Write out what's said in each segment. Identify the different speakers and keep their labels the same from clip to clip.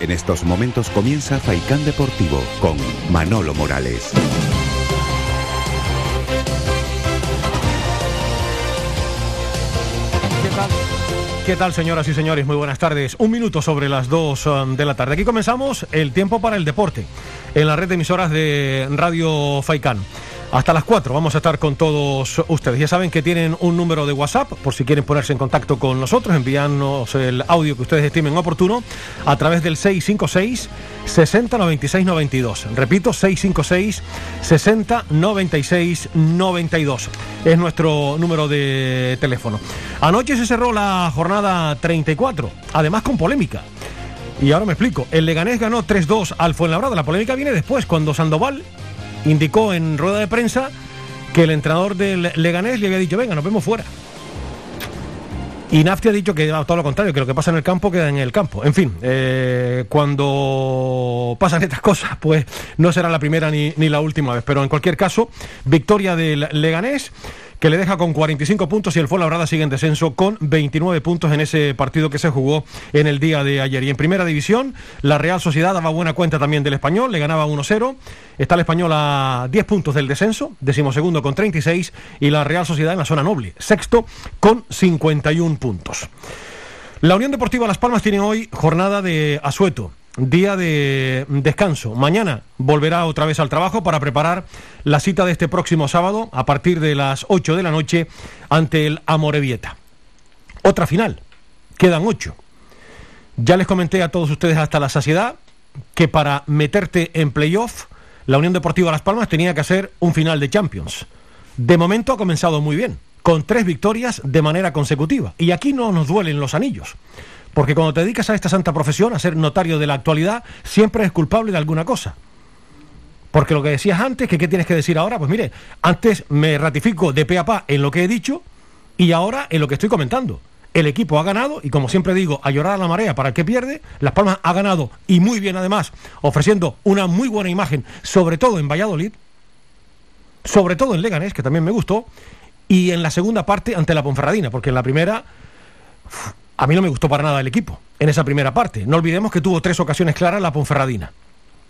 Speaker 1: En estos momentos comienza Faikán Deportivo con Manolo Morales.
Speaker 2: ¿Qué tal, señoras y señores? Muy buenas tardes. Un minuto sobre las dos um, de la tarde. Aquí comenzamos el tiempo para el deporte en la red de emisoras de Radio Faikán. Hasta las 4 vamos a estar con todos ustedes. Ya saben que tienen un número de WhatsApp por si quieren ponerse en contacto con nosotros, enviarnos el audio que ustedes estimen oportuno a través del 656 60 96 92. Repito, 656 60 96 92. Es nuestro número de teléfono. Anoche se cerró la jornada 34, además con polémica. Y ahora me explico. El Leganés ganó 3-2 al Fuenlabrada. La polémica viene después, cuando Sandoval indicó en rueda de prensa que el entrenador del Leganés le había dicho, venga, nos vemos fuera. Y Nafti ha dicho que todo lo contrario, que lo que pasa en el campo queda en el campo. En fin, eh, cuando pasan estas cosas, pues no será la primera ni, ni la última vez. Pero en cualquier caso, victoria del Leganés que le deja con 45 puntos y el Fuenlabrada sigue en descenso con 29 puntos en ese partido que se jugó en el día de ayer. Y en primera división, la Real Sociedad daba buena cuenta también del Español, le ganaba 1-0. Está el Español a 10 puntos del descenso, decimosegundo con 36 y la Real Sociedad en la zona noble, sexto con 51 puntos. La Unión Deportiva Las Palmas tiene hoy jornada de asueto día de descanso. Mañana volverá otra vez al trabajo para preparar la cita de este próximo sábado a partir de las 8 de la noche ante el Amorebieta. Otra final. Quedan 8. Ya les comenté a todos ustedes hasta la saciedad que para meterte en playoff, la Unión Deportiva Las Palmas tenía que hacer un final de Champions. De momento ha comenzado muy bien, con tres victorias de manera consecutiva. Y aquí no nos duelen los anillos. Porque cuando te dedicas a esta santa profesión, a ser notario de la actualidad, siempre es culpable de alguna cosa. Porque lo que decías antes, que qué tienes que decir ahora, pues mire, antes me ratifico de pe a pa en lo que he dicho y ahora en lo que estoy comentando. El equipo ha ganado y como siempre digo, a llorar a la marea para el que pierde, Las Palmas ha ganado y muy bien además, ofreciendo una muy buena imagen, sobre todo en Valladolid, sobre todo en Leganés, que también me gustó, y en la segunda parte ante la Ponferradina, porque en la primera a mí no me gustó para nada el equipo en esa primera parte. No olvidemos que tuvo tres ocasiones claras la Ponferradina.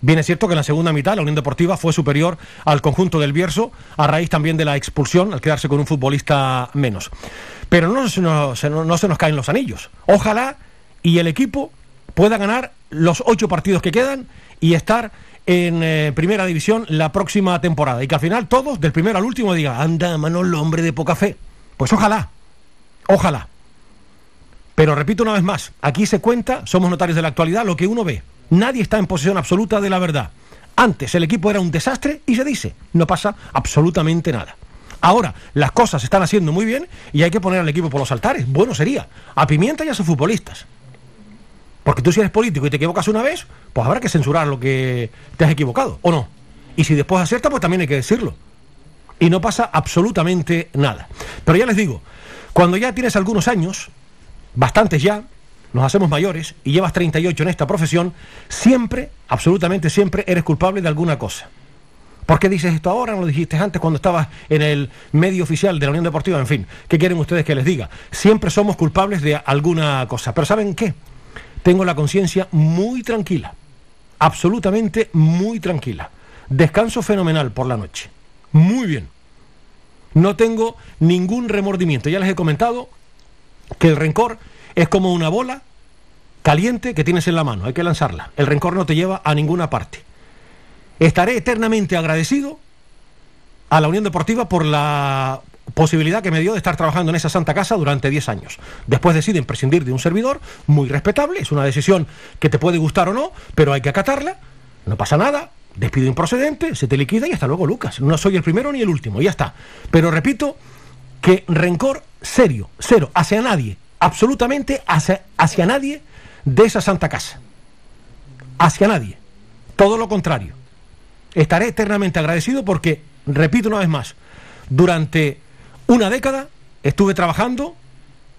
Speaker 2: Bien es cierto que en la segunda mitad la Unión Deportiva fue superior al conjunto del Bierzo a raíz también de la expulsión al quedarse con un futbolista menos. Pero no, se nos, caen los anillos. Ojalá y el equipo pueda ganar los ocho partidos que quedan y estar en eh, primera división la próxima temporada. Y que al final todos, del primero al último, digan, anda, Manolo, hombre de poca fe. Pues ojalá, ojalá. Pero repito una vez más, aquí se cuenta, somos notarios de la actualidad, lo que uno ve. Nadie está en posesión absoluta de la verdad. Antes el equipo era un desastre y se dice, no pasa absolutamente nada. Ahora, las cosas se están haciendo muy bien y hay que poner al equipo por los altares. Bueno sería, a Pimienta y a sus futbolistas. Porque tú si eres político y te equivocas una vez, pues habrá que censurar lo que te has equivocado, ¿o no? Y si después acierta, pues también hay que decirlo. Y no pasa absolutamente nada. Pero ya les digo, cuando ya tienes algunos años, bastantes ya, nos hacemos mayores y llevas 38 en esta profesión, siempre, absolutamente siempre, eres culpable de alguna cosa. ¿Por qué dices esto ahora? No lo dijiste antes cuando estabas en el medio oficial de la Unión Deportiva. En fin, ¿qué quieren ustedes que les diga? Siempre somos culpables de alguna cosa. Pero ¿saben qué? Tengo la conciencia muy tranquila. Absolutamente muy tranquila. Descanso fenomenal por la noche. Muy bien. No tengo ningún remordimiento. Ya les he comentado que el rencor es como una bola caliente que tienes en la mano, hay que lanzarla. El rencor no te lleva a ninguna parte. Estaré eternamente agradecido a la Unión Deportiva por la posibilidad que me dio de estar trabajando en esa santa casa durante 10 años. Después deciden prescindir de un servidor, muy respetable, es una decisión que te puede gustar o no, pero hay que acatarla, no pasa nada, despido improcedente, se te liquida y hasta luego Lucas. No soy el primero ni el último, ya está. Pero repito que rencor serio, cero, hacia nadie, absolutamente hacia, hacia nadie de esa santa casa. Hacia nadie. Todo lo contrario. Estaré eternamente agradecido porque, repito una vez más, durante una década estuve trabajando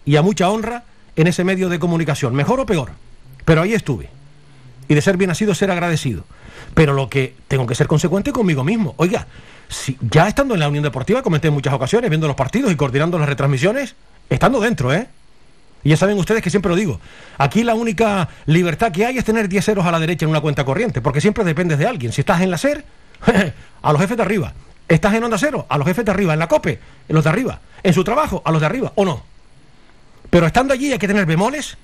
Speaker 2: y a mucha honra en ese medio de comunicación, mejor o peor, pero ahí estuve. Y de ser bien nacido, ser agradecido. Pero lo que tengo que ser consecuente conmigo mismo. Oiga, si, ya estando en la Unión Deportiva, comenté en muchas ocasiones, viendo los partidos y coordinando las retransmisiones, estando dentro, ¿eh? Y ya saben ustedes que siempre lo digo. Aquí la única libertad que hay es tener 10 ceros a la derecha en una cuenta corriente, porque siempre dependes de alguien. Si estás en la SER, a los jefes de arriba. Estás en Onda Cero, a los jefes de arriba. En la COPE, a los de arriba. En su trabajo, a los de arriba, o no. Pero estando allí hay que tener bemoles,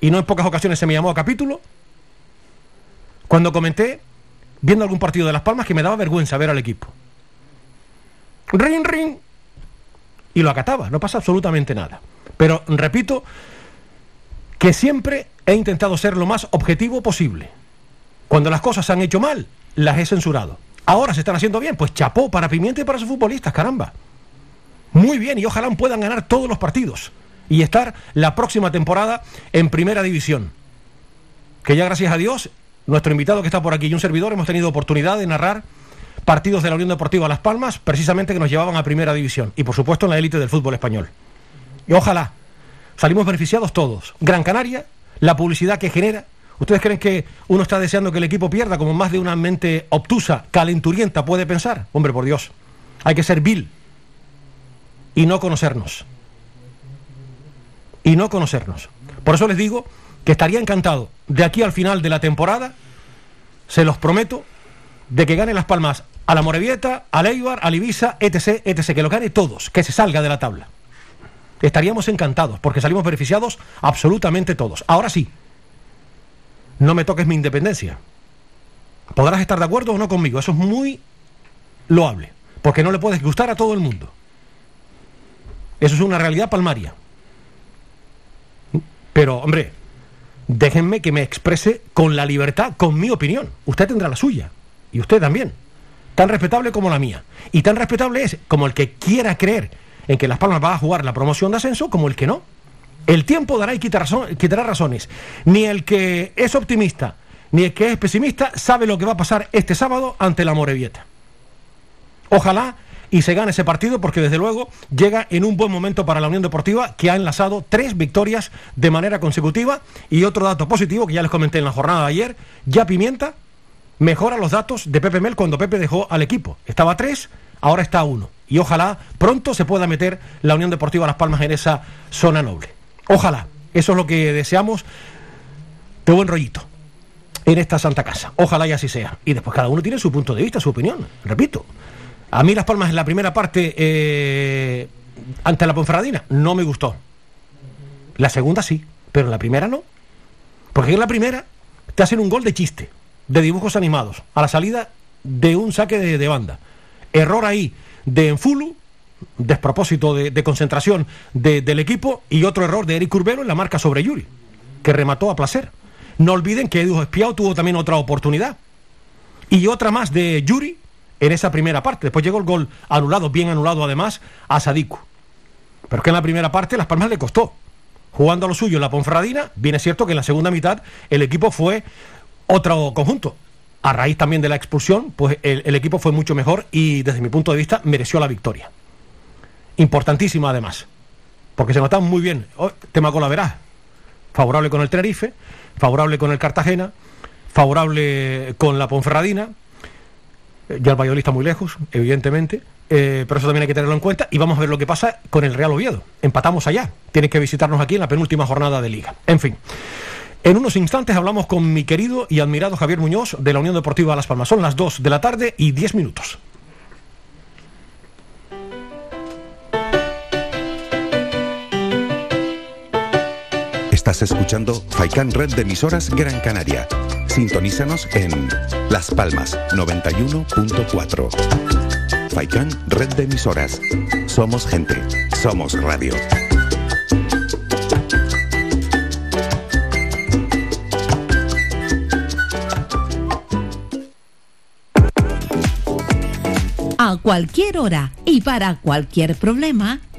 Speaker 2: y no en pocas ocasiones se me llamó a capítulo, cuando comenté, viendo algún partido de Las Palmas, que me daba vergüenza ver al equipo. Ring, ring. Y lo acataba, no pasa absolutamente nada. Pero repito que siempre he intentado ser lo más objetivo posible. Cuando las cosas se han hecho mal, las he censurado. Ahora se están haciendo bien, pues chapó para Pimienta y para sus futbolistas, caramba. Muy bien, y ojalá puedan ganar todos los partidos y estar la próxima temporada en primera división. Que ya gracias a Dios, nuestro invitado que está por aquí y un servidor hemos tenido oportunidad de narrar partidos de la Unión Deportiva Las Palmas, precisamente que nos llevaban a primera división y por supuesto en la élite del fútbol español. Y ojalá salimos beneficiados todos. Gran Canaria, la publicidad que genera. ¿Ustedes creen que uno está deseando que el equipo pierda como más de una mente obtusa, calenturienta puede pensar? Hombre, por Dios. Hay que ser vil y no conocernos. Y no conocernos. Por eso les digo que estaría encantado de aquí al final de la temporada, se los prometo, de que gane Las Palmas a la Morevieta, a Leibar, a Ibiza, etc., etc., que lo gane todos, que se salga de la tabla. Estaríamos encantados, porque salimos beneficiados absolutamente todos. Ahora sí, no me toques mi independencia. Podrás estar de acuerdo o no conmigo, eso es muy loable, porque no le puedes gustar a todo el mundo. Eso es una realidad palmaria. Pero, hombre, déjenme que me exprese con la libertad, con mi opinión. Usted tendrá la suya, y usted también. Tan respetable como la mía. Y tan respetable es como el que quiera creer en que Las Palmas va a jugar la promoción de ascenso como el que no. El tiempo dará y quitará, razones. Ni el que es optimista, ni el que es pesimista sabe lo que va a pasar este sábado ante la Morevieta. Ojalá y se gane ese partido porque desde luego llega en un buen momento para la Unión Deportiva que ha enlazado tres victorias de manera consecutiva y otro dato positivo que ya les comenté en la jornada de ayer, ya Pimienta mejora los datos de Pepe Mel cuando Pepe dejó al equipo. Estaba a tres, ahora está a uno y ojalá pronto se pueda meter la Unión Deportiva Las Palmas en esa zona noble. Ojalá, eso es lo que deseamos de buen rollito en esta santa casa. Ojalá y así sea. Y después cada uno tiene su punto de vista, su opinión. Repito, a mí Las Palmas en la primera parte eh, ante la Ponferradina no me gustó. La segunda sí, pero en la primera no. Porque en la primera te hacen un gol de chiste, de dibujos animados, a la salida de un saque de banda. Error ahí de Enfulu, despropósito de, concentración del equipo y otro error de Eric Urbero en la marca sobre Yuri, que remató a placer. No olviden que Edu Espiao tuvo también otra oportunidad. Y otra más de Yuri en esa primera parte. Después llegó el gol anulado, bien anulado además, a Sadiku. Pero es que en la primera parte Las Palmas le costó. Jugando a lo suyo en la Ponferradina, bien es cierto que en la segunda mitad el equipo fue otro conjunto a raíz también de la expulsión, pues el, equipo fue mucho mejor y desde mi punto de vista mereció la victoria. Importantísima además, porque se notan muy bien. Oh, tema con la. Favorable con el Tenerife, favorable con el Cartagena, favorable con la Ponferradina. Eh, ya el Valladolid está muy lejos, evidentemente, eh, pero eso también hay que tenerlo en cuenta. Y vamos a ver lo que pasa con el Real Oviedo. Empatamos allá. Tienes que visitarnos aquí en la penúltima jornada de liga. En fin. En unos instantes hablamos con mi querido y admirado Javier Muñoz de la Unión Deportiva Las Palmas. Son las 2 de la tarde y 10 minutos.
Speaker 1: Estás escuchando Faikan Red de emisoras Gran Canaria. Sintonízanos en Las Palmas 91.4. Faikan Red de emisoras. Somos gente. Somos radio.
Speaker 3: A cualquier hora y para cualquier problema,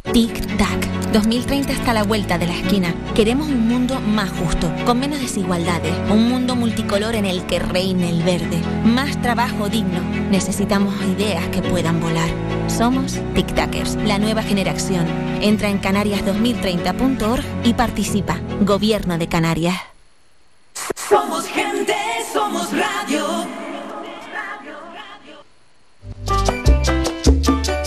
Speaker 4: Tic-tac. 2030 está a la vuelta de la esquina. Queremos un mundo más justo, con menos desigualdades, un mundo multicolor en el que reine el verde, más trabajo digno. Necesitamos ideas que puedan volar. Somos Tic-Tackers, la nueva generación. Entra en canarias2030.org y participa. Gobierno de Canarias.
Speaker 5: Somos gente, somos radio.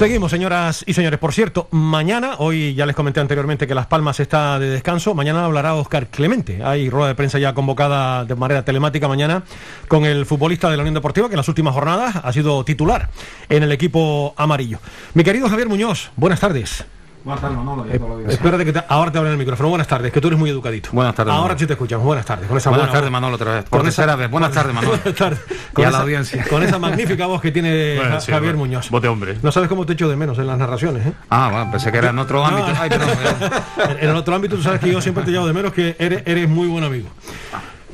Speaker 2: Seguimos, señoras y señores. Por cierto, mañana, hoy ya les comenté anteriormente que Las Palmas está de descanso. Mañana hablará Oscar Clemente. Hay rueda de prensa ya convocada de manera telemática mañana con el futbolista de la Unión Deportiva que en las últimas jornadas ha sido titular en el equipo amarillo. Mi querido Javier Muñoz, buenas tardes.
Speaker 6: Buenas tardes, Manolo.
Speaker 2: Eh, espérate que te, ahora te abren el micrófono. Buenas tardes, que tú eres muy educadito.
Speaker 6: Buenas tardes.
Speaker 2: Ahora sí te escuchamos. Buenas tardes. Con esa
Speaker 6: buenas
Speaker 2: buena
Speaker 6: tardes. Manolo, otra vez.
Speaker 2: Con
Speaker 6: Por
Speaker 2: esa-
Speaker 6: tercera vez. Buenas tardes, Manolo.
Speaker 2: Buenas tardes.
Speaker 6: Y a
Speaker 2: esa-
Speaker 6: la audiencia.
Speaker 2: Con esa magnífica voz que tiene
Speaker 6: Bueno,
Speaker 2: Ja-
Speaker 6: sí,
Speaker 2: Javier
Speaker 6: bueno.
Speaker 2: Muñoz.
Speaker 6: Voz de hombre.
Speaker 2: No sabes cómo te echo de menos en las narraciones, ¿eh?
Speaker 6: Ah, bueno, pensé que era en otro ámbito. Ay, perdón.
Speaker 2: En, en el otro ámbito, tú sabes que yo siempre te llevo de menos que eres, eres muy buen amigo.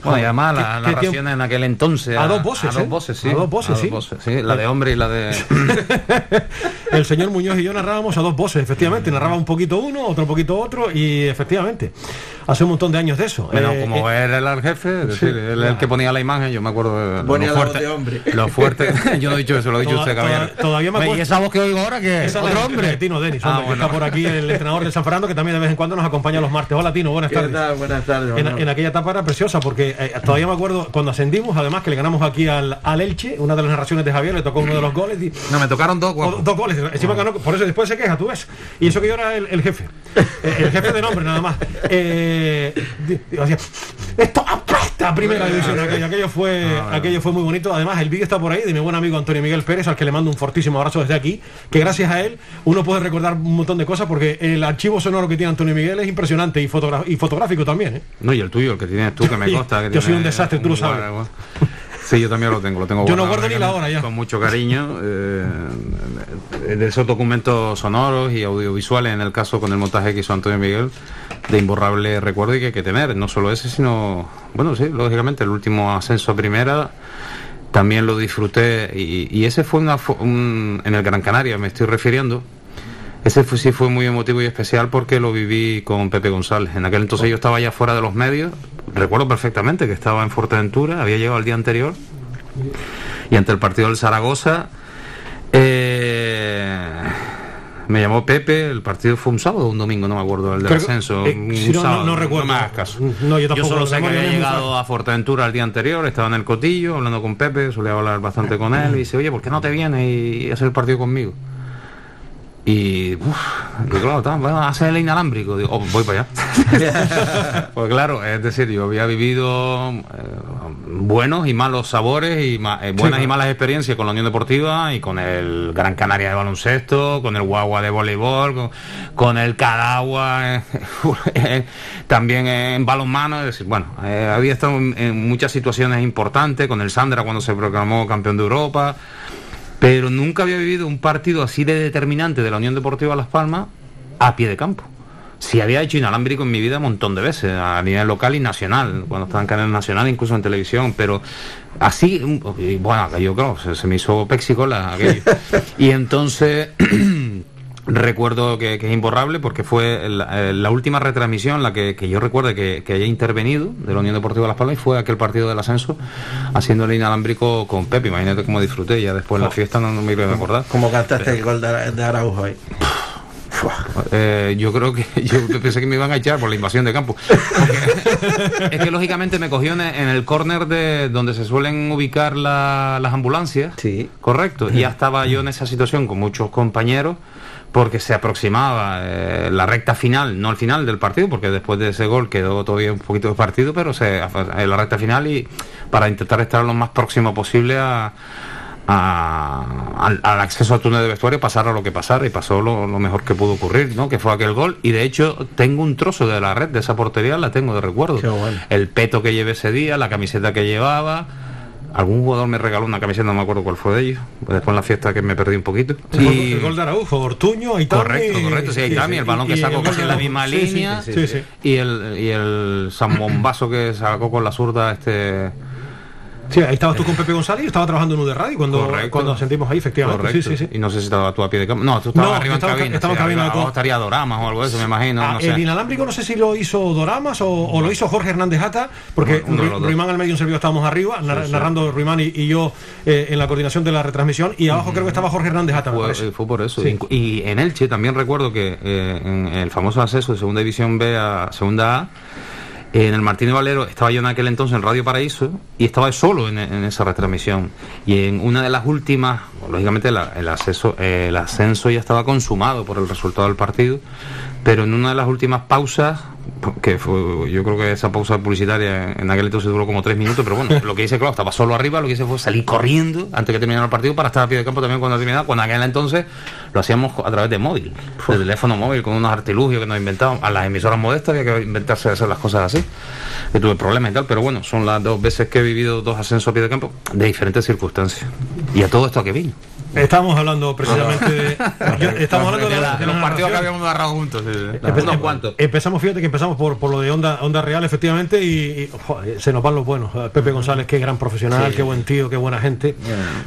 Speaker 6: Bueno, y además
Speaker 2: ¿Qué-
Speaker 6: las
Speaker 2: qué
Speaker 6: narraciones en aquel entonces.
Speaker 2: A dos voces,
Speaker 6: A dos
Speaker 2: ¿eh?
Speaker 6: voces, sí.
Speaker 2: A dos voces, sí.
Speaker 6: sí. La de hombre y la de.
Speaker 2: El señor Muñoz y yo narrábamos a dos voces, efectivamente. Narraba un poquito uno, otro poquito otro, y efectivamente, hace un montón de años de eso.
Speaker 6: Bueno,
Speaker 2: Eh,
Speaker 6: como
Speaker 2: eh,
Speaker 6: él era el jefe, es decir, él el que ponía la imagen, yo me acuerdo de
Speaker 7: Ponía
Speaker 6: lo fuerte.
Speaker 7: de hombre.
Speaker 6: Lo fuerte. yo no he dicho eso, lo ha dicho
Speaker 2: Toda-
Speaker 6: usted, caballero.
Speaker 2: toda- todavía me acuerdo-
Speaker 6: ¿Y esa voz que oigo ahora que es? ¿Otro
Speaker 2: de-
Speaker 6: hombre?
Speaker 2: de Tino Denis,
Speaker 6: Ah, bueno.
Speaker 2: está por aquí el entrenador de San Fernando, que también de vez en cuando nos acompaña los martes. Hola, Tino, buenas
Speaker 7: ¿Qué
Speaker 2: tardes.
Speaker 7: tal? Buenas tardes.
Speaker 2: En, aquella etapa era preciosa porque eh, todavía me acuerdo cuando ascendimos, además que le ganamos aquí al, al Elche, una de las narraciones de Javier, le tocó uno de los goles. y-
Speaker 6: No, me tocaron dos,
Speaker 2: o- dos goles, encima ganó, por eso después se queja, tú ves. Y eso que yo era el, el jefe, Eh, el jefe de nombre nada más. Eh, hacía, esto apesta primera división. Aquello, aquello fue, aquello fue muy bonito. Además, el vídeo está por ahí de mi buen amigo Antonio Miguel Pérez, al que le mando un fortísimo abrazo desde aquí, que gracias a él uno puede recordar un montón de cosas porque el archivo sonoro que tiene Antonio Miguel es impresionante y, fotográfico también. ¿eh?
Speaker 6: No, y el tuyo, el que tienes tú, que me
Speaker 2: Yo
Speaker 6: consta. Que
Speaker 2: soy
Speaker 6: tiene-
Speaker 2: un desastre, tú lo sabes.
Speaker 6: Bueno. Sí, yo también lo tengo, lo tengo
Speaker 2: Yo no guardo ni la hora ya.
Speaker 6: Con mucho cariño. eh, de esos documentos sonoros y audiovisuales, en el caso con el montaje que hizo Antonio Miguel, de imborrable recuerdo y que hay que tener. No solo ese, sino, bueno, sí, lógicamente, el último ascenso a primera también lo disfruté y, ese fue una, en el Gran Canaria, me estoy refiriendo. Ese fue- sí fue muy emotivo y especial porque lo viví con Pepe González. En aquel entonces yo estaba ya fuera de los medios. Recuerdo perfectamente que estaba en Fuerteventura, había llegado el día anterior. Y ante el partido del Zaragoza, eh, me llamó Pepe. El partido fue un sábado o un domingo, no me acuerdo, el del
Speaker 2: Creo
Speaker 6: ascenso.
Speaker 2: eh,
Speaker 6: un
Speaker 2: si no, no-
Speaker 6: sábado,
Speaker 2: no recuerdo.
Speaker 6: me hagas caso.
Speaker 2: No, yo tampoco,
Speaker 6: solo
Speaker 2: la
Speaker 6: sé que había llegado a Fuerteventura el día anterior, estaba en el cotillo hablando con Pepe, solía hablar bastante con él. Y dice, oye, ¿por qué no te vienes y hacer el partido conmigo? Y, uf, y claro, está, bueno, hacer el inalámbrico. Digo, "Oh, voy para allá. pues claro, es decir, yo había vivido eh, buenos y malos sabores y ma- eh, buenas y malas experiencias con la Unión Deportiva y con el Gran Canaria de baloncesto, con el Guagua de voleibol, con, con el Cadagua, eh, también en balonmano. Es decir, bueno, había estado en, en muchas situaciones importantes, con el Sandra cuando se proclamó campeón de Europa pero nunca había vivido un partido así de determinante de la Unión Deportiva Las Palmas a pie de campo. Sí había hecho inalámbrico en mi vida un montón de veces, a nivel local y nacional, cuando estaba en canal nacional, incluso en televisión, pero así, y bueno, aquello claro, se, se me hizo pexicola aquello. y entonces recuerdo que, que es imborrable porque fue la, eh, la última retransmisión la que, que yo recuerdo que, que haya intervenido de la Unión Deportiva Las Palmas y fue aquel partido del ascenso haciendo el inalámbrico con Pepe. Imagínate cómo disfruté, ya después en la fiesta no, no me iba a acordar.
Speaker 7: Como cantaste el gol de, de Araujo ahí.
Speaker 6: Eh, yo creo que yo pensé que me iban a echar por la invasión de campo. Porque es que lógicamente me cogió en, en el córner de donde se suelen ubicar la- las ambulancias.
Speaker 7: Sí.
Speaker 6: Correcto. Y ya estaba yo en esa situación con muchos compañeros porque se aproximaba eh, la recta final, no el final del partido, porque después de ese gol quedó todavía un poquito de partido, pero se, en la recta final y para intentar estar lo más próximo posible a, a- al, al acceso al túnel de vestuario pasara lo que pasara y pasó lo, lo mejor que pudo ocurrir, ¿no? Que fue aquel gol y de hecho tengo un trozo de la red de esa portería, la tengo de recuerdo.
Speaker 7: Qué bueno.
Speaker 6: El peto que llevé ese día, la camiseta que llevaba. Algún jugador me regaló una camiseta, no me acuerdo cuál fue de ellos. Después en la fiesta que me perdí un poquito. Y-
Speaker 2: El gol de Araujo, Ortuño, Aitami.
Speaker 6: Correcto, correcto, sí, Aitami, el balón que sacó casi en la misma.
Speaker 2: Sí, sí,
Speaker 6: línea.
Speaker 2: Sí, sí.
Speaker 6: Y el, y el zambombazo que sacó con la zurda este
Speaker 2: Sí, ahí estabas tú con Pepe González y estaba trabajando en UD Radio cuando,
Speaker 6: Correcto.
Speaker 2: cuando nos sentimos ahí, efectivamente.
Speaker 6: Correcto.
Speaker 2: Sí, sí, sí.
Speaker 6: Y no sé si estaba tú a pie de cama. No, tú estabas
Speaker 2: No,
Speaker 6: arriba
Speaker 2: estaba en ca-
Speaker 6: cabina.
Speaker 2: estaba en
Speaker 6: sí,
Speaker 2: cabina
Speaker 6: abajo estaría Doramas o algo de eso, me imagino.
Speaker 2: Ah,
Speaker 6: no sé.
Speaker 2: El inalámbrico no sé si lo hizo Doramas o, o lo hizo Jorge Hernández Jata, porque
Speaker 6: de.
Speaker 2: Ruimán al medio un servidor estábamos arriba, nar- narrando Ruimán y, y yo eh, en la coordinación de la retransmisión, y abajo creo que estaba Jorge Hernández Jata. me
Speaker 6: Fue, eh, fue por eso. Y en Elche también recuerdo que eh, en el famoso acceso de Segunda División B a Segunda A, en el Martínez Valero estaba yo en aquel entonces en Radio Paraíso y estaba solo en, esa retransmisión. Y en una de las últimas, lógicamente el, el ascenso ya estaba consumado por el resultado del partido, pero en una de las últimas pausas, que fue, yo creo que esa pausa publicitaria en aquel entonces duró como tres minutos, pero bueno, lo que hice, claro, estaba solo arriba, lo que hice fue salir corriendo antes que terminara el partido para estar a pie de campo también cuando terminaba, cuando aquel entonces lo hacíamos a través de móvil, de teléfono móvil, con unos artilugios que nos inventaban. A las emisoras modestas había que inventarse de hacer las cosas así, que tuve problemas y tal, pero bueno, son las dos veces que he vivido dos ascensos a pie de campo de diferentes circunstancias. Y a todo esto a que vino.
Speaker 2: Estamos hablando precisamente de, yo- estamos hablando de, la- de la narración.
Speaker 6: agarrado juntos.
Speaker 2: Empe-
Speaker 6: Unos cuantos.
Speaker 2: Empezamos, fíjate que empezamos por, por lo de Onda, Onda Real, efectivamente, y, y, joder, se nos van los buenos. Eh, Pepe González, qué gran profesional, qué buen tío, qué buena gente.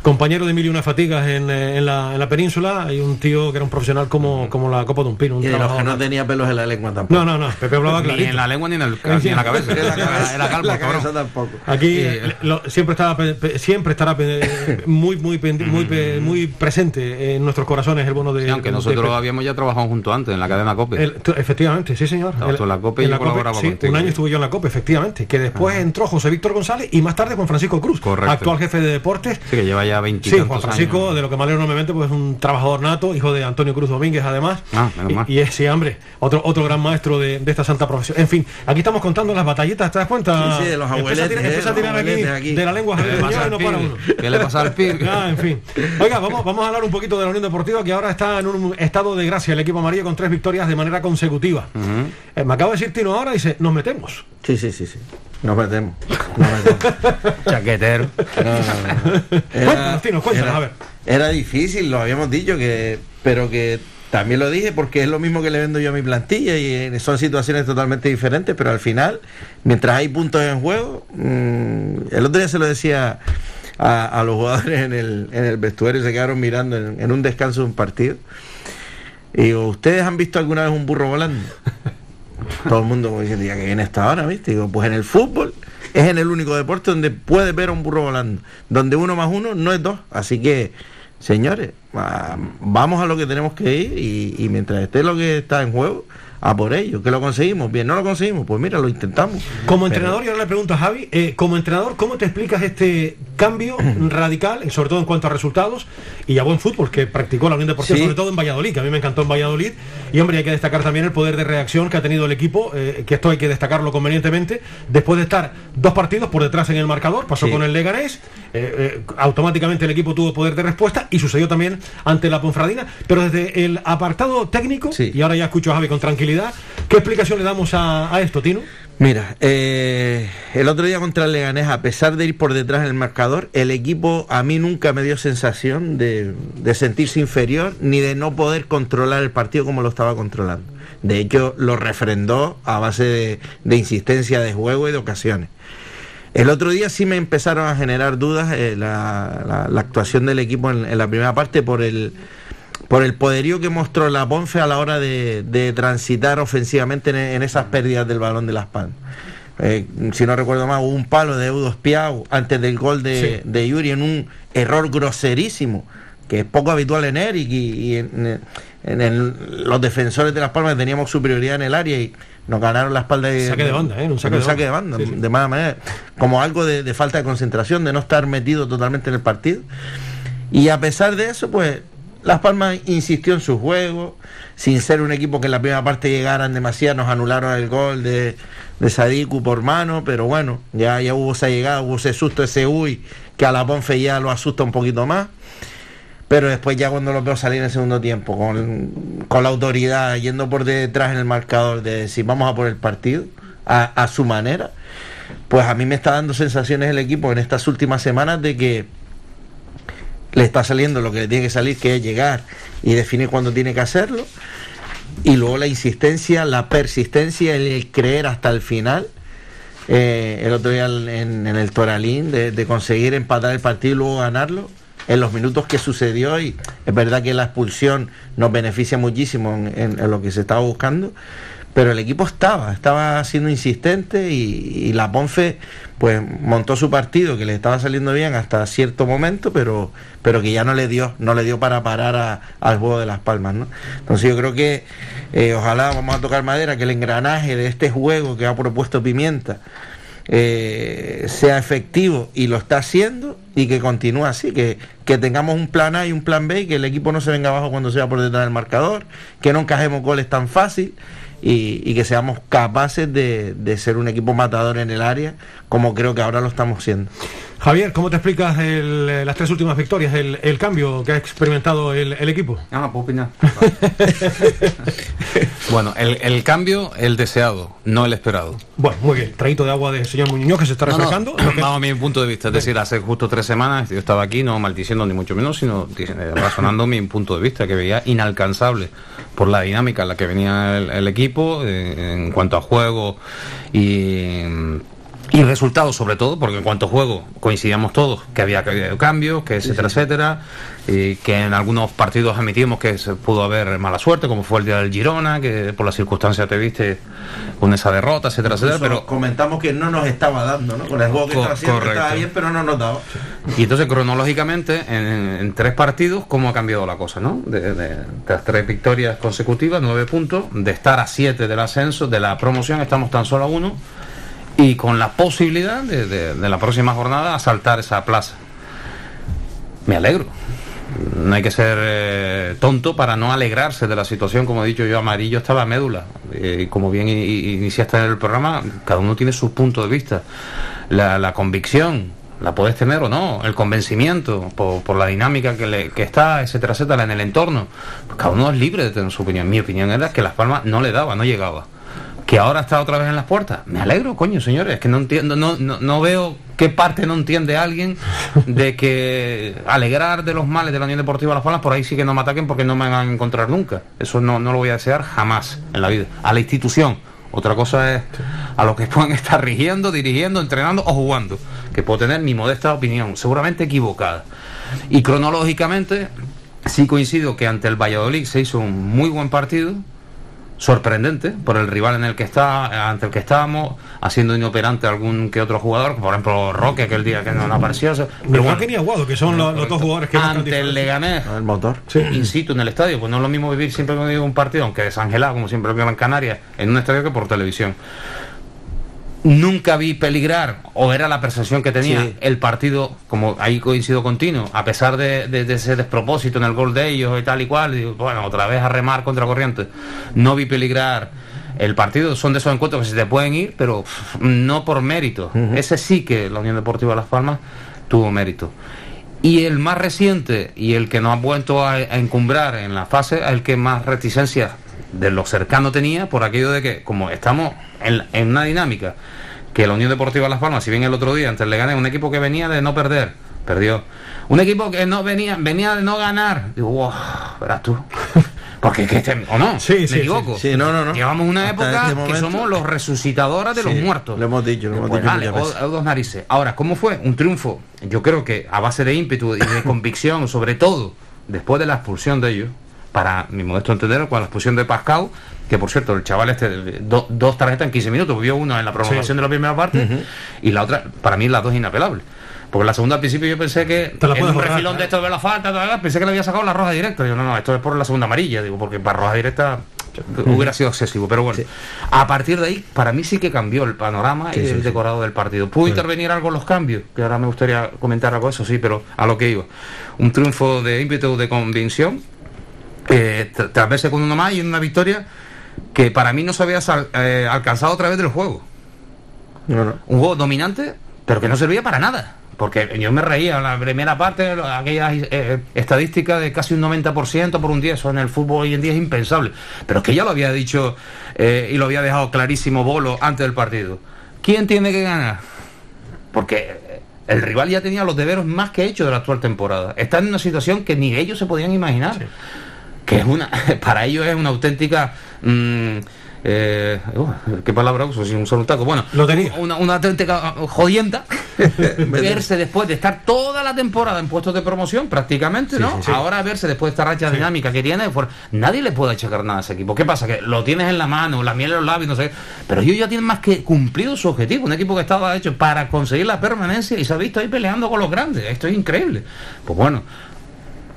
Speaker 2: Compañero de mil y una fatigas en, eh, en la, en la península, hay un tío que era un profesional como, como la copa de un pino. Un
Speaker 7: Y de los que no tenía pelos en la lengua tampoco.
Speaker 2: no, no, no, Pepe hablaba
Speaker 6: Ni
Speaker 2: clarito.
Speaker 6: en la lengua ni en, el, ni en la cabeza.
Speaker 7: En la cabeza,
Speaker 6: Era calvo,
Speaker 7: la cabeza tampoco.
Speaker 2: Aquí
Speaker 6: Y-
Speaker 2: eh, lo- siempre pe- siempre estará muy muy pendi- muy pe- muy presente en nuestros corazones el bono de
Speaker 6: Sí, aunque
Speaker 2: de
Speaker 6: nosotros habíamos ya trabajado junto antes en la cadena COPE.
Speaker 2: El- efectivamente, sí señor.
Speaker 6: En la COPE yo colaboraba
Speaker 2: sí,
Speaker 6: contigo.
Speaker 2: Un año estuve yo en la COPE, efectivamente. Que después entró José Víctor González y más tarde Juan Francisco Cruz,
Speaker 6: Correcto.
Speaker 2: actual jefe de deportes.
Speaker 6: Sí, que lleva ya 20
Speaker 2: Sí, Juan Francisco, de lo que me alegro enormemente, pues es un trabajador nato, hijo de Antonio Cruz Domínguez, además.
Speaker 6: Ah, menos
Speaker 2: y,
Speaker 6: mal.
Speaker 2: y es, sí, hombre, otro, otro gran maestro de, de esta santa profesión. En fin, aquí estamos contando las batallitas, ¿te das cuenta?
Speaker 7: Sí, sí, de los
Speaker 2: Empieza a
Speaker 7: abueletes,
Speaker 2: tirar-
Speaker 7: eh,
Speaker 2: empieza a
Speaker 7: los
Speaker 2: tirar aquí,
Speaker 7: abueletes aquí.
Speaker 2: de la lengua
Speaker 6: ¿Qué le pasa al Pir?
Speaker 2: Ah, en fin. Oiga, vamos, vamos a hablar un poquito de la Unión Deportiva que ahora está en un estado de gracia el equipo amarillo con tres victorias de manera consecutiva. Eh, me acaba de decir Tino ahora y dice, nos metemos.
Speaker 7: Sí, sí, sí, sí. Nos metemos. Nos metemos.
Speaker 6: Chaquetero.
Speaker 7: No, no, no.
Speaker 2: Cuéntanos, Tino, cuéntanos,
Speaker 7: era-
Speaker 2: a ver.
Speaker 7: Era difícil, lo habíamos dicho, que pero que también lo dije porque es lo mismo que le vendo yo a mi plantilla y eh, son situaciones totalmente diferentes, pero al final, mientras hay puntos en juego, mm, el otro día se lo decía a, a los jugadores en el, en el vestuario, se quedaron mirando en, en un descanso de un partido. Y digo, ¿ustedes han visto alguna vez un burro volando? Todo el mundo como diciendo, ya que viene esta hora, ¿viste? Digo, pues en el fútbol es en el único deporte donde puedes ver a un burro volando, donde uno más uno no es dos. Así que, señores, vamos a lo que tenemos que ir y, y mientras esté lo que está en juego, a por ello. ¿Que lo conseguimos? Bien, no lo conseguimos, pues mira, lo intentamos.
Speaker 2: Como
Speaker 7: Pero-
Speaker 2: entrenador, y ahora le pregunto a Javi, eh, como entrenador, ¿cómo te explicas este cambio radical, y sobre todo en cuanto a resultados, y a buen fútbol que practicó la Unión Deportiva,
Speaker 7: Sí.
Speaker 2: sobre todo en Valladolid, que a mí me encantó en Valladolid, y hombre, hay que destacar también el poder de reacción que ha tenido el equipo, eh, que esto hay que destacarlo convenientemente, después de estar dos partidos por detrás en el marcador, pasó
Speaker 7: Sí.
Speaker 2: con el Leganés, eh, eh, automáticamente el equipo tuvo poder de respuesta, y sucedió también ante la Ponfradina, pero desde el apartado técnico,
Speaker 7: Sí.
Speaker 2: y ahora ya escucho a Javi con tranquilidad, ¿qué explicación le damos a, esto, Tino?
Speaker 7: Mira, eh, el otro día contra el Leganés, a pesar de ir por detrás en el marcador, el equipo a mí nunca me dio sensación de, sentirse inferior ni de no poder controlar el partido como lo estaba controlando. De hecho, lo refrendó a base de, insistencia de juego y de ocasiones. El otro día sí me empezaron a generar dudas eh, la, actuación del equipo en la primera parte por el por el poderío que mostró la Ponfe a la hora de, de transitar ofensivamente en, en esas pérdidas del balón de las Palmas. Eh, si no recuerdo mal, hubo un palo de Eudo Espiau antes del gol de, de Yuri en un error groserísimo, que es poco habitual en Eric y, y en, en el- los defensores de las Palmas teníamos superioridad en el área y nos ganaron la espalda de,
Speaker 2: Saque de banda, ¿eh? Un saque de
Speaker 7: de
Speaker 2: banda.
Speaker 7: banda,
Speaker 2: Sí, sí.
Speaker 7: de mala manera, como algo de, de falta de concentración, de no estar metido totalmente en el partido. Y a pesar de eso, pues Las Palmas insistió en su juego, sin ser un equipo que en la primera parte llegaran demasiado, nos anularon el gol de, de Sadiku por mano, pero bueno, ya, ya hubo esa llegada, hubo ese susto, ese uy, que a la Ponfe ya lo asusta un poquito más. Pero después ya cuando los veo salir en el segundo tiempo, con, con la autoridad, yendo por detrás en el marcador, de decir vamos a por el partido, a, a su manera, pues a mí me está dando sensaciones el equipo en estas últimas semanas de que le está saliendo lo que le tiene que salir, que es llegar y definir cuándo tiene que hacerlo. Y luego la insistencia, la persistencia, el, creer hasta el final. Eh, el otro día en, el Toralín, de, conseguir empatar el partido y luego ganarlo, en los minutos que sucedió, y es verdad que la expulsión nos beneficia muchísimo en, en- en lo que se estaba buscando, pero el equipo estaba, estaba siendo insistente y, y la Ponfe pues montó su partido que le estaba saliendo bien hasta cierto momento, pero, pero que ya no le dio, no le dio para parar a- al juego de las palmas, ¿no? Entonces yo creo que eh, ojalá vamos a tocar madera, que el engranaje de este juego que ha propuesto Pimienta eh, sea efectivo y lo está haciendo y que continúe así, que, que tengamos un plan A y un plan B y que el equipo no se venga abajo cuando sea por detrás del marcador, que no encajemos goles tan fácil y, y que seamos capaces de, de ser un equipo matador en el área como creo que ahora lo estamos siendo.
Speaker 2: Javier, ¿cómo te explicas el, eh, las tres últimas victorias, el, el cambio que ha experimentado el, el equipo?
Speaker 6: Ah, puedo opinar. bueno, el, el cambio, el deseado, no el esperado.
Speaker 2: Bueno, muy bien. Traíto de agua de señor Muñoz que se está
Speaker 6: No, no,
Speaker 2: refrescando. Que-
Speaker 6: Vamos a mi punto de vista, es decir, hace justo tres semanas yo estaba aquí, no maldiciendo ni mucho menos, sino eh, razonando mi punto de vista, que veía inalcanzable por la dinámica en la que venía el, el equipo, eh, en cuanto a juego y, y resultados sobre todo, porque en cuanto a juego coincidíamos todos, que había cambios, que etcétera, etcétera, y que en algunos partidos admitimos que se pudo haber mala suerte, como fue el día del Girona, que por las circunstancias te viste con esa derrota, etcétera, etcétera, pero
Speaker 7: comentamos que no nos estaba dando, ¿no? Con el juego que
Speaker 6: Co-
Speaker 7: estaba haciendo que
Speaker 6: correcto.
Speaker 7: estaba bien, pero no nos daba.
Speaker 6: Y entonces, cronológicamente, en, en tres partidos, ¿cómo ha cambiado la cosa, no? De, de- de las tres victorias consecutivas, nueve puntos, de estar a siete del ascenso, de la promoción, estamos tan solo a uno, y con la posibilidad de, de- la próxima jornada asaltar esa plaza. Me alegro. No hay que ser eh, tonto para no alegrarse de la situación, como he dicho yo, amarillo está la médula. Eh, como bien iniciaste en el programa, cada uno tiene su punto de vista. La, convicción, la puedes tener o no, el convencimiento por, por la dinámica que, le- que está, etcétera, etcétera, en el entorno. Pues cada uno es libre de tener su opinión. Mi opinión era que Las Palmas no le daba, no llegaba. Que ahora está otra vez en las puertas. Me alegro, coño, señores, es que no entiendo, no, no, no veo qué parte no entiende alguien de que alegrar de los males de la Unión Deportiva Las Palmas, por ahí sí que no me ataquen porque no me van a encontrar nunca. Eso no, no lo voy a desear jamás en la vida. A la institución. Otra cosa es a los que puedan estar rigiendo, dirigiendo, entrenando o jugando, que puedo tener mi modesta opinión, seguramente equivocada. Y cronológicamente sí coincido que ante el Valladolid se hizo un muy buen partido, sorprendente por el rival en el que está, ante el que estábamos, haciendo inoperante algún que otro jugador, por ejemplo Roque, aquel día que no apareció.
Speaker 2: Pero
Speaker 6: bueno,
Speaker 2: ni Aguado, que son los, los dos jugadores que
Speaker 6: ante el. Leganés,
Speaker 7: El motor.
Speaker 6: in situ en el estadio, pues no es lo mismo vivir siempre que digo un partido, aunque desangelado, como siempre lo en Canarias, en un estadio que por televisión. Nunca vi peligrar, o era la percepción que tenía
Speaker 7: Sí.
Speaker 6: el partido, como ahí coincido continuo, a pesar de, de- de ese despropósito en el gol de ellos y tal y cual, digo, bueno, otra vez a remar contra corriente. No vi peligrar el partido, son de esos encuentros que se te pueden ir, pero no por mérito. Ese sí que la Unión Deportiva Las Palmas tuvo mérito. Y el más reciente y el que nos ha vuelto a, a encumbrar en la fase, el que más reticencia de lo cercano tenía, por aquello de que, como estamos en, en una dinámica, que la Unión Deportiva Las Palmas, si bien el otro día antes le gané, un equipo que venía de no perder, perdió. Un equipo que no venía, venía de no ganar. Digo, wow, verás tú. Porque que este- o no,
Speaker 2: Sí,
Speaker 6: me
Speaker 2: sí,
Speaker 6: equivoco.
Speaker 7: sí. No, no, no.
Speaker 6: Llevamos una
Speaker 7: Hasta
Speaker 6: época
Speaker 7: este
Speaker 6: que somos los resucitadores de los muertos.
Speaker 7: lo hemos dicho, lo hemos
Speaker 6: Pues
Speaker 7: dicho
Speaker 6: vale, o dos narices. Ahora, ¿cómo fue? Un triunfo, yo creo que a base de ímpetu y de convicción, sobre todo después de la expulsión de ellos, para mi modesto entender, con la expulsión de Pascal, que por cierto, el chaval este, do- dos tarjetas en 15 minutos, vio una en la prolongación de la primera parte y la otra, para mí las dos inapelables. Porque la segunda al principio yo pensé que
Speaker 2: Te la
Speaker 6: en un
Speaker 2: borrar,
Speaker 6: refilón
Speaker 2: ¿eh?
Speaker 6: de esto de la falta, pensé que le había sacado la roja directa. Digo, no, no, esto es por la segunda amarilla, digo, porque para roja directa hubiera sido excesivo. Pero bueno, a partir de ahí, para mí sí que cambió el panorama
Speaker 7: Sí,
Speaker 6: y
Speaker 7: sí,
Speaker 6: el decorado del partido. ¿Pudo intervenir algo en los cambios? Que ahora me gustaría comentar algo de eso, sí, pero a lo que iba. Un triunfo de ímpetu, de convicción, eh, tr- tras verse con uno más y en una victoria que para mí no se había sal- eh, alcanzado a través del juego
Speaker 7: No, no.
Speaker 6: un juego dominante, pero que no servía para nada. Porque yo me reía en la primera parte, lo- aquellas eh, estadísticas de casi un 90% por un día, eso en el fútbol hoy en día es impensable. Pero es que ya lo había dicho eh, y lo había dejado clarísimo Bolo antes del partido. ¿Quién tiene que ganar? Porque eh, el rival ya tenía los deberes más que hechos de la actual temporada. Está en una situación que ni ellos se podían imaginar que es una para ellos es una auténtica mm, eh, uh, qué palabra uso sin un taco. Bueno
Speaker 2: Lo tenía.
Speaker 6: una, una auténtica jodienda verse después de estar toda la temporada en puestos de promoción prácticamente no
Speaker 2: sí, sí.
Speaker 6: ahora verse después de esta racha dinámica que tiene por- nadie le puede achacar nada a ese equipo. Qué pasa que lo tienes en la mano la miel en los labios no sé pero ellos ya tienen más que cumplido su objetivo. Un equipo que estaba hecho para conseguir la permanencia y se ha visto ahí peleando con los grandes. Esto es increíble. Pues bueno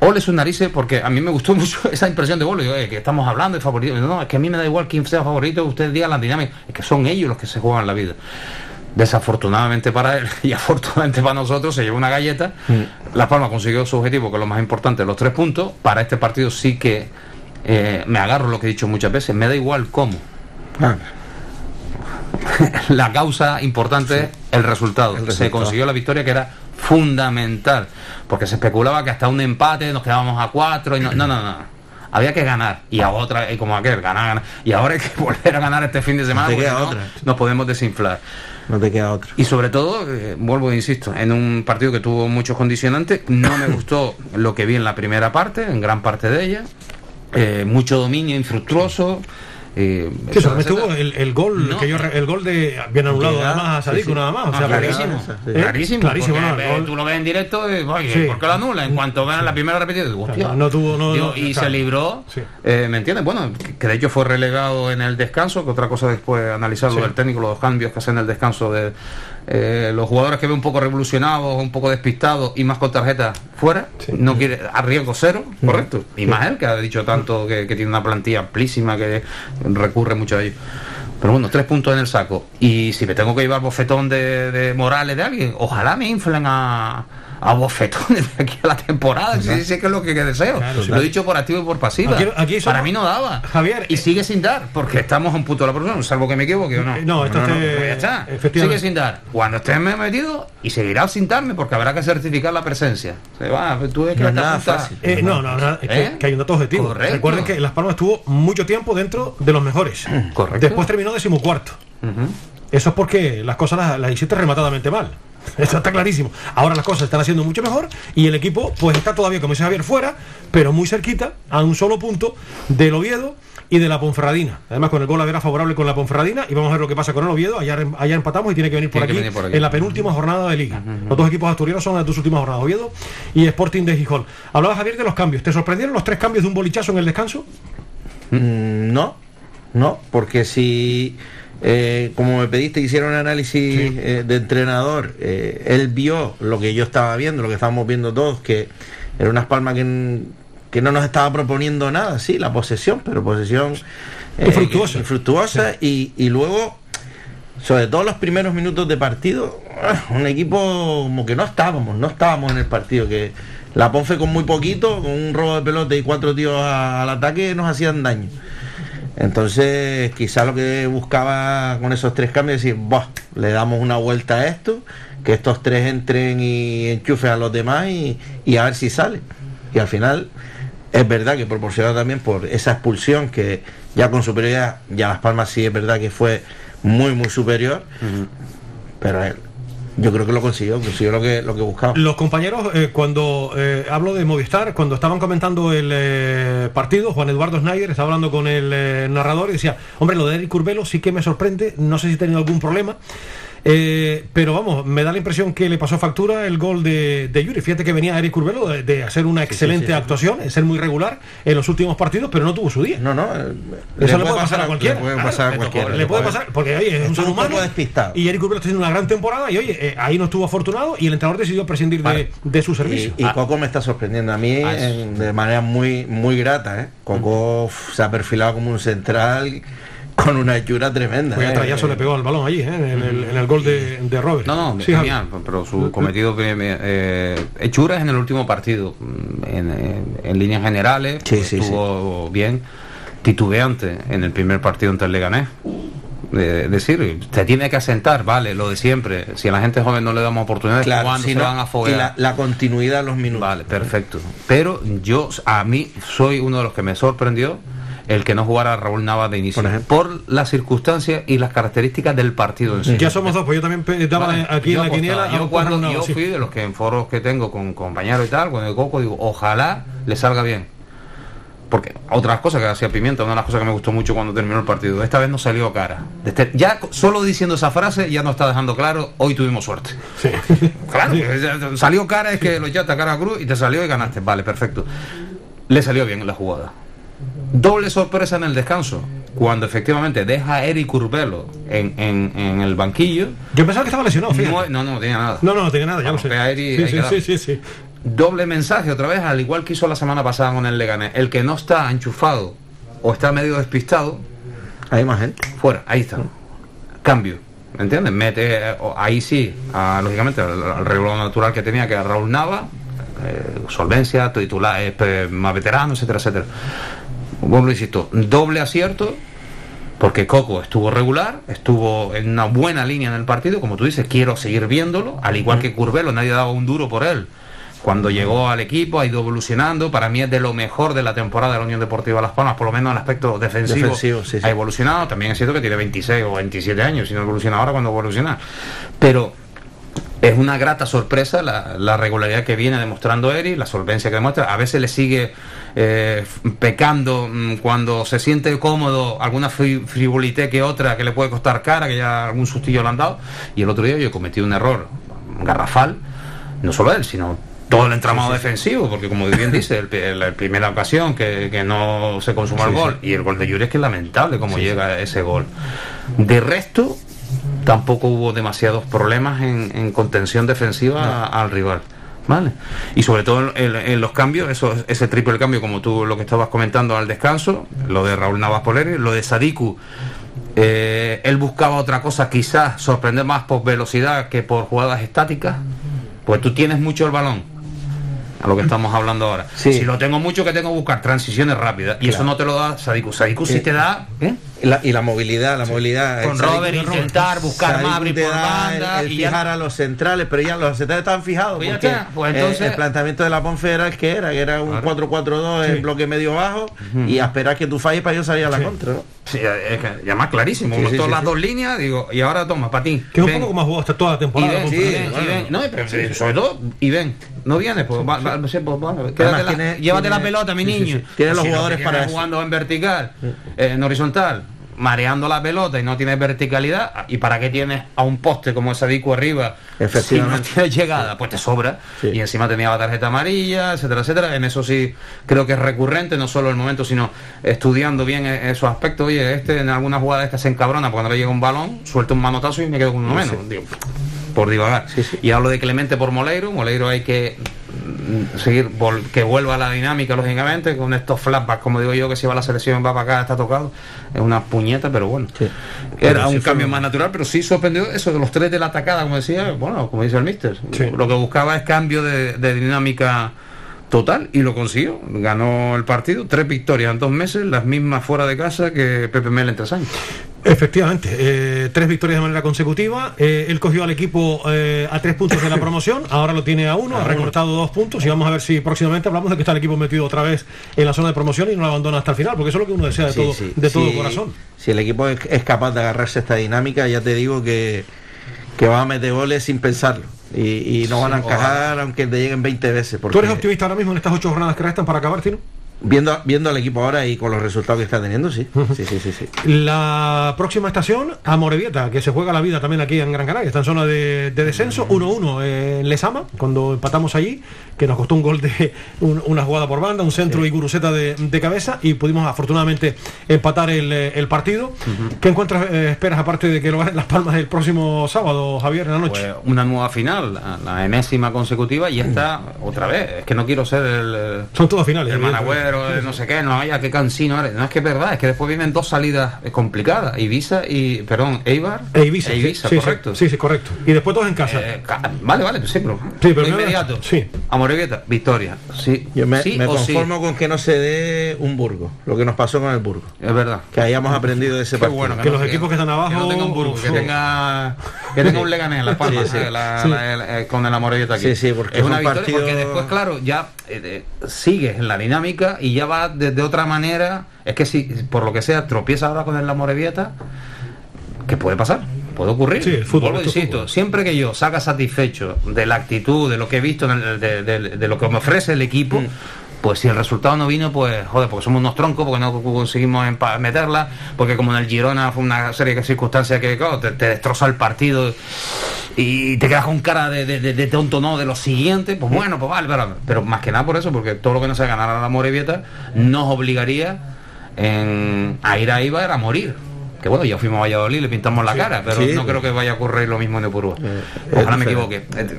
Speaker 6: ole sus narices porque a mí me gustó mucho esa impresión de. Digo, "Eh, que estamos hablando de favoritos. No, es que a mí me da igual quién sea favorito, ustedes digan la dinámica. Es que son ellos los que se juegan la vida. Desafortunadamente para él y afortunadamente para nosotros se llevó una galleta. La Palma consiguió su objetivo, que es lo más importante, los tres puntos. Para este partido sí que eh, me agarro lo que he dicho muchas veces, me da igual cómo.
Speaker 7: Ah,
Speaker 6: la causa importante es el resultado.
Speaker 7: El
Speaker 6: Se
Speaker 7: resultado.
Speaker 6: consiguió la victoria que era fundamental, porque se especulaba que hasta un empate nos quedábamos a cuatro y no, no, no, no. Había que ganar y a otra, y como aquel, ganar, ganar. Y ahora hay que volver a ganar este fin de semana, porque no,
Speaker 7: otra.
Speaker 6: nos podemos desinflar.
Speaker 7: no te queda otra.
Speaker 6: Y sobre todo, eh, vuelvo e insisto, en un partido que tuvo muchos condicionantes, no me gustó lo que vi en la primera parte, en gran parte de ella. Eh, mucho dominio infructuoso. Eh,
Speaker 2: Sí, solamente tuvo el, el gol
Speaker 6: No.
Speaker 2: que yo el gol de bien anulado nada más a Sadiku
Speaker 7: sí, sí.
Speaker 2: nada más o
Speaker 6: Ah,
Speaker 2: sea,
Speaker 6: clarísimo,
Speaker 2: porque-
Speaker 7: sí.
Speaker 2: ¿Eh?
Speaker 6: clarísimo,
Speaker 2: clarísimo
Speaker 6: porque,
Speaker 2: no, gol-
Speaker 6: tú lo ves en directo y oye. ¿por qué lo anula? En cuanto ven la primera repetida, hostia.
Speaker 2: No tuvo- no-
Speaker 6: Digo, y
Speaker 2: claro.
Speaker 6: se libró, eh, ¿me entiendes? Bueno, que, que de hecho fue relegado en el descanso, que otra cosa después analizarlo del técnico, los cambios que hacen en el descanso de eh, los jugadores que ven un poco revolucionados, un poco despistados y más con tarjeta fuera, no quiere a riesgo cero, correcto. Y más él que ha dicho tanto que, que tiene una plantilla amplísima que recurre mucho a ello. Pero bueno, tres puntos en el saco. Y si me tengo que llevar bofetón de, de Morales de alguien, ojalá me inflen a, a bofetones de aquí a la temporada. Sí, sí, que es lo que deseo.
Speaker 2: Claro,
Speaker 6: lo he dicho por activo y por pasiva.
Speaker 2: Aquí- aquí somos-
Speaker 6: Para mí no daba.
Speaker 2: Javier,
Speaker 6: Y
Speaker 2: eh,
Speaker 6: sigue sin dar, porque estamos a un punto de la próxima, salvo que me equivoque o no.
Speaker 2: No, esto esté-
Speaker 6: pues ya está. Sigue sin dar. Cuando estés me metido y seguirá sin darme, porque habrá que certificar la presencia. Se va, tú que
Speaker 7: No nada fácil.
Speaker 2: Eh, no, no, no, es que,
Speaker 6: ¿Eh?
Speaker 2: que hay un dato objetivo.
Speaker 6: Correcto.
Speaker 2: Recuerden que Las Palmas estuvo mucho tiempo dentro de los mejores.
Speaker 6: Correcto.
Speaker 2: Después terminó decimocuarto.
Speaker 6: Ujú.
Speaker 2: Eso es porque las cosas las, las hiciste rematadamente mal. Eso está clarísimo. Ahora las cosas están haciendo mucho mejor y el equipo pues está todavía, como dice Javier, fuera, pero muy cerquita, a un solo punto del Oviedo y de la Ponferradina. Además con el gol era favorable con la Ponferradina y vamos a ver lo que pasa con el Oviedo. Allá, allá empatamos y tiene que venir por,
Speaker 6: Tiene que
Speaker 2: aquí,
Speaker 6: venir por aquí.
Speaker 2: en la penúltima jornada de liga. Los dos equipos asturianos son las dos últimas jornadas, Oviedo y Sporting de Gijón. Hablaba Javier de los cambios. ¿Te sorprendieron los tres cambios de un bolichazo en el descanso?
Speaker 7: Mm, No, no, porque si, eh, como me pediste, hiciera un análisis eh, de entrenador, eh, él vio lo que yo estaba viendo, lo que estábamos viendo todos, que era unas palmas que, que no nos estaba proponiendo nada, sí, la posesión, pero posesión eh,
Speaker 2: Infructuosa.
Speaker 7: infructuosa y, y luego, sobre todo los primeros minutos de partido, ah, un equipo como que no estábamos, no estábamos en el partido, que la Ponfe con muy poquito, con un robo de pelota y cuatro tíos al ataque nos hacían daño. Entonces, quizá lo que buscaba con esos tres cambios es decir, "Buah, le damos una vuelta a esto, que estos tres entren y enchufen a los demás y, y a ver si sale. Y al final, es verdad que proporcionado también por esa expulsión que ya con superioridad, ya Las Palmas sí es verdad que fue muy, muy superior, pero él, yo creo que lo consiguió, consiguió lo que, lo que buscaba.
Speaker 2: Los compañeros, eh, cuando eh, hablo de Movistar, cuando estaban comentando el eh, partido, Juan Eduardo Schneider estaba hablando con el narrador y decía, hombre, lo de Eric Curbelo sí que me sorprende, no sé si ha tenido algún problema. Eh, pero vamos, me da la impresión que le pasó factura el gol de, de Yuri. Fíjate que venía Eric Curbelo de, de hacer una excelente
Speaker 7: sí, sí.
Speaker 2: actuación, de ser muy regular en los últimos partidos, pero no tuvo su día.
Speaker 7: No, no, eh,
Speaker 2: Eso le puede pasar a
Speaker 7: le
Speaker 2: cualquiera.
Speaker 7: puede
Speaker 2: Claro,
Speaker 7: pasar a
Speaker 2: le
Speaker 7: cualquiera.
Speaker 2: Le puede pasar, porque oye, es un ser humano.
Speaker 7: despistado.
Speaker 2: Y Eric Curbelo está haciendo una gran temporada y oye, eh, ahí no estuvo afortunado y el entrenador decidió prescindir de,
Speaker 6: Vale.
Speaker 2: de su servicio.
Speaker 7: Y, y Coco me está sorprendiendo a mí
Speaker 6: Ah,
Speaker 7: en- de manera muy muy grata. ¿eh? Coco uf, se ha perfilado como un central con una hechura tremenda.
Speaker 2: Porque
Speaker 7: ¿eh?
Speaker 2: Trayaso le pegó al balón allí, ¿eh? en, el, en el gol de, de Robert.
Speaker 6: No, no,
Speaker 2: Sí,
Speaker 6: genial, pero su cometido eh, eh, hechuras en el último partido, mm, en, en- en líneas generales,
Speaker 7: Sí,
Speaker 6: pues,
Speaker 7: sí,
Speaker 6: estuvo bien, titubeante en el primer partido ante el Leganés. De, decir, te tiene que asentar, vale, lo de siempre. Si a la gente joven no le damos oportunidades,
Speaker 7: Claro,
Speaker 6: ¿cuándo
Speaker 7: si
Speaker 6: se
Speaker 7: no-
Speaker 6: van a
Speaker 7: y
Speaker 6: foguear?
Speaker 7: la, la continuidad de los minutos.
Speaker 6: Vale, perfecto. Pero yo, a mí, soy uno de los que me sorprendió el que no jugara Raúl Navas de inicio.
Speaker 7: Por
Speaker 6: las circunstancias y las características del partido en sí.
Speaker 2: Ya somos dos, pues yo también daba
Speaker 6: Vale,
Speaker 2: aquí en la quiniela.
Speaker 6: Yo, cuando,
Speaker 2: Raúl
Speaker 6: yo
Speaker 2: sí.
Speaker 6: fui de los que en foros que tengo con compañeros y tal, con el Coco, digo, ojalá le salga bien. Porque otras cosas que hacía Pimienta, una de las cosas que me gustó mucho cuando terminó el partido, esta vez no salió cara. Este- ya solo diciendo esa frase ya nos está dejando claro, hoy tuvimos suerte.
Speaker 2: Sí.
Speaker 6: Claro, pues, salió cara es que lo echaste a cara a cruz y te salió y ganaste. Vale, perfecto. Le salió bien la jugada. Doble sorpresa en el descanso. Cuando efectivamente deja a Eric Curbelo en, en- en el banquillo.
Speaker 2: Yo pensaba que estaba lesionado, fíjate.
Speaker 6: No, no, no tenía nada.
Speaker 2: No, no, no tenía nada, ya lo sé. Sí, sí, sí,
Speaker 6: dar.
Speaker 2: sí, sí.
Speaker 6: Doble mensaje otra vez, al igual que hizo la semana pasada con el Leganés. El que no está enchufado o está medio despistado,
Speaker 7: Hay más gente.
Speaker 6: fuera, ahí está. Cambio. ¿Me entiendes? Mete eh, o- ahí sí, a, lógicamente, al, regular natural que tenía, que era Raúl Nava, eh, solvencia, titular, eh, más veterano, etcétera, etcétera. Vuelvo, insisto, doble acierto, porque Coco estuvo regular, estuvo en una buena línea en el partido, como tú dices, quiero seguir viéndolo, al igual que Curvelo, nadie daba un duro por él. Cuando llegó al equipo ha ido evolucionando, para mí es de lo mejor de la temporada de la Unión Deportiva Las Palmas, por lo menos en el aspecto defensivo,
Speaker 7: Defensivo, sí, sí.
Speaker 6: ha evolucionado, también es cierto que tiene 26 o 27 años, si no evoluciona ahora, cuando evoluciona. Pero es una grata sorpresa la, la regularidad que viene demostrando Eri, la solvencia que demuestra. A veces le sigue eh, pecando mm, cuando se siente cómodo, alguna fri- frivolité que otra que le puede costar cara, que ya algún sustillo le han dado. Y el otro día yo cometí un error garrafal, no solo él, sino todo el entramado defensivo, porque como bien dice, el, la primera ocasión que, que no se consuma el gol, y el gol de Yuri es que es lamentable cómo llega ese gol. De resto, tampoco hubo demasiados problemas en, en contención defensiva a- al rival. ¿Vale? Y sobre todo en, en los cambios, eso, ese triple cambio, como tú lo que estabas comentando al descanso, lo de Raúl Navas Poleri, lo de Sadiku, eh, él buscaba otra cosa, quizás sorprender más por velocidad que por jugadas estáticas. pues tú tienes mucho el balón. A lo que estamos hablando ahora.
Speaker 7: Sí.
Speaker 6: Si lo tengo mucho, que tengo que buscar transiciones rápidas. Y eso no te lo da Sadiku. Sadiku sí
Speaker 7: Sí.
Speaker 6: te da. ¿eh?
Speaker 7: Y la, y la movilidad, la movilidad.
Speaker 6: Con
Speaker 7: El
Speaker 6: Robert intentar buscar
Speaker 7: Sadiku
Speaker 6: más, abrir
Speaker 7: te
Speaker 6: por
Speaker 7: da
Speaker 6: banda.
Speaker 7: El, el
Speaker 6: y ya-
Speaker 7: fijar a los centrales, pero ya los centrales estaban fijados.
Speaker 6: Pues ya
Speaker 7: porque
Speaker 6: pues
Speaker 7: el-
Speaker 6: entonces-
Speaker 7: el, planteamiento de la Ponfe era el que era, que era un
Speaker 6: Claro.
Speaker 7: 4-4-2 en bloque medio bajo y a esperar que tú falles para yo salir a la contra. ¿no?
Speaker 6: Sí, es que ya más clarísimo.
Speaker 7: Sí, sí,
Speaker 6: todas
Speaker 7: sí,
Speaker 6: las
Speaker 7: sí.
Speaker 6: dos líneas, digo, y ahora toma, para ti.
Speaker 2: Que es un poco como ha jugado hasta toda la
Speaker 6: Y
Speaker 2: temporada.
Speaker 6: ven, y ven, y
Speaker 7: bueno.
Speaker 6: ven. No, pero sí, sobre todo, y ven. No vienes, pues, va, va, sí, pues, va, quédate
Speaker 7: Además,
Speaker 6: la-
Speaker 7: tiene-
Speaker 6: llévate
Speaker 7: tiene-
Speaker 6: la pelota, mi
Speaker 7: sí, sí,
Speaker 6: niño.
Speaker 7: sí. Tiene los jugadores para
Speaker 6: jugando en vertical, eh, en horizontal, mareando la pelota y no tienes verticalidad. ¿Y para qué tienes a un poste como ese Dico arriba? Si no tienes llegada, pues te sobra.
Speaker 7: Sí.
Speaker 6: Y encima tenía la tarjeta amarilla, etcétera, etcétera. En eso sí creo que es recurrente, no solo el momento, sino estudiando bien e- esos aspectos. Oye, este en alguna jugada esta se encabrona porque no le llega un balón, suelta un manotazo y me quedo con uno menos. Digo, por divagar.
Speaker 7: Sí.
Speaker 6: Y hablo de Clemente por Moleiro. Moleiro hay que seguir, vol- que vuelva la dinámica, lógicamente, con estos flashbacks, como digo yo, que si va a la selección, va para acá, está tocado. Es una puñeta, pero bueno.
Speaker 7: Sí.
Speaker 6: Era un
Speaker 7: sí
Speaker 6: cambio más natural, pero sí sorprendió eso de los tres de la atacada, como decía, bueno, como dice el mister.
Speaker 2: Sí.
Speaker 6: Lo que buscaba es cambio de, de dinámica total y lo consiguió. Ganó el partido, tres victorias en dos meses, las mismas fuera de casa que Pepe Mel en tres años.
Speaker 2: Efectivamente, eh, tres victorias de manera consecutiva. Eh, él cogió al equipo eh, a tres puntos de la promoción, ahora lo tiene a uno, ha recortado dos puntos y vamos a ver si próximamente hablamos de que está el equipo metido otra vez en la zona de promoción y no lo abandona hasta el final, porque eso es lo que uno desea de
Speaker 7: Sí,
Speaker 2: todo,
Speaker 7: sí.
Speaker 2: de todo
Speaker 7: Sí,
Speaker 2: corazón.
Speaker 7: Si el equipo es, capaz de agarrarse a esta dinámica, ya te digo que, que va a meter goles sin pensarlo. Y, y no van a encajar aunque te lleguen 20 veces. Porque
Speaker 2: ¿Tú eres optimista ahora mismo en estas ocho jornadas que restan para acabar, Tino?
Speaker 7: Viendo, viendo al equipo ahora y con los resultados que está teniendo, sí. Sí, sí, sí, sí.
Speaker 2: La próxima estación, a Morevieta, que se juega la vida también aquí en Gran Canaria, está en zona de, de descenso, 1-1 en Lesama, cuando empatamos allí, que nos costó un gol de un- una jugada por banda, un centro y guruseta de, de cabeza, y pudimos afortunadamente empatar el, eh, el partido. ¿Qué encuentras, eh, esperas, aparte de que lo ganen Las Palmas el próximo sábado, Javier, en la noche?
Speaker 6: Pues una nueva final, la, la enésima consecutiva, y esta otra vez. Es que no quiero ser el.
Speaker 2: Son todas finales.
Speaker 6: el el no sé qué, no, ya qué cansino eres. No es que es verdad, es que después vienen dos salidas complicadas. Ibiza y, perdón, Eibar.
Speaker 2: E Ibiza,
Speaker 6: E Ibiza,
Speaker 2: sí,
Speaker 6: correcto.
Speaker 2: Sí, sí, correcto. Y después todos en casa.
Speaker 6: Eh, vale, vale, sí, pero,
Speaker 2: Sí, pero
Speaker 6: inmediato.
Speaker 2: sí.
Speaker 6: Amorebieta, victoria. Sí,
Speaker 7: Yo me,
Speaker 6: sí
Speaker 7: me
Speaker 6: o sí.
Speaker 7: conformo con que no se dé un Burgo, lo que nos pasó con el Burgo.
Speaker 6: Es verdad.
Speaker 7: Que hayamos aprendido de ese
Speaker 6: Qué
Speaker 7: partido.
Speaker 6: bueno
Speaker 2: Que los equipos que están abajo,
Speaker 6: Que no tenga un Burgos, que tenga, que tenga un Leganés en la palma
Speaker 7: Sí, sí.
Speaker 6: eh, la-
Speaker 2: Sí.
Speaker 6: la- el- eh, con el Amorebieta aquí.
Speaker 7: Sí, sí, porque
Speaker 6: es una
Speaker 7: son
Speaker 6: victoria porque después, claro, ya eh, eh, sigues en la dinámica y ya va de, de otra manera. Es que si por lo que sea tropieza ahora con el Amorebieta, ¿qué puede pasar? Puede ocurrir.
Speaker 2: Sí, el fútbol,
Speaker 6: insisto,
Speaker 2: fútbol.
Speaker 6: siempre que yo salga satisfecho de la actitud, de lo que he visto, de lo que me ofrece el equipo,
Speaker 2: Mm.
Speaker 6: Pues si el resultado no vino, pues joder, porque somos unos troncos, porque no conseguimos meterla, porque como en el Girona fue una serie de circunstancias que claro, te, te destroza el partido y te quedas con cara de, de- de- de tonto no de lo siguiente, pues bueno, pues vale, pero, pero más que nada por eso, porque todo lo que no se ganara la Morevieta nos obligaría en- a ir a Ibar a morir. Que bueno, ya fuimos a Valladolid, le pintamos la cara, pero
Speaker 7: sí.
Speaker 6: no creo que vaya a ocurrir lo mismo en Epurúa.
Speaker 7: es
Speaker 6: Ojalá me
Speaker 7: diferente.
Speaker 6: equivoque. Eh,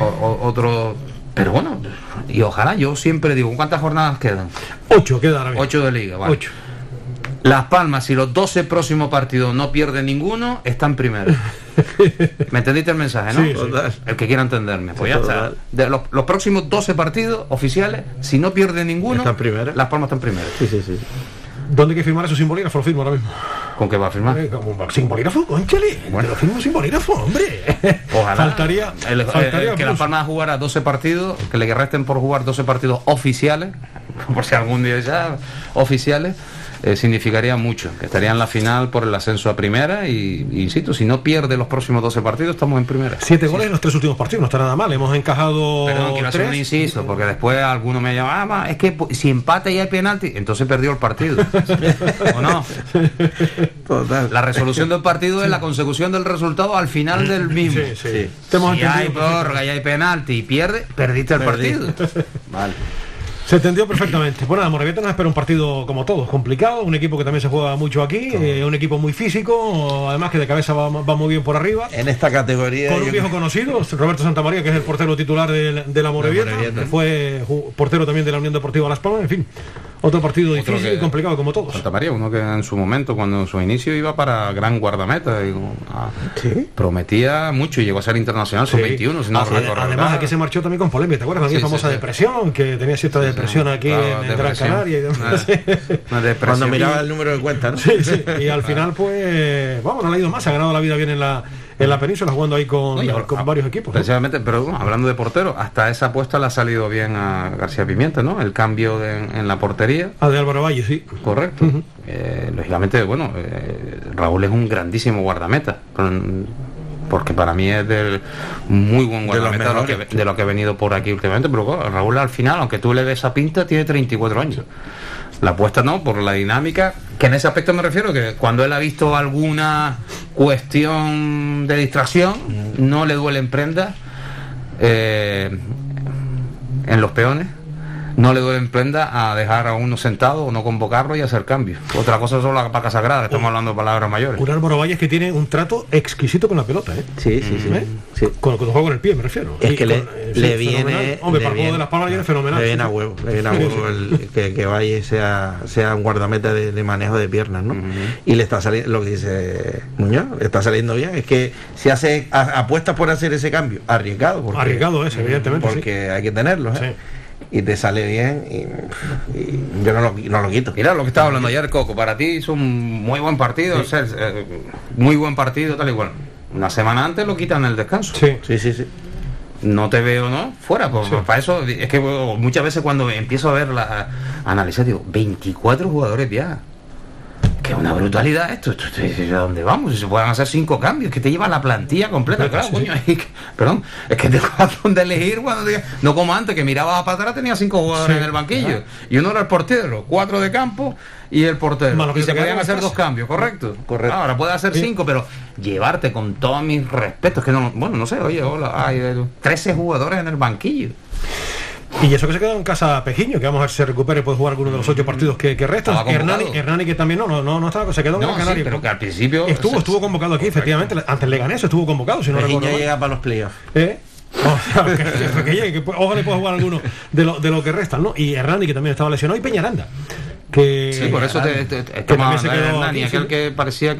Speaker 6: o- o- otro. Pero bueno, y ojalá yo siempre digo, ¿cuántas jornadas quedan?
Speaker 2: Ocho queda ahora mismo.
Speaker 6: Ocho de liga, vale.
Speaker 2: Ocho.
Speaker 6: Las Palmas, si los 12 próximos partidos no pierden ninguno, están primero. ¿Me entendiste el mensaje, no?
Speaker 2: Sí.
Speaker 6: El que quiera entenderme. Pues ya está. De los, los próximos 12 partidos oficiales, si no pierden ninguno,
Speaker 7: Están primero.
Speaker 6: Las Palmas están primero.
Speaker 7: Sí, sí, sí.
Speaker 2: ¿Dónde hay que firmar eso sin bolígrafo? Lo firmo ahora mismo.
Speaker 6: ¿Con qué va a firmar?
Speaker 2: Eh, Sin bolígrafo, conchale.
Speaker 6: Bueno.
Speaker 2: Lo firmo sin bolígrafo, hombre.
Speaker 6: Ojalá.
Speaker 2: Faltaría,
Speaker 6: El- el-
Speaker 2: faltaría
Speaker 6: que Las
Speaker 2: plus.
Speaker 6: Palmas jugara 12 partidos, que le resten por jugar 12 partidos oficiales, por si algún día ya oficiales, eh, significaría mucho. Que estaría en la final por el ascenso a primera y, y, insisto, si no pierde los próximos 12 partidos, estamos en primera.
Speaker 2: Siete goles en los tres últimos partidos, no está nada mal. Hemos encajado
Speaker 6: Perdón, quiero hacer un
Speaker 2: tres.
Speaker 6: inciso, porque después alguno me llama, ah, es que si empate y hay penalti, entonces perdió el partido. ¿O no?
Speaker 7: Total.
Speaker 6: La resolución del partido es la consecución del resultado al final del mismo.
Speaker 2: Sí,
Speaker 6: Si hay prórroga y hay penalti y pierde, perdiste el
Speaker 7: Perdí.
Speaker 6: partido. Vale.
Speaker 2: Se entendió perfectamente. Bueno, la Morevieta nos espera un partido como todos, complicado, un equipo que también se juega mucho aquí, eh, un equipo muy físico, además que de cabeza va, va muy bien por arriba.
Speaker 7: En esta categoría.
Speaker 2: Con un viejo conocido, Roberto Santamaría, que es el portero titular de, de la Morevieta, que fue portero también de la Unión Deportiva Las Palmas, en fin. Otro partido
Speaker 6: Otro
Speaker 2: difícil
Speaker 6: que-
Speaker 2: y complicado como todos.
Speaker 6: Santa María, uno que en su momento, cuando en su inicio iba para gran guardameta, digo, ah, prometía mucho y llegó a ser internacional
Speaker 2: Sí.
Speaker 6: sub-21, si no
Speaker 2: Ade-
Speaker 6: recuerdo
Speaker 2: Además, aquí se marchó también con polémica, ¿te acuerdas? Aquella
Speaker 6: Sí, sí,
Speaker 2: famosa
Speaker 6: sí.
Speaker 2: depresión, que tenía cierta depresión aquí
Speaker 6: Claro,
Speaker 2: en, en Gran. Canaria y demás.
Speaker 6: Una depresión.
Speaker 7: Cuando miraba el número de cuenta, ¿no?
Speaker 2: Sí, sí. Y al final, pues, vamos, no le ha ido más. Ha ganado la vida bien en la, en la península, jugando ahí con, con varios equipos. ¿no?
Speaker 6: Precisamente, pero bueno, hablando de portero, hasta esa apuesta le ha salido bien a García Pimienta, ¿no? El cambio de- en la portería.
Speaker 2: Ah, de Álvaro Valle, sí.
Speaker 6: Correcto. Eh, lógicamente, bueno, eh, Raúl es un grandísimo guardameta. con- Porque para mí es del muy buen
Speaker 7: De
Speaker 6: guardameta de lo, que, de lo que ha venido por aquí últimamente. Pero bueno, Raúl al final, aunque tú le ves esa pinta, tiene 34 años. La apuesta no, por la dinámica, que en ese aspecto me refiero, que cuando él ha visto alguna cuestión de distracción, no le duele en prenda eh, en los peones, no le duele en prenda a dejar a uno sentado o no convocarlo y hacer cambios. Otra cosa son las vacas sagradas, estamos hablando de palabras mayores.
Speaker 2: Un Álvaro Valles que tiene un trato exquisito con la pelota, ¿eh?
Speaker 7: Sí, sí, sí.
Speaker 2: ¿Eh?
Speaker 7: sí.
Speaker 2: Con, con el juego con el pie, me refiero.
Speaker 7: Es
Speaker 2: Y
Speaker 7: que
Speaker 2: con-
Speaker 7: le,
Speaker 2: eh, sí,
Speaker 7: le
Speaker 2: fenomenal.
Speaker 7: viene.
Speaker 2: Hombre,
Speaker 7: le
Speaker 2: para el juego de las palmas viene fenomenal.
Speaker 7: Le viene a huevo, le viene a huevo el- que, que Valle sea, sea un guardameta de, de manejo de piernas, ¿no? Y le está saliendo, lo que dice Muñoz, le está saliendo bien. Es que si hace apuestas por hacer ese cambio, arriesgado. Porque,
Speaker 2: Arriesgado es, evidentemente, sí.
Speaker 7: Porque hay que tenerlo, ¿eh? Y te sale bien y, y yo no lo, no lo quito.
Speaker 6: Mira lo que estaba hablando ayer, Coco. Para ti hizo un muy buen partido, o sea, eh, muy buen partido, tal y cual. Una semana antes lo quitan el descanso.
Speaker 2: Sí.
Speaker 7: Sí, sí, sí.
Speaker 6: No te veo, ¿no? Fuera, pues, para eso es que muchas veces cuando empiezo a ver la a analizar digo, 24 jugadores ya. Que es una brutalidad esto, esto, esto- esto- ¿a dónde vamos? Si se pueden hacer cinco cambios, que te lleva la plantilla completa, claro,
Speaker 2: Sí.
Speaker 6: coño, es que- perdón, es que te donde elegir cuando te- no como antes, que mirabas para atrás, tenía cinco jugadores
Speaker 2: Sí.
Speaker 6: en el banquillo, y uno era el portero, cuatro de campo y el portero.
Speaker 2: Más lo que
Speaker 6: y se
Speaker 2: pagan
Speaker 6: hacer dos cambios, correcto.
Speaker 7: Correcto.
Speaker 6: Ahora puede hacer
Speaker 2: Sí.
Speaker 6: cinco, pero llevarte con todos mis respetos, que no, bueno, no sé, oye, hola, hay eh, 13 jugadores en el banquillo.
Speaker 2: Y eso que se quedó en casa Pejiño, que vamos a ver si se recupera y puede jugar alguno de los ocho partidos que, que restan. Hernani, Hernani que también no, no, no, no estaba, se quedó en
Speaker 6: No,
Speaker 2: Gran
Speaker 6: sí,
Speaker 2: Canaria.
Speaker 6: pero que al principio
Speaker 2: Estuvo, estuvo convocado aquí, efectivamente. Antes le gané, estuvo convocado, si no
Speaker 7: Pejiño
Speaker 2: recuerdo
Speaker 7: llega para los playoffs.
Speaker 2: ¿Eh? O sea, que, que- que llegue, que ojalá pueda jugar alguno de lo, de lo que restan, ¿no? Y Hernani, que también estaba lesionado, y Peñaranda. Que,
Speaker 6: Sí, por eso te, te- te-
Speaker 2: que también se
Speaker 6: de
Speaker 2: quedó
Speaker 6: Hernani,
Speaker 2: aquí,
Speaker 6: aquel
Speaker 2: sí.
Speaker 6: que parecía que,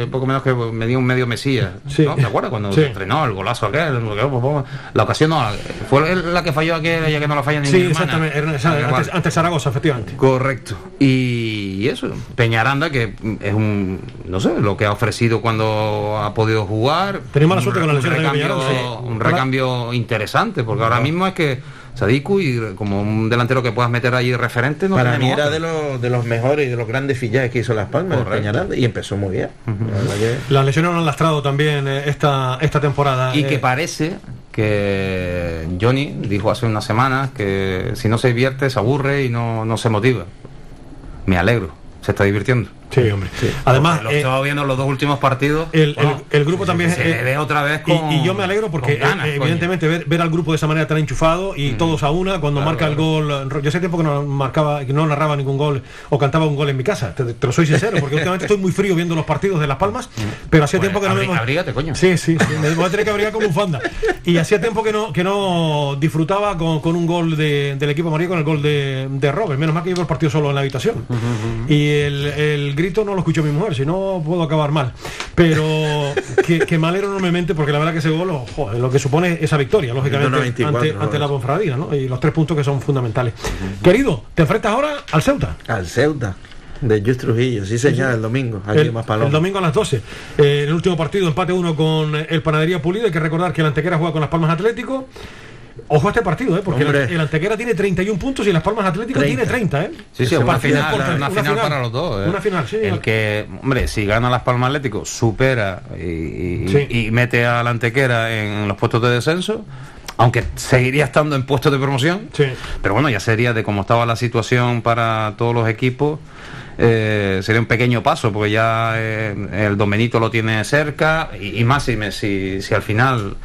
Speaker 6: que poco menos que me dio un medio mesías.
Speaker 2: Sí.
Speaker 6: ¿no? ¿Te acuerdas cuando
Speaker 2: Sí.
Speaker 6: se estrenó el golazo aquel? Que- pues, La ocasión no, fue la que falló aquella ya que no la falla ni
Speaker 2: Sí,
Speaker 6: hermana.
Speaker 2: exactamente. Hernani,
Speaker 6: Ah,
Speaker 2: antes, antes Zaragoza, efectivamente.
Speaker 6: Correcto. Y eso, Peñaranda, que es un, no sé, lo que ha ofrecido cuando ha podido jugar.
Speaker 2: Mala
Speaker 6: Un
Speaker 2: suerte con la lesión de
Speaker 6: recambio,
Speaker 2: Peñaranda, sí.
Speaker 6: un recambio interesante, porque ahora mismo es que Sadiku y como un delantero que puedas meter ahí referente, no
Speaker 7: Para mí era de los, de los mejores y de los grandes fichajes que hizo Las Palmas. Peñaranda, y empezó muy bien. La verdad que-
Speaker 2: Las lesiones lo han lastrado también eh, esta, esta temporada.
Speaker 6: Y
Speaker 2: eh,
Speaker 6: que parece que Johnny dijo hace unas semanas que si no se divierte se aburre y no, no se motiva. Me alegro, se está divirtiendo.
Speaker 2: Sí, hombre. Además,
Speaker 6: Porque lo
Speaker 2: eh,
Speaker 6: estaba viendo los dos últimos partidos.
Speaker 2: el,
Speaker 6: bueno,
Speaker 2: el- el grupo también
Speaker 6: se
Speaker 2: eh,
Speaker 6: ve otra vez
Speaker 2: y-
Speaker 6: con
Speaker 2: y, yo me alegro porque
Speaker 6: ganas,
Speaker 2: eh, evidentemente ver, ver al grupo de esa manera tan enchufado y todos a una cuando
Speaker 6: Claro,
Speaker 2: marca el gol yo hace tiempo que no marcaba que no narraba ningún gol o cantaba un gol en mi casa te, te lo soy sincero porque últimamente estoy muy frío viendo los partidos de las Palmas pero hacía
Speaker 6: Pues,
Speaker 2: tiempo que no
Speaker 6: abrí-
Speaker 2: me
Speaker 6: abrígate, coño.
Speaker 2: sí sí, sí me voy a tener que abrigar como bufanda y hacía tiempo que no que no disfrutaba con, con un gol de- del equipo amarillo con el gol de, de Robert. Menos mal que llevo el partido solo en la habitación. Y el, el grito no lo escuchó mi mujer si no puedo acabar mal pero que, que me alegro enormemente porque la verdad que ese gol oh, joder, lo que supone esa victoria lógicamente
Speaker 7: 94,
Speaker 2: ante, ante la Bonfradina ¿no? y los tres puntos que son fundamentales querido te enfrentas ahora al Ceuta
Speaker 7: Al Ceuta, de Just Trujillo, sí señor, el domingo, aquí
Speaker 2: el,
Speaker 7: Más
Speaker 2: el domingo a las 12. Eh, en el último partido, empate uno con el Panadería Pulido. Hay que recordar que el Antequera juega con las Palmas Atlético. Ojo a este partido, ¿eh? porque el,
Speaker 7: Hombre.
Speaker 2: el Antequera tiene 31 puntos y las Palmas Atlético
Speaker 7: 30.
Speaker 2: tiene 30. ¿eh?
Speaker 6: Sí, sí, una final,
Speaker 2: importante,
Speaker 6: una final para los dos. ¿eh?
Speaker 2: Una final, sí.
Speaker 6: El que, hombre, si gana Las Palmas Atlético, supera y, y-
Speaker 2: Sí.
Speaker 6: y mete a la Antequera en los puestos de descenso, aunque seguiría estando en puestos de promoción.
Speaker 2: Sí.
Speaker 6: Pero bueno, ya sería de cómo estaba la situación para todos los equipos. eh, sería un pequeño paso porque ya eh, el Don Benito lo tiene cerca y, y más si, me- si, si al final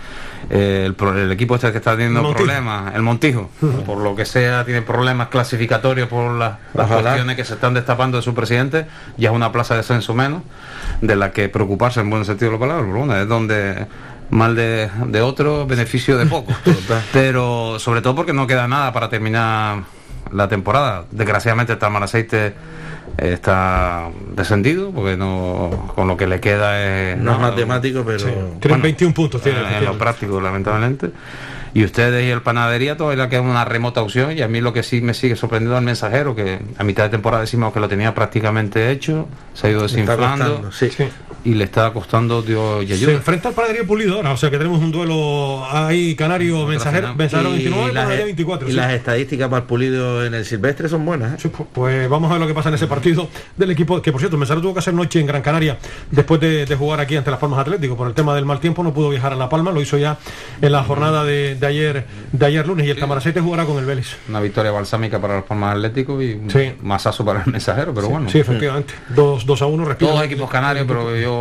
Speaker 6: eh, el, pro- el equipo este que está teniendo
Speaker 2: Montijo.
Speaker 6: problemas, el Montijo, por lo que sea, tiene problemas clasificatorios por las, las cuestiones que se están destapando de su presidente, ya es una plaza de descenso menos, de la que preocuparse en buen sentido de la palabra, bueno, es donde mal de, de otro, beneficio de poco. Pero sobre todo porque no queda nada para terminar la temporada. Desgraciadamente el Tamaraceite está descendido, porque no con lo que le queda es...
Speaker 7: No es matemático, pero...
Speaker 2: Tienen
Speaker 6: Bueno,
Speaker 2: 21 puntos. Tienen,
Speaker 6: en, en lo práctico, lamentablemente. Y ustedes y el Panadería todavía queda una remota opción. Y a mí lo que sí me sigue sorprendiendo al mensajero, que a mitad de temporada decimos que lo tenía prácticamente hecho, se ha ido
Speaker 7: Está
Speaker 6: desinflando
Speaker 7: sí.
Speaker 6: Y le está costando Dios y
Speaker 2: Se enfrenta al Panadería Pulido ahora, o sea que tenemos un duelo ahí canario mensajero, mensajero 29
Speaker 7: y las,
Speaker 2: 24.
Speaker 7: y
Speaker 2: sí.
Speaker 7: las estadísticas para el pulido en el silvestre son buenas. ¿eh?
Speaker 2: Sí, pu- Pues vamos a ver lo que pasa en ese partido del equipo, que por cierto, Mensaro tuvo que hacer noche en Gran Canaria después de, de jugar aquí ante las Palmas Atlético. Por el tema del mal tiempo no pudo viajar a La Palma, lo hizo ya en la jornada de, de ayer de ayer lunes y el Tamaracete jugará con el Vélez.
Speaker 6: Una victoria balsámica para los Palmas Atléticos y un
Speaker 2: Sí.
Speaker 6: masazo para el mensajero, pero bueno.
Speaker 2: Sí, efectivamente. 2 dos a 1 respira.
Speaker 6: Todos equipos canarios, pero yo,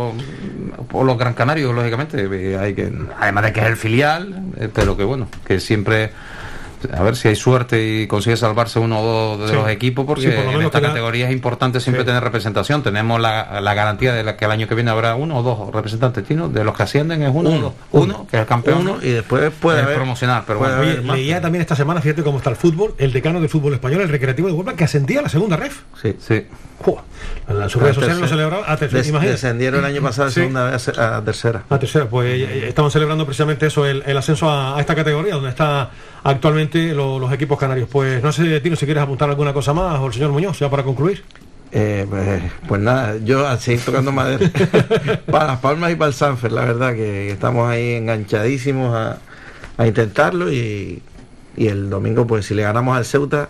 Speaker 6: por los gran canarios, lógicamente, eh, hay que, además de que es el filial, eh, pero que bueno, que siempre, a ver si hay suerte y consigue salvarse uno o dos de
Speaker 2: Sí.
Speaker 6: los equipos, porque
Speaker 2: Sí, por lo
Speaker 6: en esta
Speaker 2: queda-
Speaker 6: categoría es importante siempre
Speaker 2: Sí.
Speaker 6: tener representación. Tenemos la, la garantía de la que el año que viene habrá uno o dos representantes chinos, de los que ascienden es uno, o
Speaker 7: Uno,
Speaker 6: dos. uno, que es el campeón.
Speaker 7: Uno y después puede haber
Speaker 6: promocional, pero
Speaker 7: puede
Speaker 6: bueno.
Speaker 2: Oye,
Speaker 7: haber más.
Speaker 2: leía también esta semana, fíjate cómo está el fútbol, el decano de fútbol español, el recreativo de Huelva, que ascendía a la segunda ref.
Speaker 7: Sí.
Speaker 6: Sí.
Speaker 2: En sus redes sociales lo celebraba a tercera,
Speaker 7: Des- descendieron el año pasado de
Speaker 2: Sí.
Speaker 7: segunda vez a tercera.
Speaker 2: A tercera, pues eh, eh, estamos celebrando precisamente eso, el, el ascenso a, a esta categoría, donde está actualmente lo- los equipos canarios. Pues no sé, Tino, si quieres apuntar alguna cosa más, o el señor Muñoz, ya para concluir.
Speaker 7: Eh, pues, pues nada, yo a seguir tocando madera para las Palmas y para el Sanfer, la verdad que estamos ahí enganchadísimos a, a intentarlo y, y el domingo pues si le ganamos al Ceuta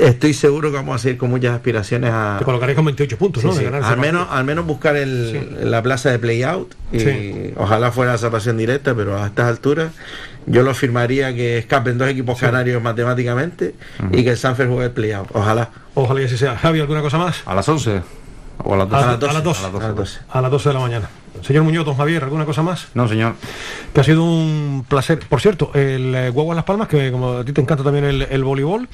Speaker 7: estoy seguro que vamos a seguir con muchas aspiraciones a
Speaker 2: Te colocaréis con 28 puntos,
Speaker 7: sí,
Speaker 2: ¿no?
Speaker 7: Sí, al menos al menos buscar el,
Speaker 2: Sí.
Speaker 7: la plaza de play out y
Speaker 2: Sí.
Speaker 7: ojalá fuera la salvación directa pero a estas alturas yo lo firmaría que escapen dos equipos canarios matemáticamente y que el Sanfer juegue el play out ojalá
Speaker 2: Ojalá y así sea. Javi, ¿alguna cosa más?
Speaker 6: A las 11 o a las 12.
Speaker 2: A, a las 2.
Speaker 7: a las 12.
Speaker 2: A las 12 de la mañana. Señor Muñoz, don Javier, ¿alguna cosa más?
Speaker 6: No, señor.
Speaker 2: Que ha sido un placer. Por cierto, el eh, Guagua Las Palmas, que como a ti te encanta también el, el voleibol,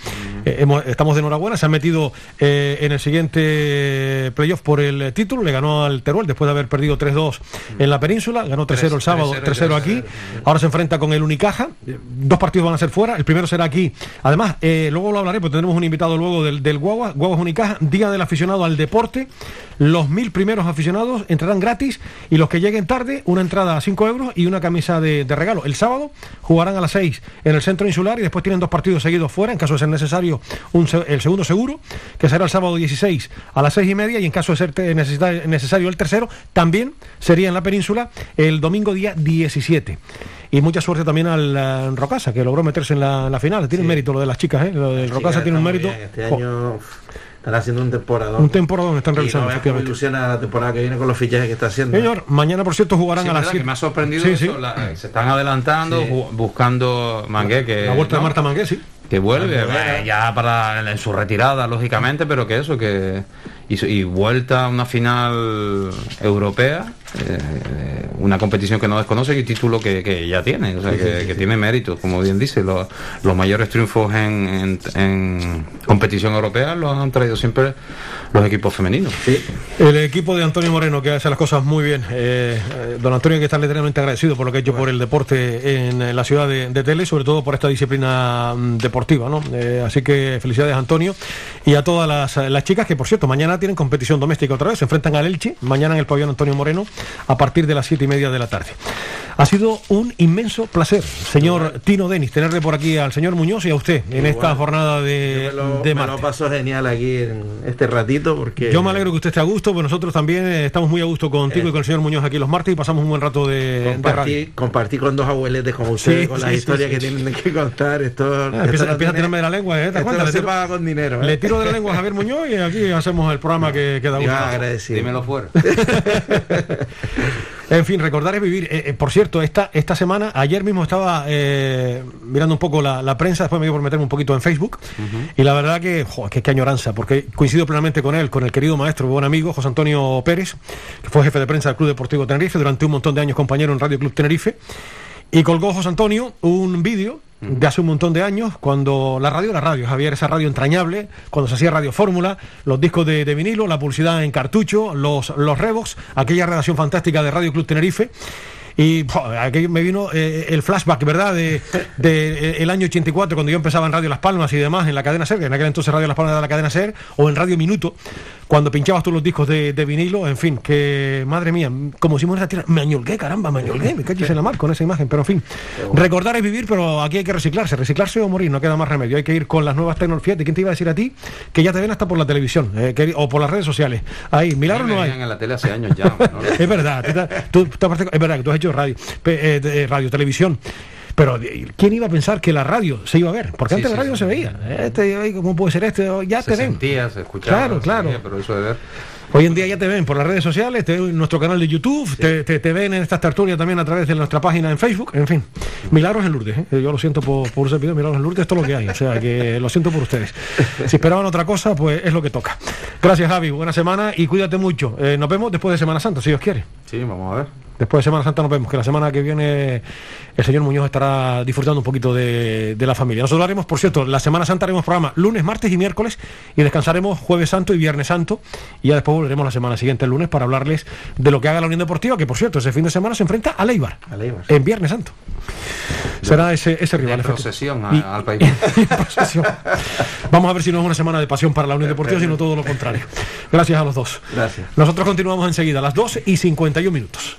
Speaker 2: eh, hemos- estamos de enhorabuena. Se han metido eh, en el siguiente playoff por el eh, título. Le ganó al Teruel después de haber perdido 3-2 en la península. Ganó 3-0 el sábado,
Speaker 6: 3-0 y
Speaker 2: 3-0 aquí. Ahora se enfrenta con el Unicaja. Dos partidos van a ser fuera. El primero será aquí. Además, eh, luego lo hablaré, porque tendremos un invitado luego del, del Guagua. Guaguas Unicaja, Día del Aficionado al Deporte. Los mil primeros aficionados entrarán gratis y los que lleguen tarde, una entrada a 5 euros y una camisa de, de regalo. El sábado jugarán a las 6 en el centro insular y después tienen dos partidos seguidos fuera, en caso de ser necesario un el segundo seguro, que será el sábado 16 a las 6 y media y en caso de ser necesario el tercero, también sería en la península el domingo día 17. Y mucha suerte también al Rocasa, que logró meterse en la, en la final. Tiene mérito lo de las chicas, ¿eh? Lo del Rocasa tiene un mérito.
Speaker 7: Este año están haciendo un temporada.
Speaker 2: Un temporadón están
Speaker 7: Y
Speaker 2: realizando,
Speaker 7: no veas cómo
Speaker 2: efectivamente.
Speaker 7: ilusiona la temporada que viene con los fichajes que está haciendo.
Speaker 2: Señor, mañana por cierto jugarán
Speaker 6: Sí,
Speaker 2: a las
Speaker 6: verdad, que
Speaker 2: 7.
Speaker 6: me ha sorprendido
Speaker 2: Sí,
Speaker 6: eso,
Speaker 2: sí.
Speaker 6: la- se están adelantando buscando Mangué que
Speaker 2: La vuelta de
Speaker 6: ¿no?
Speaker 2: Marta Mangué, sí.
Speaker 6: que vuelve eh, ya para en su retirada lógicamente pero que eso que y, y vuelta a una final europea eh, una competición que no desconoce y título que, que ya tiene o sea que, que tiene mérito como bien dice los, los mayores triunfos en, en- en competición europea los han traído siempre los equipos femeninos
Speaker 2: El equipo de Antonio Moreno, que hace las cosas muy bien. Eh, eh, don Antonio, hay que estar eternamente agradecido por lo que ha hecho por el deporte en, la ciudad de, de Tele, sobre todo por esta disciplina mm, deportiva. ¿no? Eh, así que felicidades, Antonio. Y a todas las, las chicas que, por cierto, mañana tienen competición doméstica otra vez. Se enfrentan al Elche, mañana en el pabellón Antonio Moreno, a partir de las siete y media de la tarde. Ha sido un inmenso placer, señor Tino Denis, tenerle por aquí al señor Muñoz y a usted en esta jornada
Speaker 7: Yo
Speaker 2: de,
Speaker 7: me lo,
Speaker 2: de
Speaker 7: me lo paso genial aquí en este ratito porque
Speaker 2: Yo me alegro que usted esté a gusto, pues nosotros también estamos muy a gusto contigo
Speaker 7: Eh.
Speaker 2: y con el señor Muñoz aquí los martes y pasamos un buen rato de, de
Speaker 7: compartí, compartí con dos abueletes como ustedes
Speaker 2: Sí,
Speaker 7: con
Speaker 2: sí,
Speaker 7: las
Speaker 2: sí,
Speaker 7: historias
Speaker 2: sí,
Speaker 7: que
Speaker 2: sí.
Speaker 7: tienen que contar. Esto,
Speaker 2: Ah,
Speaker 7: esto
Speaker 2: empieza
Speaker 7: no
Speaker 2: empieza a tirarme de la lengua, ¿eh? ¿Te
Speaker 7: esto no
Speaker 2: Le
Speaker 7: se
Speaker 2: tiro,
Speaker 7: paga con dinero. ¿eh?
Speaker 2: le tiro de la lengua a Javier Muñoz y aquí hacemos el programa que, que da
Speaker 7: Iba
Speaker 2: gusto.
Speaker 7: agradecido.
Speaker 6: dímelo fuera
Speaker 2: En fin, recordar es vivir. Eh, eh, por cierto, esta, esta semana, ayer mismo estaba eh, mirando un poco la, la prensa, después me dio por meterme un poquito en Facebook, y la verdad que, jo, que qué añoranza, porque coincido plenamente con él, con el querido maestro, buen amigo, José Antonio Pérez, que fue jefe de prensa del Club Deportivo Tenerife, durante un montón de años compañero en Radio Club Tenerife, y colgó José Antonio un vídeo de hace un montón de años, cuando la radio era radio, Javier, esa radio entrañable, cuando se hacía Radio Fórmula, los discos de, de vinilo, la publicidad en cartucho, los, los Revox, aquella redacción fantástica de Radio Club Tenerife. Y po, aquí me vino eh, el flashback, ¿verdad? De, de, eh, el año 84, cuando yo empezaba en Radio Las Palmas y demás, en la cadena SER, que en aquel entonces Radio Las Palmas era la cadena SER, o en Radio Minuto, cuando pinchabas tú los discos de, de vinilo, en fin, que madre mía, como me esa tierra, me añolgué, caramba, me añolgué, me calles en la mar con esa imagen, pero en fin, recordar es vivir, pero aquí hay que reciclarse, reciclarse o morir, no queda más remedio, hay que ir con las nuevas tecnologías. ¿De quién te iba a decir a ti? Que ya te ven hasta por la televisión eh, que- o por las redes sociales. Ahí, milagros
Speaker 6: Me
Speaker 2: no hay.
Speaker 6: en la tele hace años ya. ¿no?
Speaker 2: es verdad, tú tú- es verdad que tú has hecho radio, eh, de- radio, televisión. Pero eh, ¿quién iba a pensar que la radio se iba a ver? Porque
Speaker 6: Sí,
Speaker 2: antes
Speaker 6: sí,
Speaker 2: la radio
Speaker 6: sí.
Speaker 2: se veía. Este, ¿Cómo puede ser este? Ya
Speaker 6: se
Speaker 2: te ven.
Speaker 6: sentía, se escuchaba.
Speaker 2: Claro,
Speaker 6: se
Speaker 2: claro.
Speaker 6: veía, pero eso de ver.
Speaker 2: Hoy en día ya te ven por las redes sociales, te ven en nuestro canal de YouTube, te, te- te ven en estas tertulias también a través de nuestra página en Facebook, en fin. Milagros en Lourdes, ¿eh? yo lo siento por, por ese video, Milagros en Lourdes, esto es lo que hay, o sea que lo siento por ustedes. Si esperaban otra cosa, pues es lo que toca. Gracias Javi, buena semana y cuídate mucho. Eh, nos vemos después de Semana Santa, si Dios quiere.
Speaker 6: Sí, vamos a ver.
Speaker 2: Después de Semana Santa nos vemos, que la semana que viene el señor Muñoz estará disfrutando un poquito de, de la familia. Nosotros haremos, por cierto, la Semana Santa haremos programa lunes, martes y miércoles y descansaremos jueves santo y viernes santo y ya después volveremos la semana siguiente, el lunes, para hablarles de lo que haga la Unión Deportiva, que por cierto, ese fin de semana se enfrenta a Leibar,
Speaker 7: A Leibar.
Speaker 2: en viernes santo. Será ese, ese rival. Efectivamente.
Speaker 6: procesión a-
Speaker 2: Y-
Speaker 6: al país.
Speaker 2: y procesión. Vamos a ver si no es una semana de pasión para la Unión Deportiva, sino todo lo contrario. Gracias a los dos.
Speaker 7: Gracias.
Speaker 2: Nosotros continuamos enseguida, a las 2 y 51 minutos.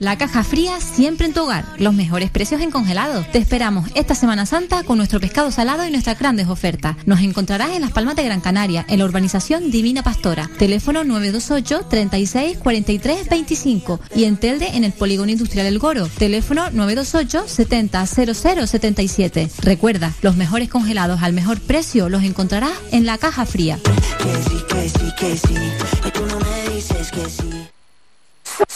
Speaker 8: La caja fría siempre en tu hogar. Los mejores precios en congelados. Te esperamos esta Semana Santa con nuestro pescado salado y nuestras grandes ofertas. Nos encontrarás en Las Palmas de Gran Canaria, en la urbanización Divina Pastora. Teléfono 928 36 43 25 y en Telde en el Polígono Industrial El Goro. Teléfono 928 70 00 77. Recuerda, los mejores congelados al mejor precio los encontrarás en la caja fría.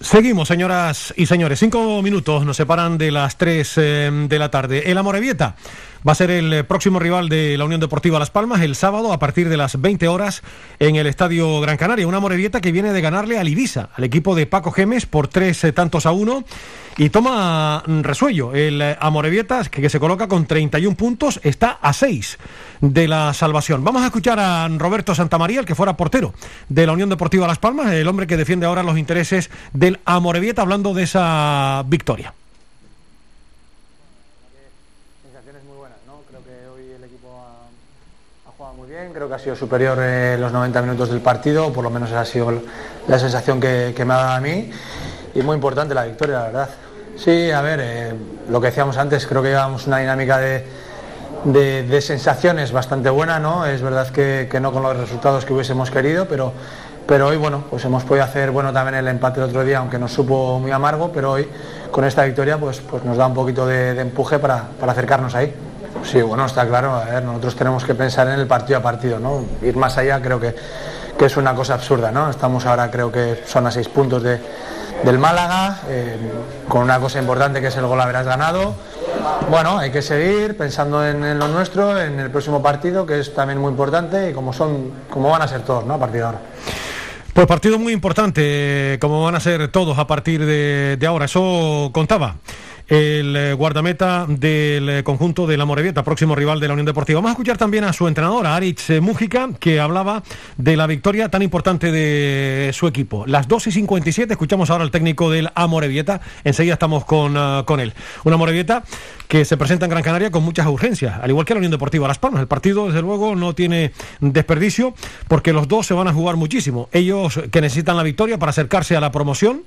Speaker 2: Seguimos, señoras y señores. Cinco minutos nos separan de las tres eh, de la tarde. El Amorebieta va a ser el eh, próximo rival de la Unión Deportiva Las Palmas el sábado a partir de las 20 horas en el Estadio Gran Canaria. Una Amorebieta que viene de ganarle al Ibiza, al equipo de Paco Gemes, por tres eh, tantos a uno. Y toma mm, resuello. El eh, Amorebieta, que, se coloca con 31 puntos, está a 6 de la salvación. Vamos a escuchar a Roberto Santamaría, el que fuera portero de la Unión Deportiva Las Palmas, el hombre que defiende ahora los intereses del Amorebieta, hablando de esa victoria.
Speaker 9: Sensaciones muy buenas, ¿no? Creo que hoy el equipo ha, ha jugado muy creo que ha sido superior en los 90 minutos del partido, por lo menos esa ha sido la sensación que, me ha dado a mí. Y muy importante la victoria, la verdad. Sí, a ver, eh, lo que decíamos antes, creo que llevamos una dinámica de, de- sensaciones bastante buena, ¿no? Es verdad que, no con los resultados que hubiésemos querido, pero, pero hoy, bueno, pues hemos podido hacer, bueno, también el empate el otro día, aunque nos supo muy amargo, pero hoy con esta victoria, pues, pues nos da un poquito de, empuje para acercarnos ahí. Sí, bueno, está claro, a ver, nosotros tenemos que pensar en el partido a partido, ¿no? Ir más allá creo que, que es una cosa absurda, ¿no? Estamos ahora, creo que son a seis puntos de, del Málaga, eh, con una cosa importante que es el gol habrás ganado. Bueno, hay que seguir pensando en, lo nuestro, en el próximo partido, que es también muy importante y como son, como van a ser todos, ¿no? A partir de ahora.
Speaker 2: Pues partido muy importante, como van a ser todos a partir de, de ahora. Eso contaba el eh, guardameta del eh, conjunto de la Morevieta, próximo rival de la Unión Deportiva. Vamos a escuchar también a su entrenador, a Aritz eh, Mújica, que hablaba de la victoria tan importante de su equipo. Las 2 y 57, escuchamos ahora al técnico del Amorebieta. Enseguida estamos con, con él. Una Amorebieta que se presenta en Gran Canaria con muchas urgencias, al igual que la Unión Deportiva Las Palmas. El partido, desde luego, no tiene desperdicio porque los dos se van a jugar muchísimo. Ellos que necesitan la victoria para acercarse a la promoción.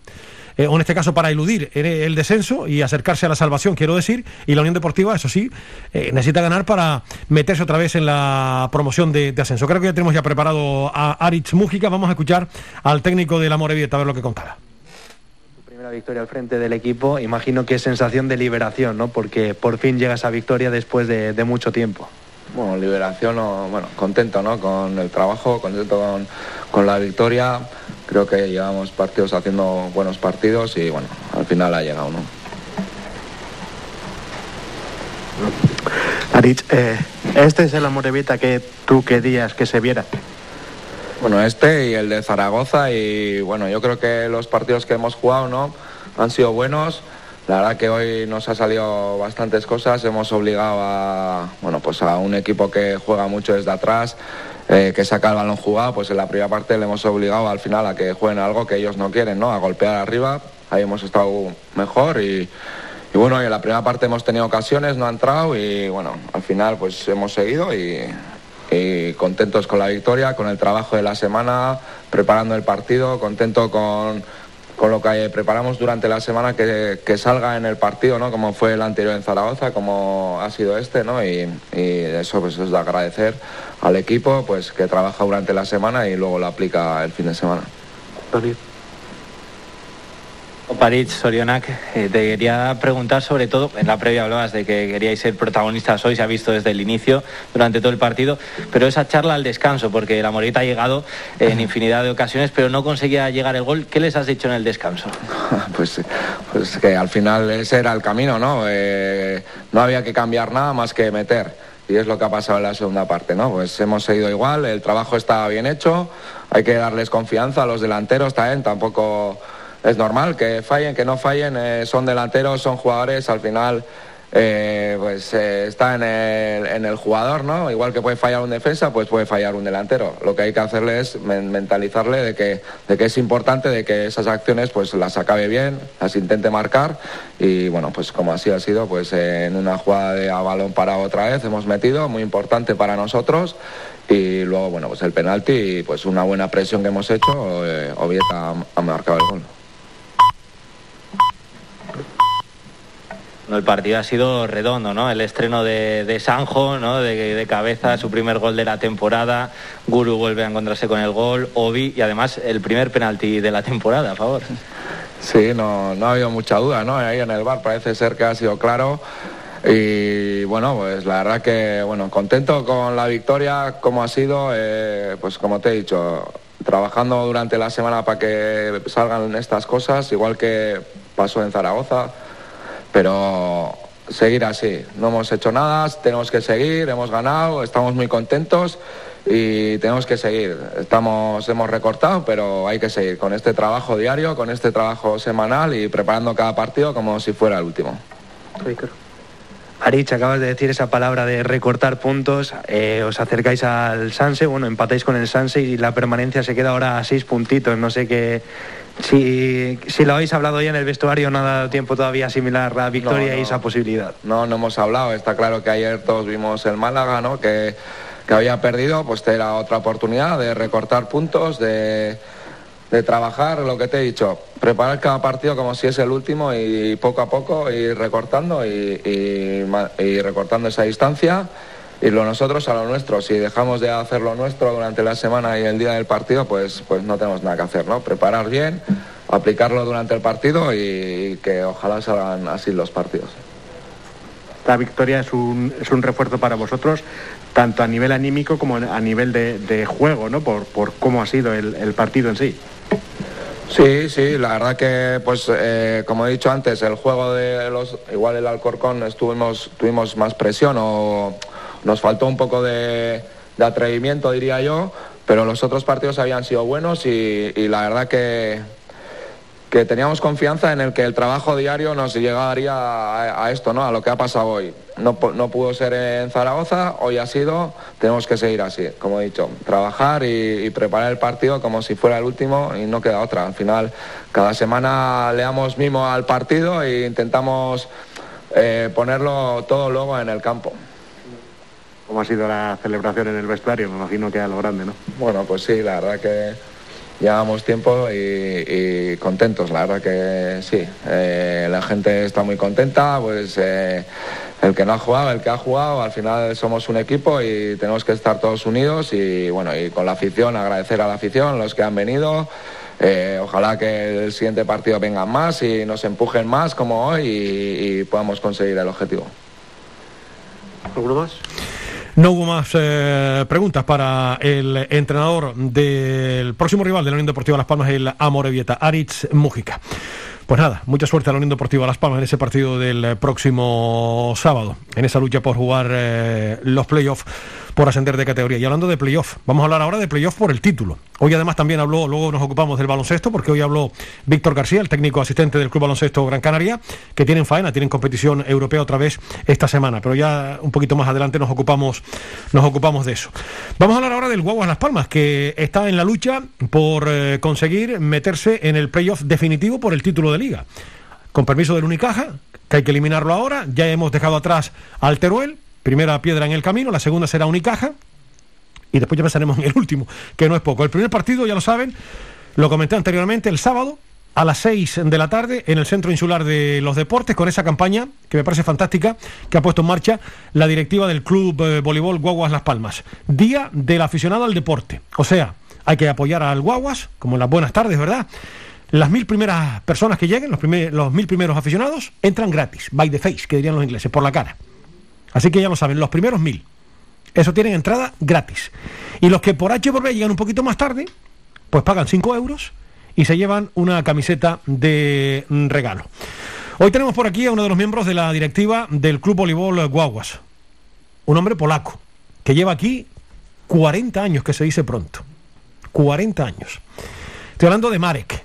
Speaker 2: Eh, o en este caso para eludir el, el descenso y acercarse a la salvación, quiero decir, y la Unión Deportiva, eso sí, eh, necesita ganar para meterse otra vez en la promoción de, de ascenso. Creo que ya tenemos ya preparado a Aritz Mújica, vamos a escuchar al técnico de la Morevieta a ver lo que contaba.
Speaker 10: Primera victoria al frente del equipo, imagino que es sensación de liberación, ¿no? Porque por fin llega esa victoria después de, de mucho tiempo.
Speaker 11: Bueno, liberación, o, bueno, contento ¿no? con el trabajo, contento con, con la victoria. Creo que llevamos partidos haciendo buenos partidos y bueno, al final ha llegado, ¿no?
Speaker 10: Aritz, eh, este es el Amorevita que tú querías que se viera.
Speaker 11: Bueno, este y el de Zaragoza y bueno, yo creo que los partidos que hemos jugado, ¿no? Han sido buenos. La verdad que hoy nos ha salido bastantes cosas. Hemos obligado a, bueno, pues a un equipo que juega mucho desde atrás, eh, que saca el balón jugado, pues en la primera parte le hemos obligado al final a que jueguen algo que ellos no quieren, ¿no? A golpear arriba. Ahí hemos estado mejor y, y bueno, en la primera parte hemos tenido ocasiones, no ha entrado y bueno, al final pues hemos seguido y, y contentos con la victoria, con el trabajo de la semana, preparando el partido, contento con, con lo que preparamos durante la semana que, que salga en el partido, ¿no? Como fue el anterior en Zaragoza, como ha sido este, ¿no? Y, eso pues es de agradecer al equipo pues que trabaja durante la semana y luego lo aplica el fin de semana.
Speaker 12: Parich, Sorionak, eh, te quería preguntar sobre todo, en la previa hablabas de que queríais ser protagonistas hoy, se ha visto desde el inicio, durante todo el partido, pero esa charla al descanso, porque la Morita ha llegado en infinidad de ocasiones, pero no conseguía llegar el gol. ¿Qué les has dicho en el descanso?
Speaker 11: pues, pues que al final ese era el camino, ¿no? Eh, no había que cambiar nada más que meter. Y es lo que ha pasado en la segunda parte, ¿no? Pues hemos seguido igual, el trabajo está bien hecho, hay que darles confianza a los delanteros también, tampoco es normal que fallen, que no fallen, eh, son delanteros, son jugadores, al final eh, pues eh, está en el, jugador, ¿no? Igual que puede fallar un defensa, pues puede fallar un delantero. Lo que hay que hacerle es men- mentalizarle de que, de que es importante, de que esas acciones pues las acabe bien, las intente marcar y bueno, pues como así ha sido, pues en una jugada de a balón para otra vez hemos metido, muy importante para nosotros y luego bueno, pues el penalti y pues una buena presión que hemos hecho, eh, Ovieta ha, ha marcado el gol.
Speaker 12: El partido ha sido redondo, ¿no? El estreno de, Sanjo, ¿no? De, de cabeza, su primer gol de la temporada. Guru vuelve a encontrarse con el gol. Obi y además el primer penalti de la temporada, a favor.
Speaker 11: Sí, no, no ha habido mucha duda, ¿no? Ahí en el bar parece ser que ha sido claro. Y bueno, pues la verdad que, bueno, contento con la victoria, como ha sido, eh, pues como te he dicho, trabajando durante la semana para que salgan estas cosas, igual que pasó en Zaragoza, pero seguir así. No hemos hecho nada, tenemos que seguir, hemos ganado, estamos muy contentos y tenemos que seguir. Estamos, hemos recortado, pero hay que seguir con este trabajo diario, con este trabajo semanal y preparando cada partido como si fuera el último.
Speaker 10: Arich, acabas de decir esa palabra de recortar puntos, eh, os acercáis al Sanse, bueno, empatáis con el Sanse y la permanencia se queda ahora a seis puntitos, no sé qué, si, si lo habéis hablado ya en el vestuario, no ha dado tiempo todavía a asimilar la victoria
Speaker 11: No, no.
Speaker 10: y esa posibilidad.
Speaker 11: No, no hemos hablado. Está claro que ayer todos vimos el Málaga, ¿no? Que, que había perdido, pues era otra oportunidad de recortar puntos, de, de trabajar, lo que te he dicho, preparar cada partido como si es el último y poco a poco ir recortando y, recortando esa distancia. Y lo nosotros a lo nuestro. Si dejamos de hacer lo nuestro durante la semana y el día del partido, pues, pues no tenemos nada que hacer, ¿no? Preparar bien, aplicarlo durante el partido y que ojalá salgan así los partidos.
Speaker 13: Esta victoria es un, es un refuerzo para vosotros, tanto a nivel anímico como a nivel de, juego, ¿no? Por, por cómo ha sido el partido en sí.
Speaker 11: Sí, sí, la verdad que, pues, eh, como he dicho antes, el juego de los, igual el Alcorcón estuvimos, tuvimos más presión o nos faltó un poco de, atrevimiento, diría yo, pero los otros partidos habían sido buenos y la verdad que, que teníamos confianza en el que el trabajo diario nos llegaría a, a esto, ¿no? A lo que ha pasado hoy. No, no pudo ser en Zaragoza, hoy ha sido, tenemos que seguir así, como he dicho, trabajar y, y preparar el partido como si fuera el último y no queda otra. Al final, cada semana le damos mimo al partido e intentamos eh, ponerlo todo luego en el campo.
Speaker 13: ¿Cómo ha sido la celebración en el vestuario? Me imagino que a lo grande, ¿no?
Speaker 11: Bueno, pues sí, la verdad que llevamos tiempo y, contentos, la verdad que sí. Eh, la gente está muy contenta, pues eh, el que no ha jugado, el que ha jugado, al final somos un equipo y tenemos que estar todos unidos y bueno, y con la afición, agradecer a la afición, los que han venido. Eh, ojalá que el siguiente partido vengan más y nos empujen más como hoy y, y podamos conseguir el objetivo.
Speaker 13: ¿Alguno más?
Speaker 2: No hubo más eh, preguntas para el entrenador del próximo rival de la Unión Deportiva Las Palmas, el Amorebieta, Aritz Mújica. Pues nada, mucha suerte a la Unión Deportiva Las Palmas en ese partido del próximo sábado, en esa lucha por jugar eh, los playoffs, por ascender de categoría. Y hablando de playoff, vamos a hablar ahora de playoff por el título. Hoy además también habló, luego nos ocupamos del baloncesto, porque hoy habló Víctor García, el técnico asistente del Club Baloncesto Gran Canaria, que tienen faena, tienen competición europea otra vez esta semana, pero ya un poquito más adelante nos ocupamos, nos ocupamos de eso. Vamos a hablar ahora del Guaguas Las Palmas, que está en la lucha por eh, conseguir meterse en el playoff definitivo por el título de liga. Con permiso del Unicaja, que hay que eliminarlo ahora, ya hemos dejado atrás al Teruel, primera piedra en el camino, la segunda será Unicaja, y después ya pensaremos en el último, que no es poco. El primer partido, ya lo saben, lo comenté anteriormente, el sábado a las 6 de la tarde en el Centro Insular de los Deportes con esa campaña que me parece fantástica que ha puesto en marcha la directiva del Club eh, Voleibol Guaguas Las Palmas. Día del aficionado al deporte. O sea, hay que apoyar al Guaguas, como en las buenas tardes, ¿verdad? Las mil primeras personas que lleguen, los, primer- los mil primeros aficionados, entran gratis, by the face, que dirían los ingleses, por la cara. Así que ya lo saben, los primeros mil. Eso tienen entrada gratis. Y los que por H por B llegan un poquito más tarde, pues pagan 5 euros y se llevan una camiseta de regalo. Hoy tenemos por aquí a uno de los miembros de la directiva del Club Voleibol Guaguas. Un hombre polaco que lleva aquí 40 años, que se dice pronto. 40 años. Estoy hablando de Marek.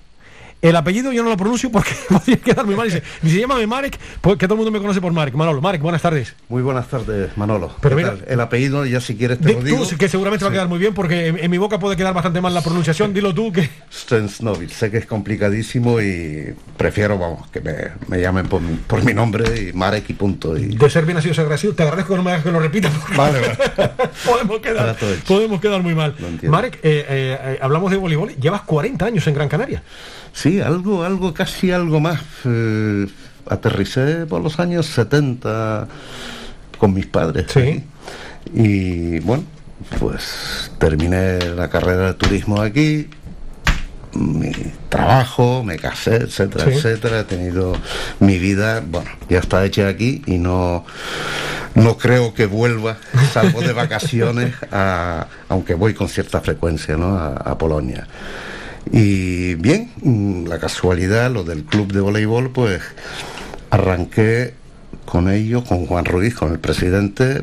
Speaker 2: El apellido yo no lo pronuncio porque podría quedar muy mal. Dice, si se llama Marek, pues que todo el mundo me conoce por Marek. Manolo, Marek, buenas tardes.
Speaker 14: Muy buenas tardes, Manolo.
Speaker 2: Pero
Speaker 14: ¿Qué
Speaker 2: mira-
Speaker 14: el apellido ya si quieres te lo digo.
Speaker 2: tú, que seguramente va a quedar muy bien porque en, en mi boca puede quedar bastante mal la pronunciación. Dilo tú que...
Speaker 14: Stensnovil. Sé que es complicadísimo y prefiero, vamos, que me, me llamen por, mi- por mi nombre y Marek y punto. Y...
Speaker 2: De ser bien nacido, ser agradecido. Te agradezco que no me hagas que lo repita. porque
Speaker 14: Vale, vale.
Speaker 2: podemos, quedar, podemos quedar muy mal. Marek, eh, eh, eh, hablamos de voleibol. Llevas 40 años en Gran Canaria.
Speaker 14: Sí, algo, algo, casi algo más. Eh, aterricé por los años 70 con mis padres.
Speaker 2: Sí.
Speaker 14: aquí. Y bueno, pues terminé la carrera de turismo aquí, mi trabajo, me casé, etcétera,
Speaker 2: Sí.
Speaker 14: etcétera. He tenido mi vida, bueno, ya está hecha aquí y no, no creo que vuelva, salvo de vacaciones, a- aunque voy con cierta frecuencia ¿no? a, a Polonia. Y bien, mm, la casualidad, lo del club de voleibol, pues arranqué con ellos, con Juan Ruiz, con el presidente,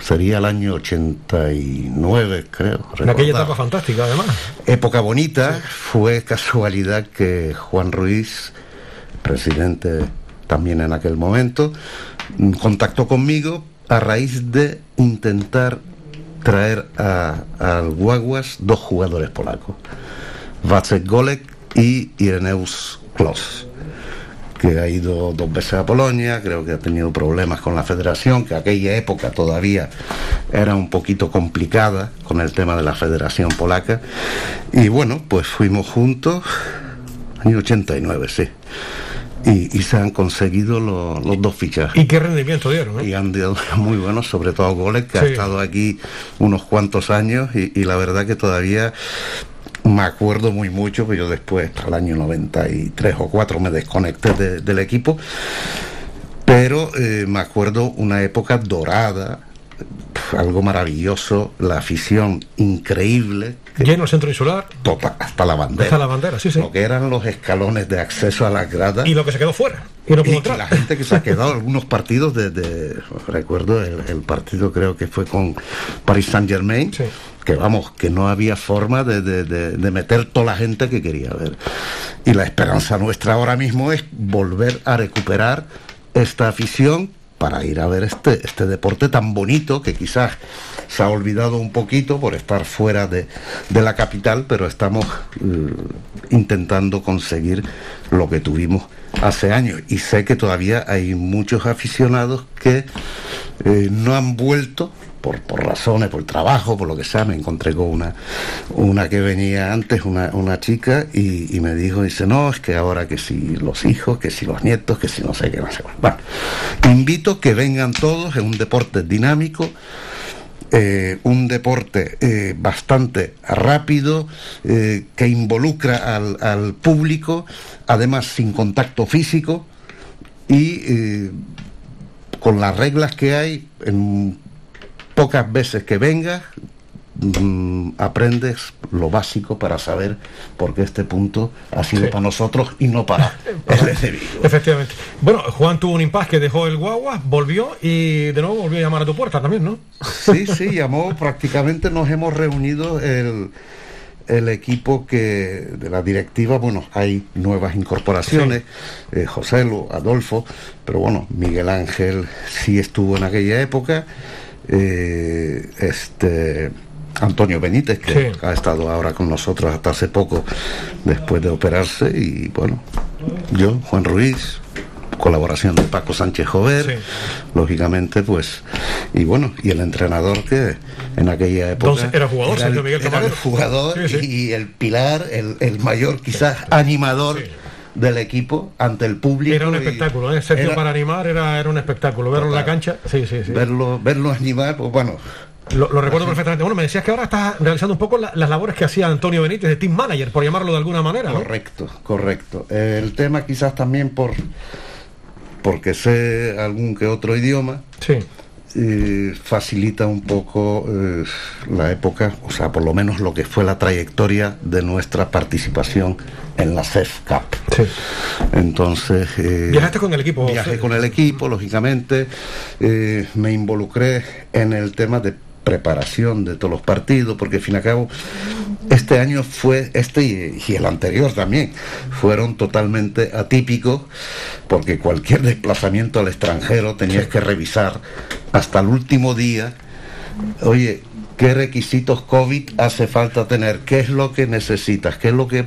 Speaker 14: sería el año 89, creo.
Speaker 2: En aquella etapa fantástica, además.
Speaker 14: Época bonita, fue casualidad que Juan Ruiz, presidente también en aquel momento, mm, contactó conmigo a raíz de intentar traer a- Guaguas dos jugadores polacos, Wacek Golek y Ireneus Klos que ha ido dos veces a Polonia, creo que ha tenido problemas con la federación, que aquella época todavía era un poquito complicada con el tema de la federación polaca. Y bueno, pues fuimos juntos, año 89, sí. Y, y se han conseguido lo- los dos fichajes.
Speaker 2: ¿Y qué rendimiento dieron? eh?
Speaker 14: Y han dado muy buenos, sobre todo Goles, que ha estado aquí unos cuantos años y, y la verdad que todavía me acuerdo muy mucho, que yo después, al año 93 o 4, me desconecté de- del equipo, pero eh, me acuerdo una época dorada, algo maravilloso, la afición increíble.
Speaker 2: Lleno el centro insular.
Speaker 14: Total, hasta la bandera.
Speaker 2: Hasta la bandera, sí, sí.
Speaker 14: Lo que eran los escalones de acceso a las gradas.
Speaker 2: Y lo que se quedó fuera. Y no pudo
Speaker 14: Y
Speaker 2: entrar.
Speaker 14: la gente que se ha quedado algunos partidos desde recuerdo el, el partido creo que fue con Paris Saint Germain que vamos que no había forma de, de- de- de meter toda la gente que quería ver y la esperanza nuestra ahora mismo es volver a recuperar esta afición para ir a ver este, este deporte tan bonito que quizás se ha olvidado un poquito por estar fuera de, de la capital, pero estamos eh, intentando conseguir lo que tuvimos hace años. Y sé que todavía hay muchos aficionados que eh, no han vuelto por, por razones, por trabajo, por lo que sea, me encontré con una, una que venía antes, una, una chica, y, me dijo, dice, no, es que ahora que si los hijos, que si los nietos, que si no sé qué, no sé cuál". Bueno, invito que vengan todos, es un deporte dinámico, eh, un deporte eh, bastante rápido, eh, que involucra al, al público, además sin contacto físico y con las reglas que hay, en pocas veces que vengas, mm, aprendes lo básico para saber por qué este punto ha sido
Speaker 2: Sí.
Speaker 14: para nosotros y no para el de.
Speaker 2: Efectivamente. Bueno, Juan tuvo un impasse que dejó el guagua, volvió y de nuevo volvió a llamar a tu puerta también, ¿no?
Speaker 14: Sí, sí, llamó, prácticamente nos hemos reunido el, el equipo que de la directiva, bueno, hay nuevas incorporaciones, eh, José Lu, Adolfo, pero bueno, Miguel Ángel sí estuvo en aquella época, eh, este Antonio Benítez, que ha estado ahora con nosotros hasta hace poco, después de operarse, y bueno, yo, Juan Ruiz, colaboración de Paco Sánchez Jover, lógicamente, pues, y bueno, y el entrenador que en aquella época
Speaker 2: Entonces, era jugador,
Speaker 14: el,
Speaker 2: Sergio Miguel
Speaker 14: era el jugador
Speaker 2: sí.
Speaker 14: y el pilar, el, el mayor quizás animador del equipo ante el público.
Speaker 2: Era un espectáculo, ¿eh? Sergio
Speaker 14: era-
Speaker 2: para animar era, era un espectáculo. Verlo en la cancha, sí, sí, sí.
Speaker 14: verlo, verlo animar, pues bueno,
Speaker 2: Lo, lo recuerdo perfectamente. Bueno, me decías que ahora estás realizando un poco la- las labores que hacía Antonio Benítez de team manager, por llamarlo de alguna manera, ¿no?
Speaker 14: Correcto, correcto. El tema quizás también por porque sé algún que otro idioma. Eh, facilita un poco eh, la época, o sea, por lo menos lo que fue la trayectoria de nuestra participación en la CEF Cup. Entonces... eh,
Speaker 2: Viajaste con el equipo.
Speaker 14: Viajé con el equipo, lógicamente. me involucré en el tema de preparación de todos los partidos, porque al fin y al cabo este año fue, este y, el anterior también, fueron totalmente atípicos, porque cualquier desplazamiento al extranjero tenías que revisar hasta el último día, oye, ¿qué requisitos COVID hace falta tener? ¿Qué es lo que necesitas? ¿Qué es lo que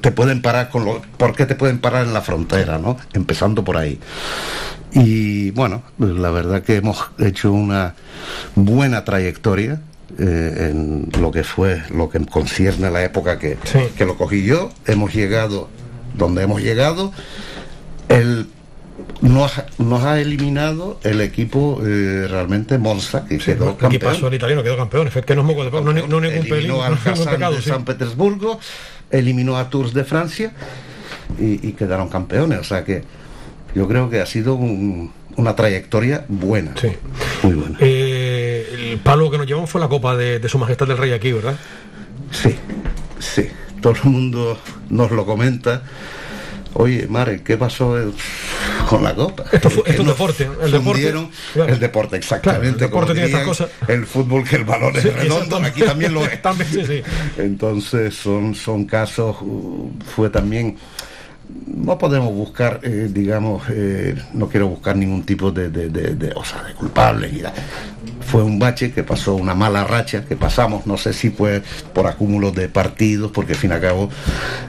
Speaker 14: te pueden parar con lo, por qué te pueden parar en la frontera, ¿no? Empezando por ahí. Y bueno, pues la verdad que hemos hecho una buena trayectoria eh, en lo que fue, lo que concierne a la época que, que lo cogí yo. Hemos llegado donde hemos llegado. El nos, ha- nos ha eliminado el equipo eh, realmente Monza, que quedó
Speaker 2: Aquí pasó
Speaker 14: campeón.
Speaker 2: el italiano, quedó campeón. Es que no es moco de no, no ningún
Speaker 14: eliminó al
Speaker 2: pecado,
Speaker 14: de
Speaker 2: sí.
Speaker 14: San Petersburgo, eliminó a Tours de Francia y, y quedaron campeones. O sea que yo creo que ha sido un- una trayectoria buena. Muy buena.
Speaker 2: Eh, el palo que nos llevamos fue la copa de, de su majestad del rey aquí, ¿verdad?
Speaker 14: Sí, sí. Todo el mundo nos lo comenta. Oye, Mare, ¿qué pasó el- con la copa?
Speaker 2: Esto, fue-
Speaker 14: Que
Speaker 2: esto es deporte. El deporte. claro.
Speaker 14: El deporte, exactamente.
Speaker 2: Claro, el deporte tiene estas cosas.
Speaker 14: El fútbol que el balón es
Speaker 2: Sí,
Speaker 14: redondo, aquí también lo es.
Speaker 2: También, sí, sí.
Speaker 14: Entonces son, son casos, fue también, no podemos buscar, eh, digamos, eh, no quiero buscar ningún tipo de, de, de, o sea, de culpable. nada. Fue un bache que pasó, una mala racha que pasamos, no sé si fue por acúmulo de partidos, porque al fin y al cabo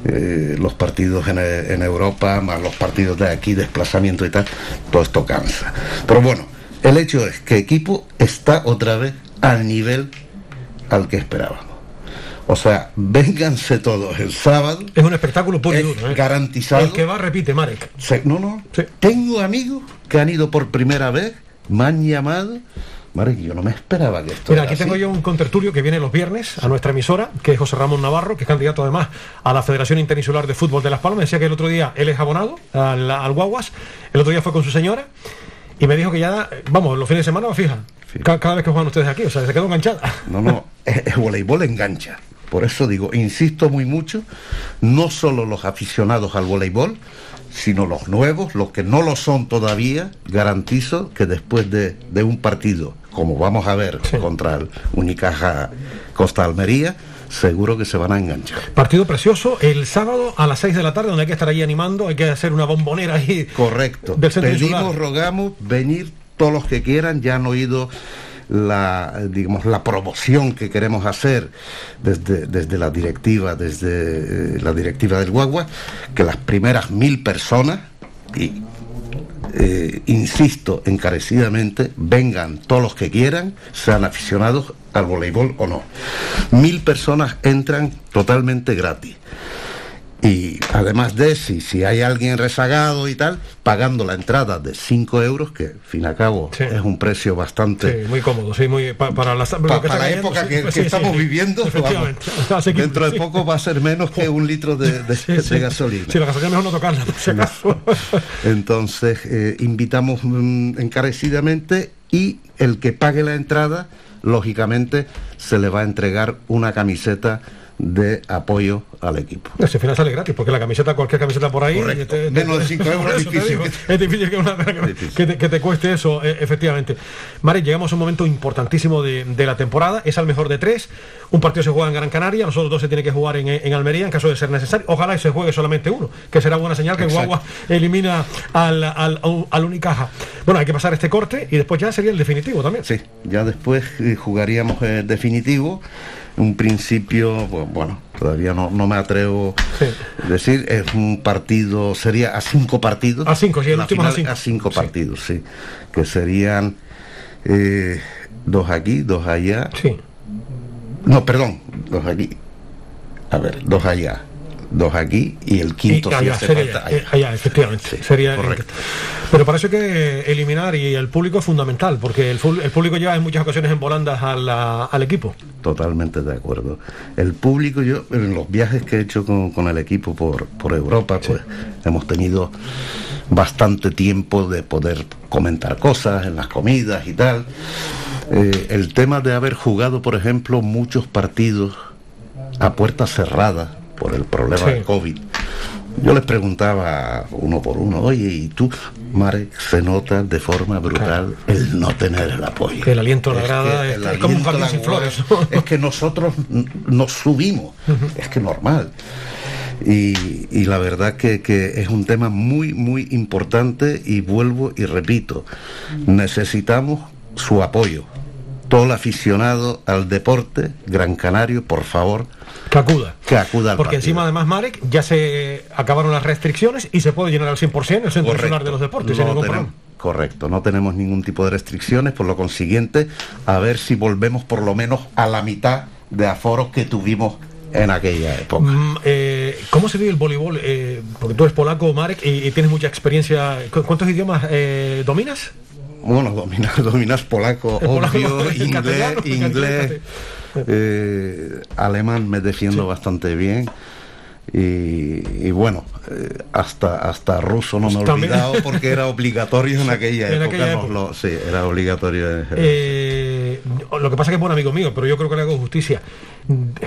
Speaker 14: eh, los partidos en, en Europa, más los partidos de aquí, desplazamiento y tal, todo esto cansa. Pero bueno, el hecho es que equipo está otra vez al nivel al que esperábamos. O sea, vénganse todos el sábado.
Speaker 2: Es un espectáculo puro y duro. ¿eh?
Speaker 14: Garantizado.
Speaker 2: El que va repite, Marek.
Speaker 14: Se- no, no. Tengo amigos que han ido por primera vez, me han llamado. Madre, yo no me esperaba que esto
Speaker 2: Mira, aquí tengo yo un contertulio que viene los viernes a nuestra emisora, que es José Ramón Navarro, que es candidato además a la Federación Interinsular de Fútbol de Las Palmas. Decía que el otro día él es abonado al, al Guaguas, el otro día fue con su señora y me dijo que ya, vamos, los fines de semana, fija, ca- cada, vez que juegan ustedes aquí, o sea, se quedó enganchada.
Speaker 14: No, no, el voleibol engancha. Por eso digo, insisto muy mucho, no solo los aficionados al voleibol, sino los nuevos, los que no lo son todavía, garantizo que después de, de un partido, como vamos a ver contra el Unicaja Costa Almería, seguro que se van a enganchar.
Speaker 2: Partido precioso, el sábado a las 6 de la tarde, donde hay que estar ahí animando, hay que hacer una bombonera ahí.
Speaker 14: Correcto.
Speaker 2: Del
Speaker 14: Pedimos,
Speaker 2: insular.
Speaker 14: rogamos venir todos los que quieran, ya han oído la digamos la promoción que queremos hacer desde, desde la directiva, desde eh, la directiva del Guagua, que las primeras mil personas y eh, insisto encarecidamente, vengan todos los que quieran, sean aficionados al voleibol o no. Mil personas entran totalmente gratis. Y además de si, si hay alguien rezagado y tal, pagando la entrada de 5 euros, que al fin y al cabo es un precio bastante...
Speaker 2: Sí, muy cómodo, sí, muy pa- para la,
Speaker 14: Pa- para la época que,
Speaker 2: sí,
Speaker 14: que
Speaker 2: sí,
Speaker 14: estamos viviendo, vamos, dentro de poco va a ser menos que un litro de, de- de
Speaker 2: sí.
Speaker 14: gasolina.
Speaker 2: Sí, la gasolina mejor no tocarla, por si acaso.
Speaker 14: Entonces, eh, invitamos mm, encarecidamente y el que pague la entrada, lógicamente, se le va a entregar una camiseta de apoyo al equipo.
Speaker 2: Ese final sale gratis, porque la camiseta, cualquier camiseta por ahí.
Speaker 14: Correcto.
Speaker 2: te- te-
Speaker 14: Menos de cinco
Speaker 2: por
Speaker 14: euros es difícil
Speaker 2: digo, es difícil que, una- que te, que te cueste eso, eh, efectivamente. Mari, llegamos a un momento importantísimo de, de la temporada. Es al mejor de tres. Un partido se juega en Gran Canaria, los otros dos se tiene que jugar en, en Almería en caso de ser necesario. Ojalá y se juegue solamente uno, que será buena señal que
Speaker 14: Exacto.
Speaker 2: Guagua elimina al, al, al Unicaja. Bueno, hay que pasar este corte y después ya sería el definitivo también.
Speaker 14: Sí, ya después eh, jugaríamos el definitivo. Un principio, bu- bueno, todavía no, no me atrevo a decir, es un partido, sería a cinco partidos.
Speaker 2: A cinco, sí, el último es a
Speaker 14: final
Speaker 2: cinco. Sí.
Speaker 14: partidos, sí. Que serían eh, dos aquí, dos allá.
Speaker 2: Sí.
Speaker 14: No, perdón, dos aquí. A ver, dos allá, dos aquí y el quinto
Speaker 2: Y allá, sería
Speaker 14: falta
Speaker 2: allá, eh, allá, efectivamente. sería
Speaker 14: correcto.
Speaker 2: Pero para eso hay que eliminar y el público es fundamental, porque el, público lleva en muchas ocasiones en volandas a la- al equipo.
Speaker 14: Totalmente de acuerdo. El público, yo, en los viajes que he hecho con, con el equipo por, por Europa, pues hemos tenido bastante tiempo de poder comentar cosas en las comidas y tal. Eh, el tema de haber jugado, por ejemplo, muchos partidos a puertas cerradas por el problema
Speaker 2: Sí.
Speaker 14: del COVID. Yo les preguntaba uno por uno, oye, ¿y tú, Marek, se nota de forma brutal el no tener el apoyo?
Speaker 2: Que el aliento de la grada
Speaker 14: que
Speaker 2: es,
Speaker 14: el
Speaker 2: es como un sin flores.
Speaker 14: Es que nosotros nos subimos, es que normal. Y, y la verdad que, que es un tema muy, muy importante y vuelvo y repito, necesitamos su apoyo. Todo el aficionado al deporte, Gran Canario, por favor,
Speaker 2: Que acuda.
Speaker 14: que acuda al
Speaker 2: Porque
Speaker 14: partido.
Speaker 2: encima, además, Marek, ya se acabaron las restricciones y se puede llenar al 100% el Centro Nacional de los Deportes
Speaker 14: No
Speaker 2: ningún
Speaker 14: tenemos-
Speaker 2: problema.
Speaker 14: Correcto, no tenemos ningún tipo de restricciones, por lo consiguiente, a ver si volvemos por lo menos a la mitad de aforos que tuvimos en aquella época.
Speaker 2: Mm, eh, ¿Cómo se vive el voleibol? Eh, porque tú eres polaco, Marek, y, y tienes mucha experiencia. ¿Cu- ¿Cuántos idiomas eh, dominas?
Speaker 14: Bueno, dominas, dominas polaco,
Speaker 2: El
Speaker 14: obvio, inglés, inglés, eh, alemán me defiendo bastante bien. Y, y bueno, eh, hasta hasta ruso no me he
Speaker 2: Pues
Speaker 14: olvidado porque era obligatorio en aquella
Speaker 2: En
Speaker 14: época.
Speaker 2: aquella
Speaker 14: lo- sí, era obligatorio. en-
Speaker 2: Eh, lo que pasa es que es buen amigo mío, pero yo creo que le hago justicia.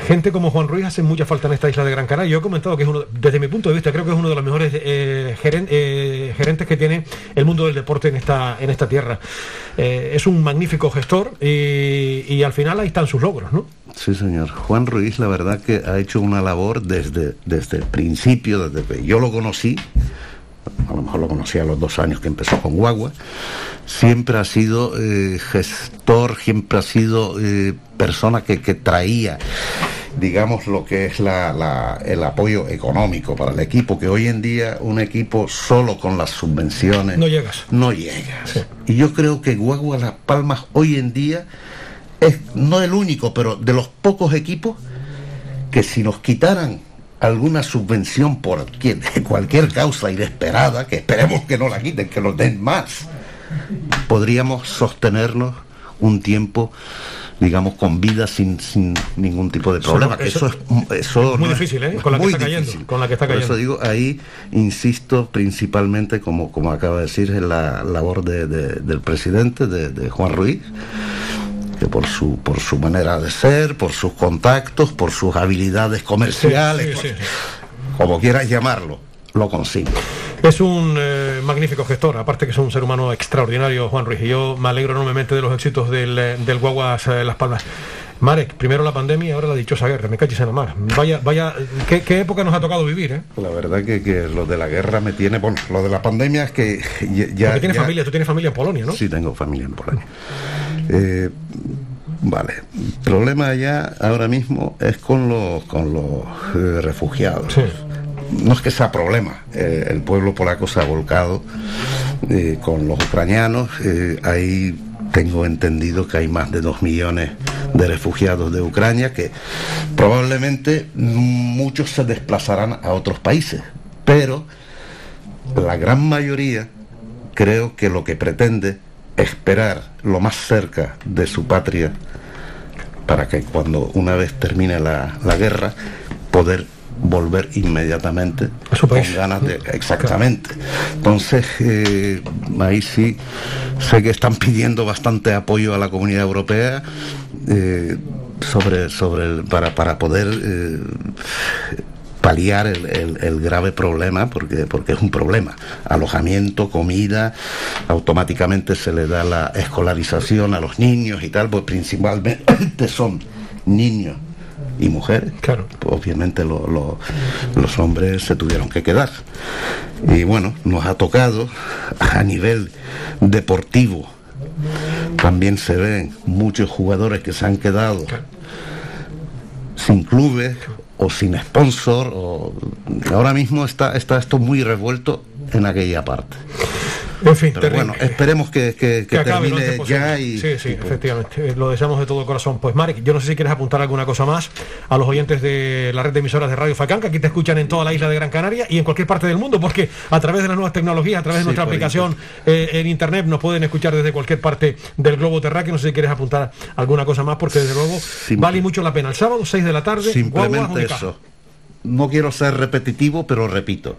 Speaker 2: Gente como Juan Ruiz hace mucha falta en esta isla de Gran Canaria. Yo he comentado que es uno, desde mi punto de vista, creo que es uno de los mejores eh, eh, gerentes que tiene el mundo del deporte en esta, en esta tierra. Eh, es un magnífico gestor y, al final ahí están sus logros, ¿no?
Speaker 14: Sí, señor. Juan Ruiz, la verdad que ha hecho una labor desde, desde el principio, desde yo lo conocí, a lo mejor lo conocí a los dos años que empezó con Guagua, siempre ha sido eh, gestor, siempre ha sido eh, persona que, que traía digamos lo que es la, la- el apoyo económico para el equipo, que hoy en día un equipo solo con las subvenciones
Speaker 2: No llegas.
Speaker 14: no llegas. Y yo creo que Guagua Las Palmas hoy en día es no el único, pero de los pocos equipos que si nos quitaran alguna subvención por cualquier, causa inesperada, que esperemos que no la quiten, que nos den más, podríamos sostenernos un tiempo digamos con vida sin, sin ningún tipo de problema
Speaker 2: eso-
Speaker 14: eso, es eso
Speaker 2: muy
Speaker 14: no es-
Speaker 2: difícil, ¿eh? Con la que
Speaker 14: muy
Speaker 2: está cayendo,
Speaker 14: difícil.
Speaker 2: con la que está
Speaker 14: Por eso
Speaker 2: cayendo.
Speaker 14: digo ahí insisto principalmente como como acaba de decir en la labor de- de- del presidente de, de Juan Ruiz que por su por su manera de ser por sus contactos por sus habilidades comerciales
Speaker 2: Sí, sí, sí.
Speaker 14: como quieras llamarlo lo consigue
Speaker 2: Es un eh, magnífico gestor, aparte que es un ser humano extraordinario, Juan Ruiz. Y yo me alegro enormemente de los éxitos del, eh, del Guaguas eh, Las Palmas. Marek, primero la pandemia y ahora la dichosa guerra, me cachis en la mar. Vaya, vaya, ¿qué, qué época nos ha tocado vivir, ¿eh?
Speaker 14: la verdad que, que lo de la guerra me tiene bueno lo de la pandemia es que ya,
Speaker 2: tienes
Speaker 14: ya-
Speaker 2: familia, tú tienes familia en Polonia, ¿no?
Speaker 14: Sí, tengo familia en Polonia. Eh, vale, el problema ya ahora mismo es con los, con los eh, refugiados. No es que sea problema, eh, el pueblo polaco se ha volcado eh, con los ucranianos, ahí tengo entendido que hay más de dos millones de refugiados de Ucrania que probablemente muchos se desplazarán a otros países, pero la gran mayoría creo que lo que pretende esperar lo más cerca de su patria para que cuando una vez termine la, la guerra poder volver inmediatamente con ganas de exactamente. Entonces eh, ahí sí sé que están pidiendo bastante apoyo a la comunidad europea eh, sobre sobre el- para para poder eh, paliar el, el- el grave problema, porque, porque es un problema. Alojamiento, comida, automáticamente se le da la escolarización a los niños y tal, pues principalmente son niños y mujeres.
Speaker 2: Claro.
Speaker 14: Pues obviamente lo- lo- los hombres se tuvieron que quedar. Y bueno, nos ha tocado a nivel deportivo. También se ven muchos jugadores que se han quedado sin clubes o sin sponsor o ahora mismo está está esto muy revuelto en aquella parte
Speaker 2: En fin,
Speaker 14: pero bueno esperemos que, que- que
Speaker 2: Que acabe lo
Speaker 14: termine ya y
Speaker 2: Sí, sí, efectivamente. eh, Lo deseamos de todo corazón. Pues Marek, yo no sé si quieres apuntar alguna cosa más a los oyentes de la red de emisoras de Radio Facán, que aquí te escuchan en toda la isla de Gran Canaria y en cualquier parte del mundo, porque a través de las nuevas tecnologías, a través de nuestra aplicación eh, en internet, nos pueden escuchar desde cualquier parte del globo terráqueo. No sé si quieres apuntar alguna cosa más, porque desde luego vale mucho la pena. El sábado, 6 de la tarde,
Speaker 14: simplemente eso no quiero ser repetitivo pero repito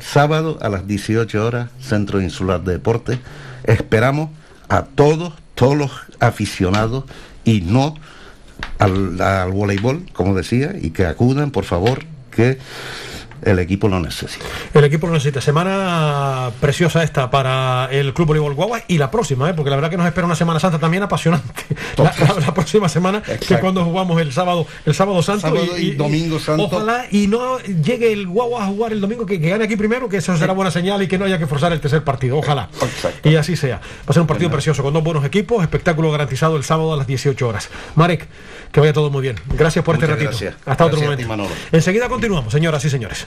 Speaker 14: sábado a las 18 horas Centro Insular de Deporte. Esperamos a todos todos los aficionados y no al, al voleibol como decía y que acudan por favor que el equipo lo necesita
Speaker 2: El equipo lo necesita. Semana preciosa esta para el Club Voleibol Guagua y la próxima, ¿eh? porque la verdad que nos espera una Semana Santa también apasionante. La, la- la próxima semana, que es cuando jugamos el sábado, el sábado santo
Speaker 14: Sábado y domingo santo.
Speaker 2: Ojalá y no llegue el Guagua a jugar el domingo, que, que gane aquí primero, que eso será buena señal y que no haya que forzar el tercer partido. Ojalá. Y así sea. Va a ser un partido precioso con dos buenos equipos, espectáculo garantizado el sábado a las 18 horas. Marek, que vaya todo muy bien. Gracias por
Speaker 14: Muchas
Speaker 2: este ratito.
Speaker 14: gracias.
Speaker 2: Hasta otro
Speaker 14: Gracias
Speaker 2: momento. Enseguida continuamos, señoras y señores.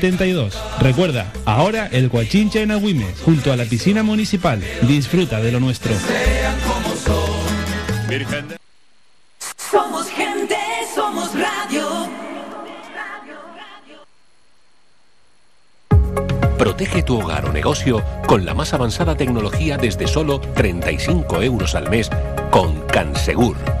Speaker 15: 72. Recuerda, ahora el Guachincha en Agüimes, junto a la piscina municipal. Disfruta de lo nuestro.
Speaker 5: Somos gente, somos radio.
Speaker 16: Protege tu hogar o negocio con la más avanzada tecnología desde solo 35 euros al mes con Cansegur.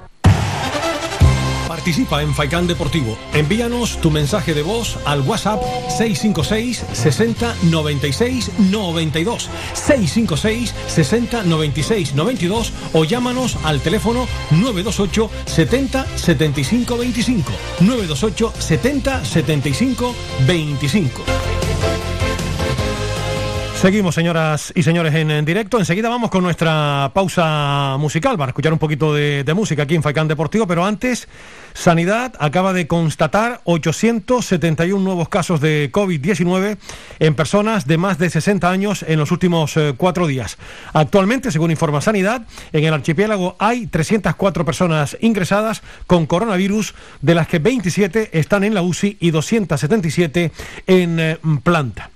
Speaker 2: Participa en Faikán Deportivo. Envíanos tu mensaje de voz al WhatsApp 656 60 96 92 656 60 96 92 o llámanos al teléfono 928 70 75 25 928 70 75 25 Seguimos, señoras y señores, en, en directo. Enseguida vamos con nuestra pausa musical para escuchar un poquito de, de música aquí en Faicán Deportivo, pero antes, Sanidad acaba de constatar 871 nuevos casos de COVID-19 en personas de más de 60 años en los últimos eh, cuatro días. Actualmente, según informa Sanidad, en el archipiélago hay 304 personas ingresadas con coronavirus, de las que 27 están en la UCI y 277 en eh, planta.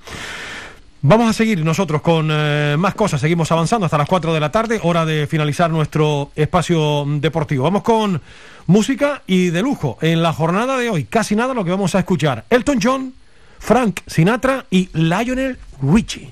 Speaker 2: Vamos a seguir nosotros con eh, más cosas. Seguimos avanzando hasta las 4 de la tarde, hora de finalizar nuestro espacio deportivo. Vamos con música y de lujo. En la jornada de hoy, casi nada lo que vamos a escuchar. Elton John, Frank Sinatra y Lionel Richie.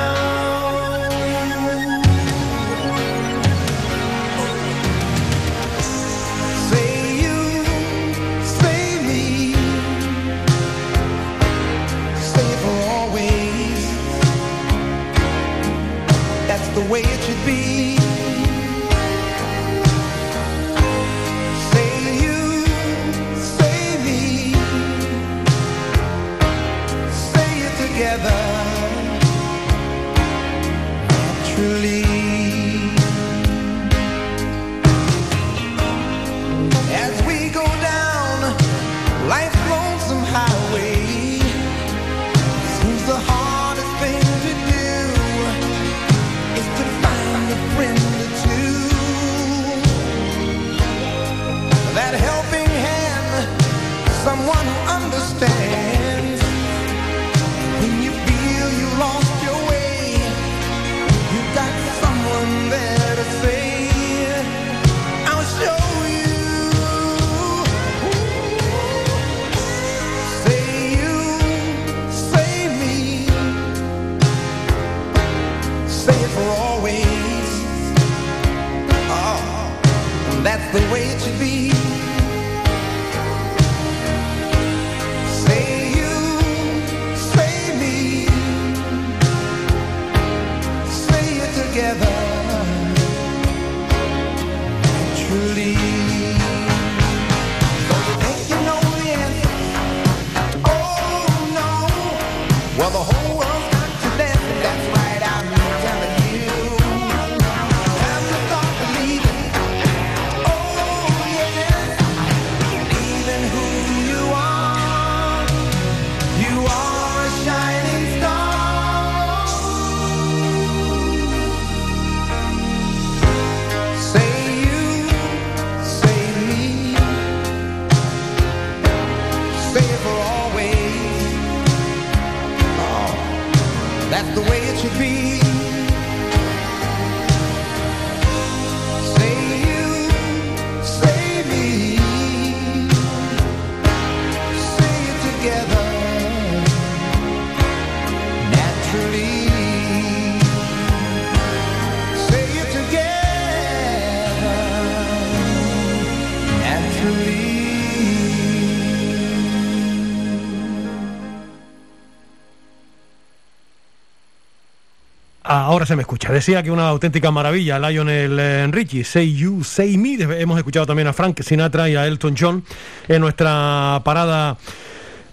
Speaker 2: Ahora se me escucha. Decía que una auténtica maravilla, Lionel eh, Richie, Say You, Say Me. Hemos escuchado también a Frank Sinatra y a Elton John en nuestra parada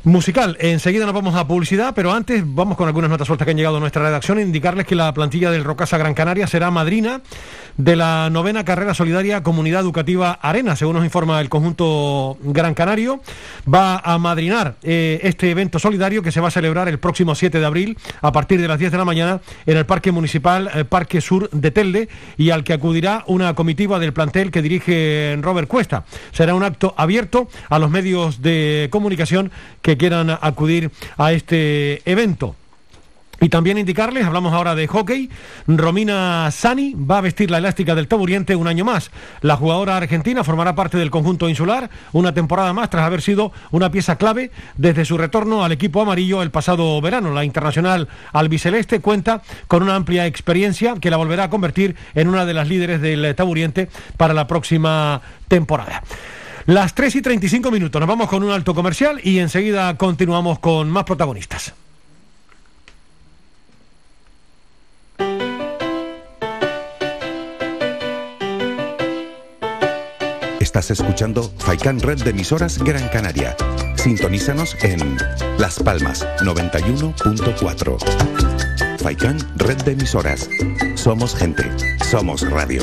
Speaker 2: musical. Enseguida nos vamos a publicidad, pero antes vamos con algunas notas sueltas que han llegado a nuestra redacción. Indicarles que la plantilla del Rocasa Gran Canaria será madrina de la novena carrera solidaria Comunidad Educativa Arena, según nos informa el conjunto Gran Canario. Va a madrinar eh, este evento solidario que se va a celebrar el próximo 7 de abril a partir de las 10 de la mañana en el Parque Municipal eh, Parque Sur de Telde y al que acudirá una comitiva del plantel que dirige Robert Cuesta. Será un acto abierto a los medios de comunicación que quieran acudir a este evento. Y también indicarles, hablamos ahora de hockey, Romina Sani va a vestir la elástica del Taburiente un año más. La jugadora argentina formará parte del conjunto insular una temporada más tras haber sido una pieza clave desde su retorno al equipo amarillo el pasado verano. La internacional albiceleste cuenta con una amplia experiencia que la volverá a convertir en una de las líderes del Taburiente para la próxima temporada. Las 3 y 35 minutos, nos vamos con un alto comercial y enseguida continuamos con más protagonistas.
Speaker 1: Estás escuchando Faikan Red de emisoras Gran Canaria. Sintonízanos en Las Palmas 91.4. Faikan Red de emisoras. Somos gente. Somos radio.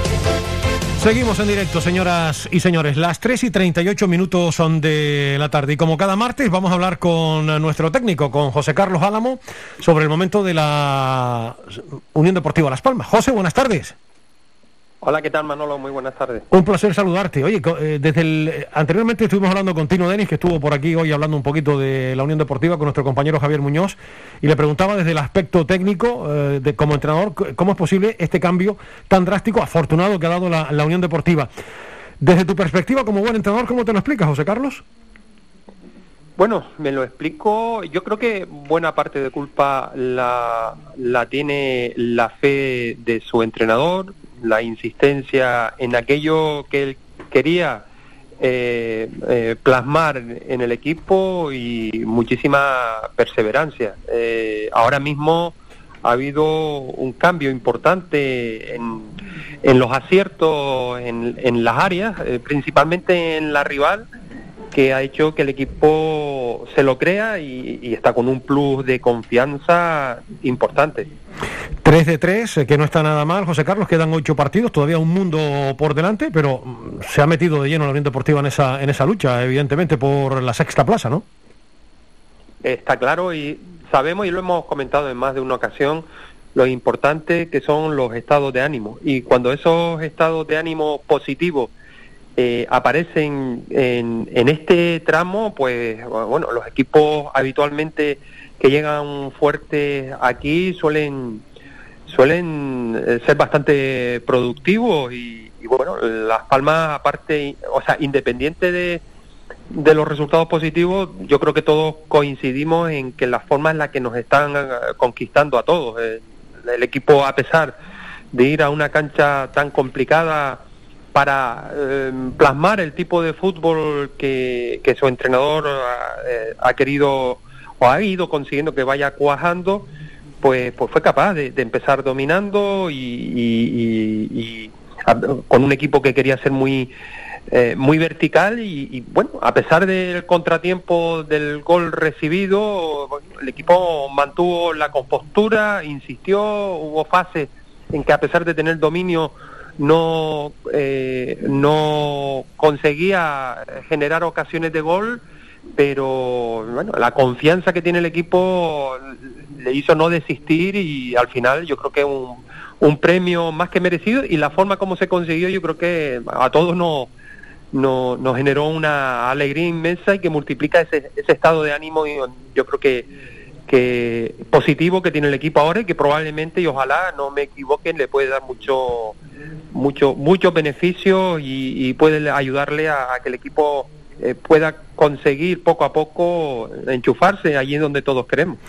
Speaker 2: Seguimos en directo, señoras y señores. Las 3 y 38 minutos son de la tarde. Y como cada martes, vamos a hablar con nuestro técnico, con José Carlos Álamo, sobre el momento de la Unión Deportiva Las Palmas. José, buenas tardes.
Speaker 17: Hola, ¿qué tal Manolo? Muy buenas tardes.
Speaker 2: Un placer saludarte. Oye, eh, desde el eh, anteriormente estuvimos hablando con Tino Denis, que estuvo por aquí hoy hablando un poquito de la Unión Deportiva con nuestro compañero Javier Muñoz, y le preguntaba desde el aspecto técnico, eh, de, como entrenador, cómo es posible este cambio tan drástico, afortunado que ha dado la, la Unión Deportiva. Desde tu perspectiva como buen entrenador, ¿cómo te lo explicas, José Carlos?
Speaker 17: Bueno, me lo explico. Yo creo que buena parte de culpa la, la tiene la fe de su entrenador, la insistencia en aquello que él quería eh, eh, plasmar en el equipo y muchísima perseverancia. Eh, ahora mismo ha habido un cambio importante en, los aciertos en, en las áreas, eh, principalmente en la rival, que ha hecho que el equipo se lo crea y, y está con un plus de confianza importante.
Speaker 2: 3 de 3, que no está nada mal, José Carlos, quedan ocho partidos, todavía un mundo por delante, pero mm, se ha metido de lleno la Unión Deportiva en esa, en esa lucha, evidentemente, por la sexta plaza, ¿no?
Speaker 17: Está claro y sabemos y lo hemos comentado en más de una ocasión lo importante que son los estados de ánimo y cuando esos estados de ánimo positivos eh, aparecen en, en este tramo, pues bueno, los equipos habitualmente que llegan fuertes aquí suelen suelen eh, ser bastante productivos y, bueno, Las Palmas aparte, o sea, independiente de, de los resultados positivos, yo creo que todos coincidimos en que la forma en la que nos están eh, conquistando a todos. Eh, el equipo, a pesar de ir a una cancha tan complicada para eh, plasmar el tipo de fútbol que, que su entrenador ha, eh, ha querido o ha ido consiguiendo que vaya cuajando, pues, pues fue capaz de, empezar dominando y, y- con un equipo que quería ser muy eh, muy vertical y, y, bueno, a pesar del contratiempo del gol recibido, el equipo mantuvo la compostura, insistió, hubo fases en que a pesar de tener dominio no eh, no conseguía generar ocasiones de gol, pero bueno, la confianza que tiene el equipo le hizo no desistir y al final yo creo que un, un premio más que merecido y la forma como se consiguió yo creo que a todos nos no, nos generó una alegría inmensa y que multiplica ese, ese estado de ánimo y yo creo que, que positivo que tiene el equipo ahora y que probablemente y ojalá no me equivoquen le puede dar mucho mucho muchos beneficios y, y puede ayudarle a, que el equipo eh, pueda conseguir poco a poco enchufarse allí donde todos queremos.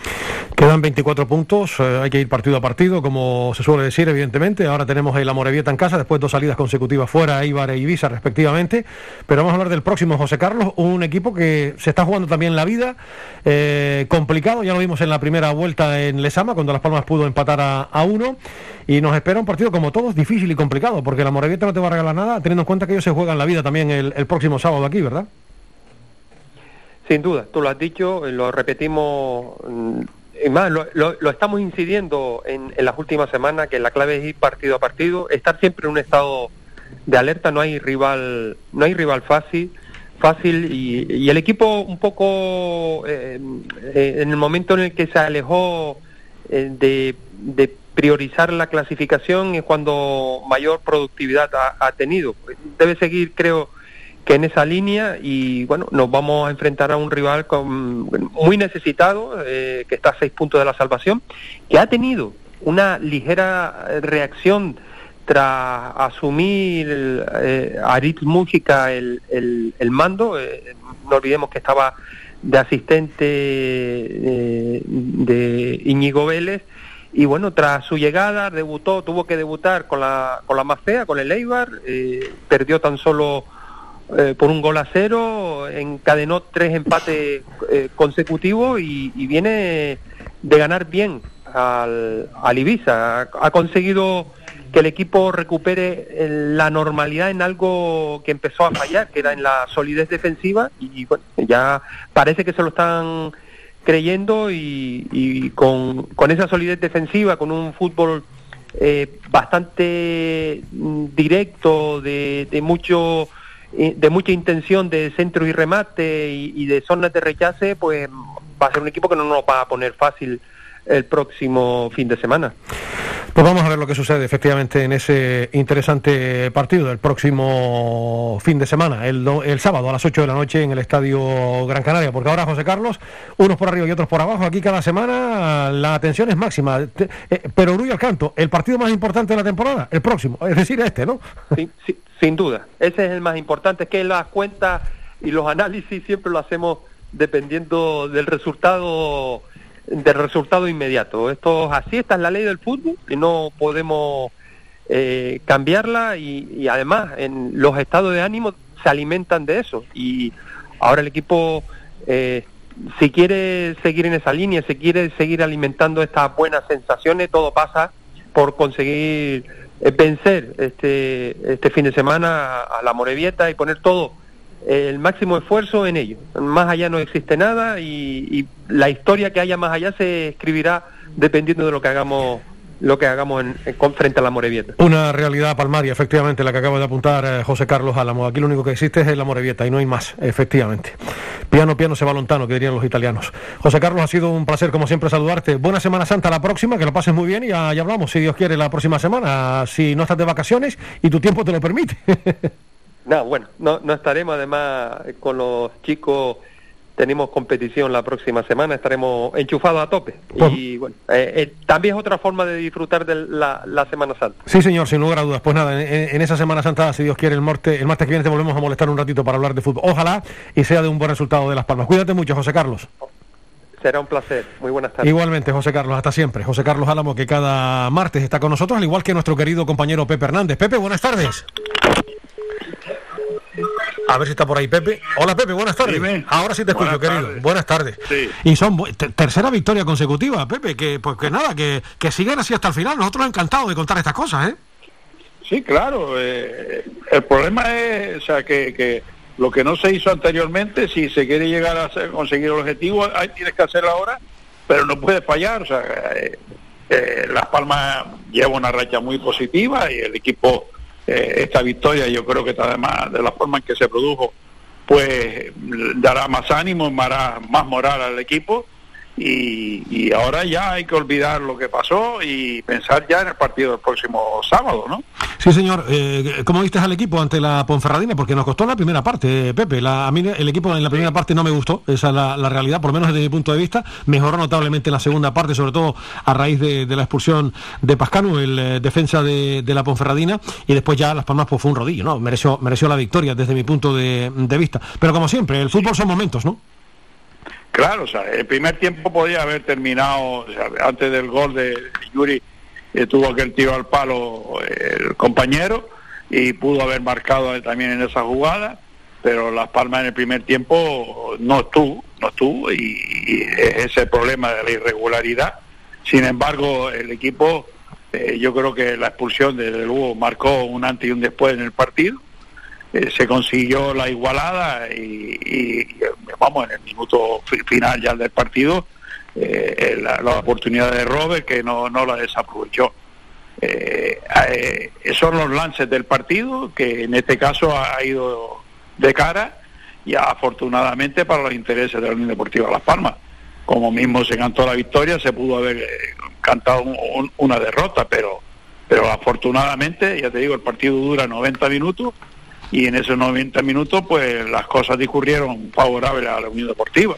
Speaker 2: Quedan 24 puntos, eh, hay que ir partido a partido, como se suele decir, evidentemente. Ahora tenemos el Amorebieta en casa, después dos salidas consecutivas fuera, Eibar e Ibiza, respectivamente. Pero vamos a hablar del próximo, José Carlos, un equipo que se está jugando también la vida, eh, complicado, ya lo vimos en la primera vuelta en Lesama, cuando Las Palmas pudo empatar a, uno. Y nos espera un partido como todos, difícil y complicado, porque el Amorebieta no te va a regalar nada, teniendo en cuenta que ellos se juegan la vida también el, el próximo sábado aquí, ¿verdad?
Speaker 17: Sin duda, tú lo has dicho, eh, lo repetimos, mm, y más, lo, lo- lo estamos incidiendo en, en las últimas semanas, que la clave es ir partido a partido, estar siempre en un estado de alerta, no hay rival, no hay rival fácil, fácil y, el equipo un poco eh, eh, en el momento en el que se alejó eh, de, de priorizar la clasificación es cuando mayor productividad ha, ha tenido. Debe seguir, creo, que en esa línea y bueno, nos vamos a enfrentar a un rival con, muy necesitado, eh, que está a seis puntos de la salvación, que ha tenido una ligera reacción tras asumir eh, Aritz Mújica el, el, el mando. eh, no olvidemos que estaba de asistente eh, de Íñigo Vélez y bueno, tras su llegada debutó, tuvo que debutar con la, con la más fea, con el Eibar, eh, perdió tan solo eh, por un gol a cero, encadenó tres empates eh, consecutivos y, viene de ganar bien al, al Ibiza. Ha, conseguido que el equipo recupere eh, la normalidad en algo que empezó a fallar, que era en la solidez defensiva y bueno, ya parece que se lo están creyendo y, y con, con esa solidez defensiva, con un fútbol eh, bastante mm, directo, de, de mucho de mucha intención de centro y remate y, y de zonas de rechace, pues va a ser un equipo que no nos va a poner fácil el próximo fin de semana.
Speaker 2: Pues vamos a ver lo que sucede efectivamente en ese interesante partido del próximo fin de semana, el, el sábado a las 8 de la noche en el Estadio Gran Canaria. Porque ahora, José Carlos, unos por arriba y otros por abajo, aquí cada semana la atención es máxima. Eh, pero Rubio al canto, el partido más importante de la temporada, el próximo, es decir, este, ¿no?
Speaker 17: Sí, sin duda. Ese es el más importante, es que las cuentas y los análisis siempre lo hacemos dependiendo del resultado del resultado inmediato. Esto es así, esta es la ley del fútbol y no podemos eh, cambiarla y, y además en los estados de ánimo se alimentan de eso y ahora el equipo eh, si quiere seguir en esa línea, si quiere seguir alimentando estas buenas sensaciones, todo pasa por conseguir eh, vencer este este fin de semana a la Morevieta y poner todo el máximo esfuerzo en ello. Más allá no existe nada y, la historia que haya más allá se escribirá dependiendo de lo que hagamos lo que hagamos en, en- frente a la Morevieta.
Speaker 2: Una realidad palmaria, efectivamente, la que acaba de apuntar eh, José Carlos Álamo. Aquí lo único que existe es la Morevieta y no hay más, efectivamente. Piano, piano, se va lontano, que dirían los italianos. José Carlos, ha sido un placer, como siempre, saludarte. Buena Semana Santa la próxima, que lo pases muy bien y ya, ya hablamos, si Dios quiere, la próxima semana, si no estás de vacaciones y tu tiempo te lo permite.
Speaker 17: No, bueno, no, no estaremos además con los chicos tenemos competición la próxima semana, estaremos enchufados a tope.
Speaker 2: Pues-
Speaker 17: y bueno, eh, eh, también es otra forma de disfrutar de la, la Semana Santa.
Speaker 2: Sí, señor, sin lugar a dudas. Pues nada, en, en esa Semana Santa, si Dios quiere, el martes, el martes que viene te volvemos a molestar un ratito para hablar de fútbol. Ojalá y sea de un buen resultado de Las Palmas. Cuídate mucho, José Carlos.
Speaker 17: Será un placer. Muy buenas tardes.
Speaker 2: Igualmente, José Carlos, hasta siempre. José Carlos Álamo, que cada martes está con nosotros, al igual que nuestro querido compañero Pepe Hernández. Pepe, buenas tardes. A ver si está por ahí Pepe. Hola Pepe, buenas tardes. Ahora sí te escucho,
Speaker 18: Buenas
Speaker 2: querido.
Speaker 18: tardes.
Speaker 2: Buenas tardes.
Speaker 18: Sí.
Speaker 2: Y son tercera victoria consecutiva, Pepe, que pues que nada, que, que sigan así hasta el final. Nosotros encantados de contar estas cosas, ¿eh?
Speaker 18: Sí, claro. eh, el problema es, o sea, que, que lo que no se hizo anteriormente, si se quiere llegar a hacer- conseguir el objetivo, ahí tienes que hacerlo ahora, pero no puede fallar. O sea, eh, eh, Las Palmas lleva una racha muy positiva y el equipo, eh, esta victoria, yo creo que además de la forma en que se produjo, pues dará más ánimo, dará más moral al equipo. Y, y ahora ya hay que olvidar lo que pasó y pensar ya en el partido del próximo sábado, ¿no?
Speaker 2: Sí, señor. Eh, ¿Cómo viste al equipo ante la Ponferradina? Porque nos costó la primera parte, Pepe. La, a mí el equipo en la primera parte no me gustó, esa es la, la realidad, por lo menos desde mi punto de vista. Mejoró notablemente en la segunda parte, sobre todo a raíz de, de la expulsión de Pascano, el eh, defensa de, de la Ponferradina, y después ya Las Palmas pues, fue un rodillo, ¿no? Mereció, mereció la victoria desde mi punto de, de vista. Pero como siempre, el fútbol son momentos, ¿no?
Speaker 18: Claro, o sea, el primer tiempo podía haber terminado, o sea, antes del gol de Yuri, eh, tuvo aquel tiro al palo el compañero y pudo haber marcado también en esa jugada, pero Las Palmas en el primer tiempo no estuvo, no estuvo y, y es ese problema de la irregularidad. Sin embargo, el equipo, eh, yo creo que la expulsión desde luego marcó un antes y un después en el partido. Eh, se consiguió la igualada y, vamos en el minuto fi- final ya del partido eh, la, la oportunidad de Robert que no, no la desaprovechó Eh, eh, son los lances del partido que en este caso ha, ido de cara y afortunadamente para los intereses de la Unión Deportiva Las Palmas como mismo se cantó la victoria se pudo haber eh, cantado un- un- una derrota pero pero afortunadamente ya te digo el partido dura 90 minutos y en esos 90 minutos pues las cosas discurrieron favorables a la Unión Deportiva.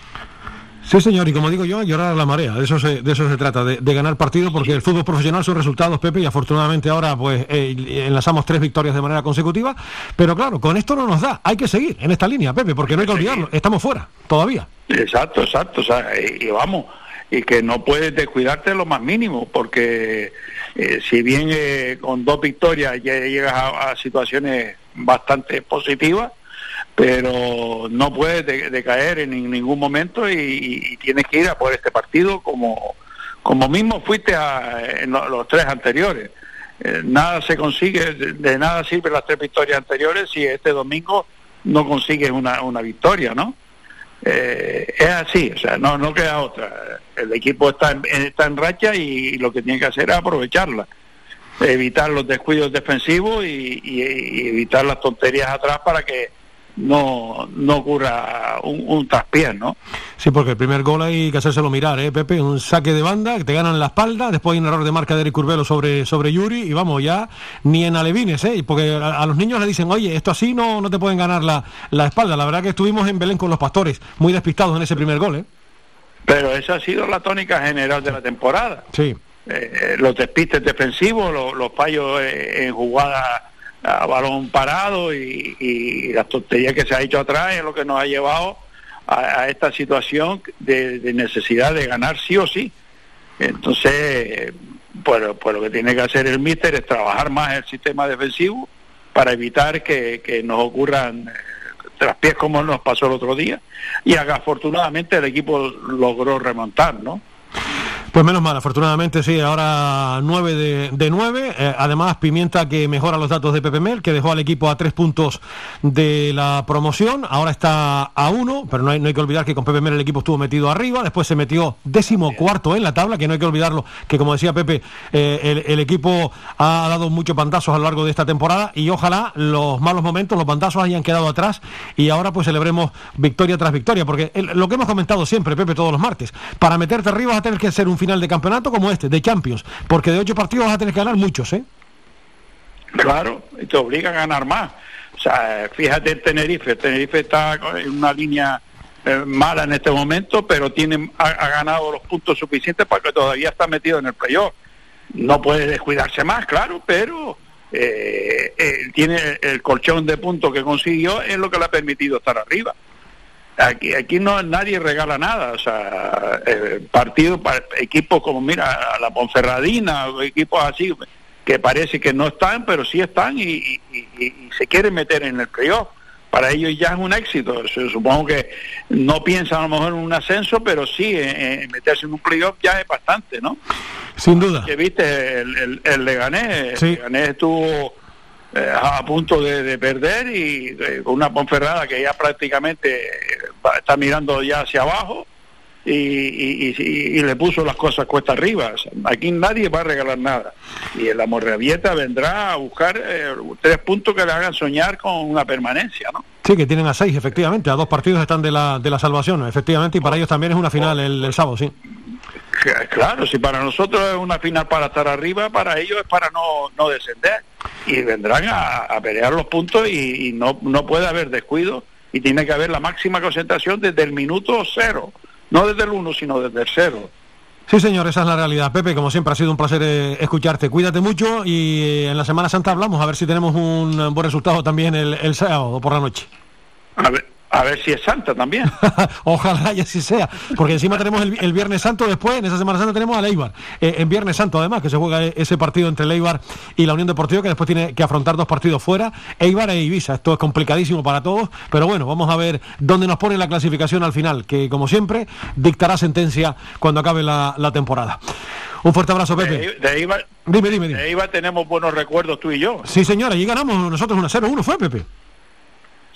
Speaker 2: Sí, señor, y como digo yo, llorar a la marea, de eso se, de eso se trata, de, de ganar partido, porque el fútbol profesional son resultados, Pepe, y afortunadamente ahora pues eh, enlazamos tres victorias de manera consecutiva, pero claro, con esto no nos da, hay que seguir en esta línea, Pepe, porque no hay que olvidarlo, estamos fuera, todavía.
Speaker 18: Exacto, exacto, o sea, y, y vamos, y que no puedes descuidarte lo más mínimo, porque eh, si bien eh, con dos victorias ya llegas a, a situaciones bastante positivas, pero no puedes de- decaer en nin- ningún momento y, tienes que ir a por este partido como, como mismo fuiste a, en lo- los tres anteriores. Eh, nada se consigue, de, nada sirven las tres victorias anteriores si este domingo no consigues una, una victoria, ¿no? Eh, es así, o sea, no, no queda otra. El equipo está en, está en racha y, lo que tiene que hacer es aprovecharla. Evitar los descuidos defensivos y- y evitar las tonterías atrás para que no, no ocurra un, un traspiés, ¿no?
Speaker 2: Sí, porque el primer gol hay que hacérselo mirar, ¿eh, Pepe? Un saque de banda, que te ganan la espalda, después hay un error de marca de Eric Curbelo sobre, sobre Yuri, y vamos, ya ni en alevines, ¿eh? Porque a, a los niños le dicen, oye, esto así no, no te pueden ganar la, la espalda. La verdad que estuvimos en Belén con los pastores, muy despistados en ese primer gol, ¿eh?
Speaker 18: Pero esa ha sido la tónica general de la temporada.
Speaker 2: Sí.
Speaker 18: Eh, los despistes defensivos, los, los fallos eh, en jugada a balón parado y, y las tonterías que se ha hecho atrás es lo que nos ha llevado a, esta situación de, necesidad de ganar sí o sí. Entonces, pues, pues lo que tiene que hacer el míster es trabajar más el sistema defensivo para evitar que, que nos ocurran eh, traspiés como nos pasó el otro día y afortunadamente el equipo logró remontar, ¿no?
Speaker 2: Pues menos mal, afortunadamente sí, ahora 9 de, de 9. Eh, además, Pimienta que mejora los datos de Pepe Mel, que dejó al equipo a tres puntos de la promoción. Ahora está a uno, pero no hay, no hay que olvidar que con Pepe Mel el equipo estuvo metido arriba. Después se metió décimo cuarto en la tabla, que no hay que olvidarlo, que como decía Pepe, eh, el, el equipo ha dado muchos pantazos a lo largo de esta temporada y ojalá los malos momentos, los pantazos hayan quedado atrás y ahora pues celebremos victoria tras victoria, porque el- lo que hemos comentado siempre, Pepe, todos los martes, para meterte arriba vas a tener que hacer un final de campeonato como este, de Champions, porque de ocho partidos vas a tener que ganar muchos, ¿eh?
Speaker 18: Claro, y te obliga a ganar más. O sea, fíjate el Tenerife, el Tenerife está en una línea eh, mala en este momento, pero tiene ha, ganado los puntos suficientes para que todavía está metido en el playoff. No puede descuidarse más, claro, pero eh, eh, tiene el colchón de puntos que consiguió es lo que le ha permitido estar arriba. Aquí, aquí no nadie regala nada, o sea, eh, partidos para equipos como mira la Ponferradina, o equipos así que parece que no están, pero sí están y, y- y- y se quieren meter en el playoff. Para ellos ya es un éxito. Su- Supongo que no piensan a lo mejor en un ascenso, pero sí en, en meterse en un playoff ya es bastante, ¿no?
Speaker 2: Sin duda.
Speaker 18: Que viste el, el, el Leganés,
Speaker 2: Sí.
Speaker 18: el Leganés estuvo eh, a punto de, de perder y eh, con una Ponferrada que ya prácticamente eh, está mirando ya hacia abajo y, y- le puso las cosas cuesta arriba. Aquí nadie va a regalar nada. Y el Amorreavieta vendrá a buscar eh, tres puntos que le hagan soñar con una permanencia, ¿no?
Speaker 2: Sí, que tienen a seis, efectivamente. A dos partidos están de la, de la salvación, efectivamente. Y para ellos también es una final el sábado, sí.
Speaker 18: Claro, si para nosotros es una final para estar arriba, para ellos es para no, no descender. Y vendrán a, a pelear los puntos y, y no, no puede haber descuido y tiene que haber la máxima concentración desde el minuto cero. No desde el uno, sino desde el cero.
Speaker 2: Sí, señor, esa es la realidad. Pepe, como siempre, ha sido un placer eh, escucharte. Cuídate mucho y eh, en la Semana Santa hablamos a ver si tenemos un buen resultado también el, el sábado por la noche.
Speaker 18: A ver, a ver si es santa también.
Speaker 2: Ojalá y así sea, porque encima tenemos el, el Viernes Santo después, en esa Semana Santa tenemos a Leibar. Eh, en Viernes Santo, además, que se juega e- ese partido entre Leibar y la Unión Deportiva, que después tiene que afrontar dos partidos fuera, Eibar e Ibiza. Esto es complicadísimo para todos, pero bueno, vamos a ver dónde nos pone la clasificación al final, que como siempre, dictará sentencia cuando acabe la, la temporada. Un fuerte abrazo, Pepe.
Speaker 18: De, de Eibar,
Speaker 2: Dime, dime, dime.
Speaker 18: de Eibar tenemos buenos recuerdos tú y yo.
Speaker 2: Sí, señora, allí ganamos nosotros 1-0, 1 fue, Pepe.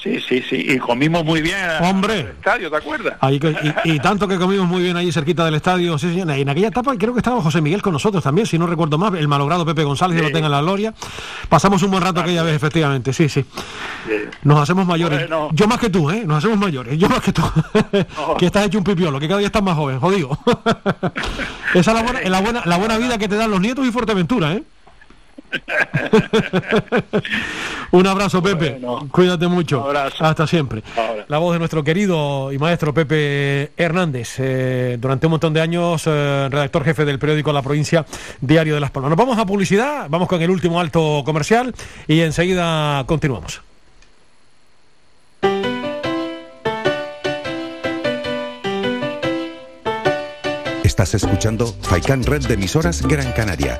Speaker 18: Sí, sí, sí. Y comimos muy bien en
Speaker 2: Hombre.
Speaker 18: el estadio, ¿te acuerdas?
Speaker 2: Ahí y, y tanto que comimos muy bien ahí cerquita del estadio. Sí, sí, en aquella etapa creo que estaba José Miguel con nosotros también, si no recuerdo más, el malogrado Pepe González, que lo tenga en la gloria. Pasamos un buen rato aquella vez, efectivamente, sí, sí. Nos hacemos mayores.
Speaker 18: Bueno.
Speaker 2: Yo más que tú, ¿eh? Nos hacemos mayores. Yo más que tú. que estás hecho un pipiolo, que cada día estás más joven, jodido. Esa es la buena, la, buena, la buena vida que te dan los nietos y Fuerteventura, ¿eh? Un abrazo, Pepe. Cuídate mucho. Hasta siempre. La voz de nuestro querido y maestro Pepe Hernández, eh, durante un montón de años eh, redactor jefe del periódico La Provincia, Diario de Las Palmas. Nos vamos a publicidad, vamos con el último alto comercial y enseguida continuamos.
Speaker 1: Estás escuchando Faikan Red de emisoras Gran Canaria.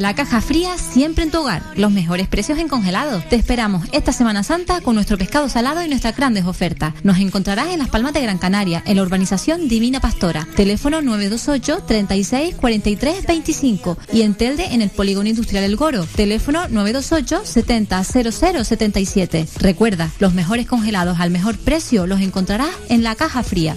Speaker 8: La caja fría siempre en tu hogar. Los mejores precios en congelado. Te esperamos esta Semana Santa con nuestro pescado salado y nuestras grandes ofertas. Nos encontrarás en Las Palmas de Gran Canaria, en la urbanización Divina Pastora. Teléfono 928 36 43 25 y en Telde en el Polígono Industrial El Goro. Teléfono 928 70 00 77. Recuerda, los mejores congelados al mejor precio los encontrarás en la caja fría.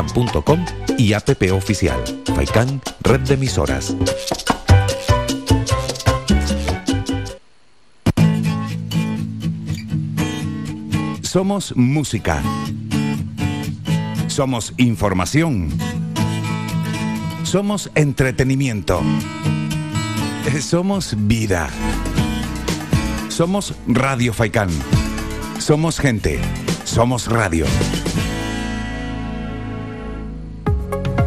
Speaker 1: www.radiofaikan.com y app oficial Faikan Red de Emisoras. Somos música. Somos información. Somos entretenimiento. Somos vida. Somos Radio Faikán. Somos gente. Somos radio.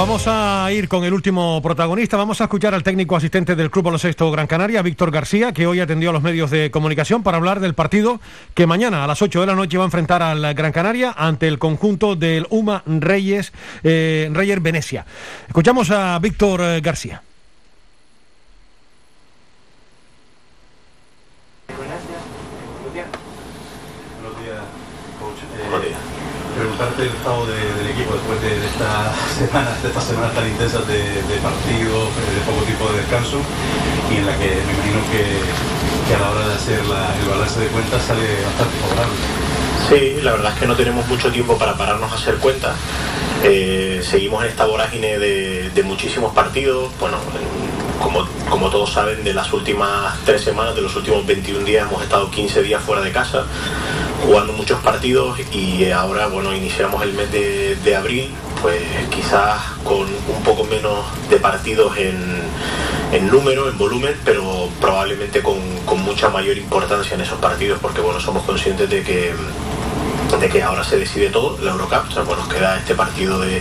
Speaker 2: Vamos a ir con el último protagonista. Vamos a escuchar al técnico asistente del Club Baloncesto Gran Canaria, Víctor García, que hoy atendió a los medios de comunicación para hablar del partido que mañana a las 8 de la noche va a enfrentar al Gran Canaria ante el conjunto del UMA Reyes, eh, Reyer Venecia. Escuchamos a Víctor eh, García.
Speaker 19: Buenos días, coach. Eh, Preguntarte el estado de- de, de de estas semanas tan intensas de, de partidos, eh, de poco tiempo de descanso, y en la que me imagino que, a la hora de hacer el balance de cuentas sale bastante favorable.
Speaker 20: Sí, la verdad es que no tenemos mucho tiempo para pararnos a hacer cuentas. Eh, seguimos en esta vorágine de, de muchísimos partidos. Bueno, en- como, como todos saben, de las últimas tres semanas, de los últimos 21 días, hemos estado 15 días fuera de casa, jugando muchos partidos y ahora, bueno, iniciamos el mes de, abril, pues quizás con un poco menos de partidos en, en número, en volumen, pero probablemente con, con mucha mayor importancia en esos partidos, porque bueno, somos conscientes de que de que ahora se decide todo, la Eurocup, pues nos queda este partido de,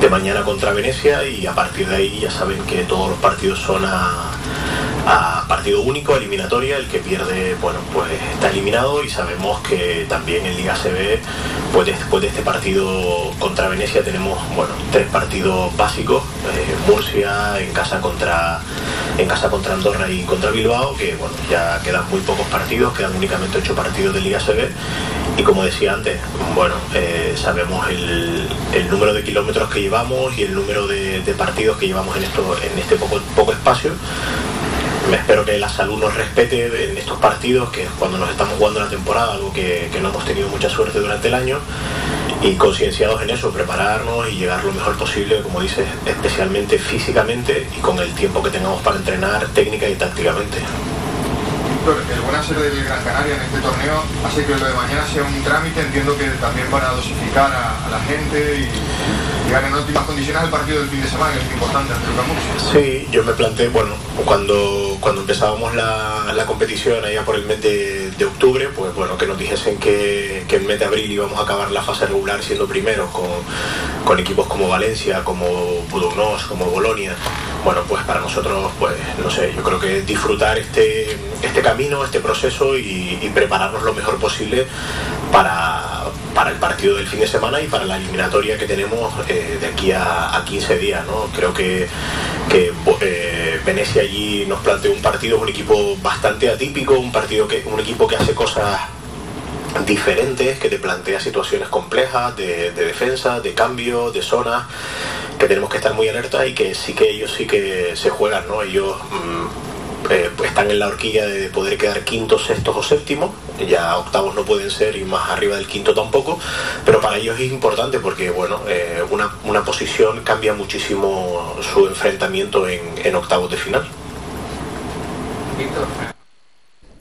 Speaker 20: de mañana contra Venecia y a partir de ahí ya saben que todos los partidos son a, a partido único, eliminatoria, el que pierde, bueno, pues está eliminado y sabemos que también en Liga CB, pues después de este partido contra Venecia tenemos, bueno, tres partidos básicos, eh, Murcia en casa contra en casa contra Andorra y contra Bilbao, que bueno, ya quedan muy pocos partidos, quedan únicamente ocho partidos de Liga CB y como decía antes, bueno, eh, sabemos el, número de kilómetros que llevamos y el número de, partidos que llevamos en, esto, en este poco, poco espacio. Espero que la salud nos respete en estos partidos, que es cuando nos estamos jugando la temporada, algo que no hemos tenido mucha suerte durante el año, y concienciados en eso, prepararnos y llegar lo mejor posible, como dices, especialmente físicamente y con el tiempo que tengamos para entrenar técnica y tácticamente.
Speaker 21: El buen hacer del Gran Canaria en este torneo hace que lo de mañana sea un trámite, entiendo que también para dosificar a, a la gente y en óptimas condiciones al partido del fin de semana, que es importante Murcia.
Speaker 20: Sí, yo me planteé, bueno, cuando, cuando empezábamos la, la competición allá por el mes de, de octubre, pues bueno, que nos dijesen que, que en mes de abril íbamos a acabar la fase regular siendo primeros con, con equipos como Valencia, como Budognos, como Bolonia. Bueno, pues para nosotros, pues no sé, yo creo que disfrutar este, este camino, este proceso y prepararnos lo mejor posible para, para el partido del fin de semana y para la eliminatoria que tenemos eh, de aquí a, a 15 días. ¿no? Creo que, que eh, Venecia allí nos planteó un partido, un equipo bastante atípico, un partido que, un equipo que hace cosas diferentes, que te plantea situaciones complejas de, de defensa, de cambio, de zona, que tenemos que estar muy alerta y que sí que ellos sí que se juegan, ¿no? Ellos mm, eh, están en la horquilla de poder quedar quintos, sextos o séptimos, ya octavos no pueden ser y más arriba del quinto tampoco, pero para ellos es importante porque bueno, eh, una, una posición cambia muchísimo su enfrentamiento en, en octavos de final.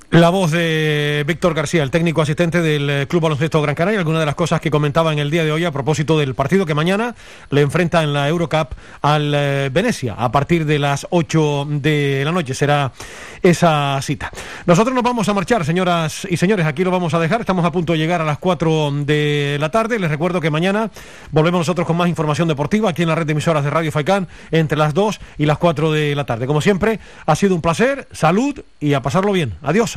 Speaker 2: La voz de Víctor García, el técnico asistente del eh, Club Baloncesto Gran Canaria, alguna de las cosas que comentaba en el día de hoy a propósito del partido que mañana le enfrenta en la Eurocup al eh, Venecia a partir de las 8 de la noche será esa cita. Nosotros nos vamos a marchar, señoras y señores, aquí lo vamos a dejar, estamos a punto de llegar a las 4 de la tarde, les recuerdo que mañana volvemos nosotros con más información deportiva aquí en la red de emisoras de Radio Faicán entre las 2 y las 4 de la tarde. Como siempre, ha sido un placer, salud y a pasarlo bien. Adiós,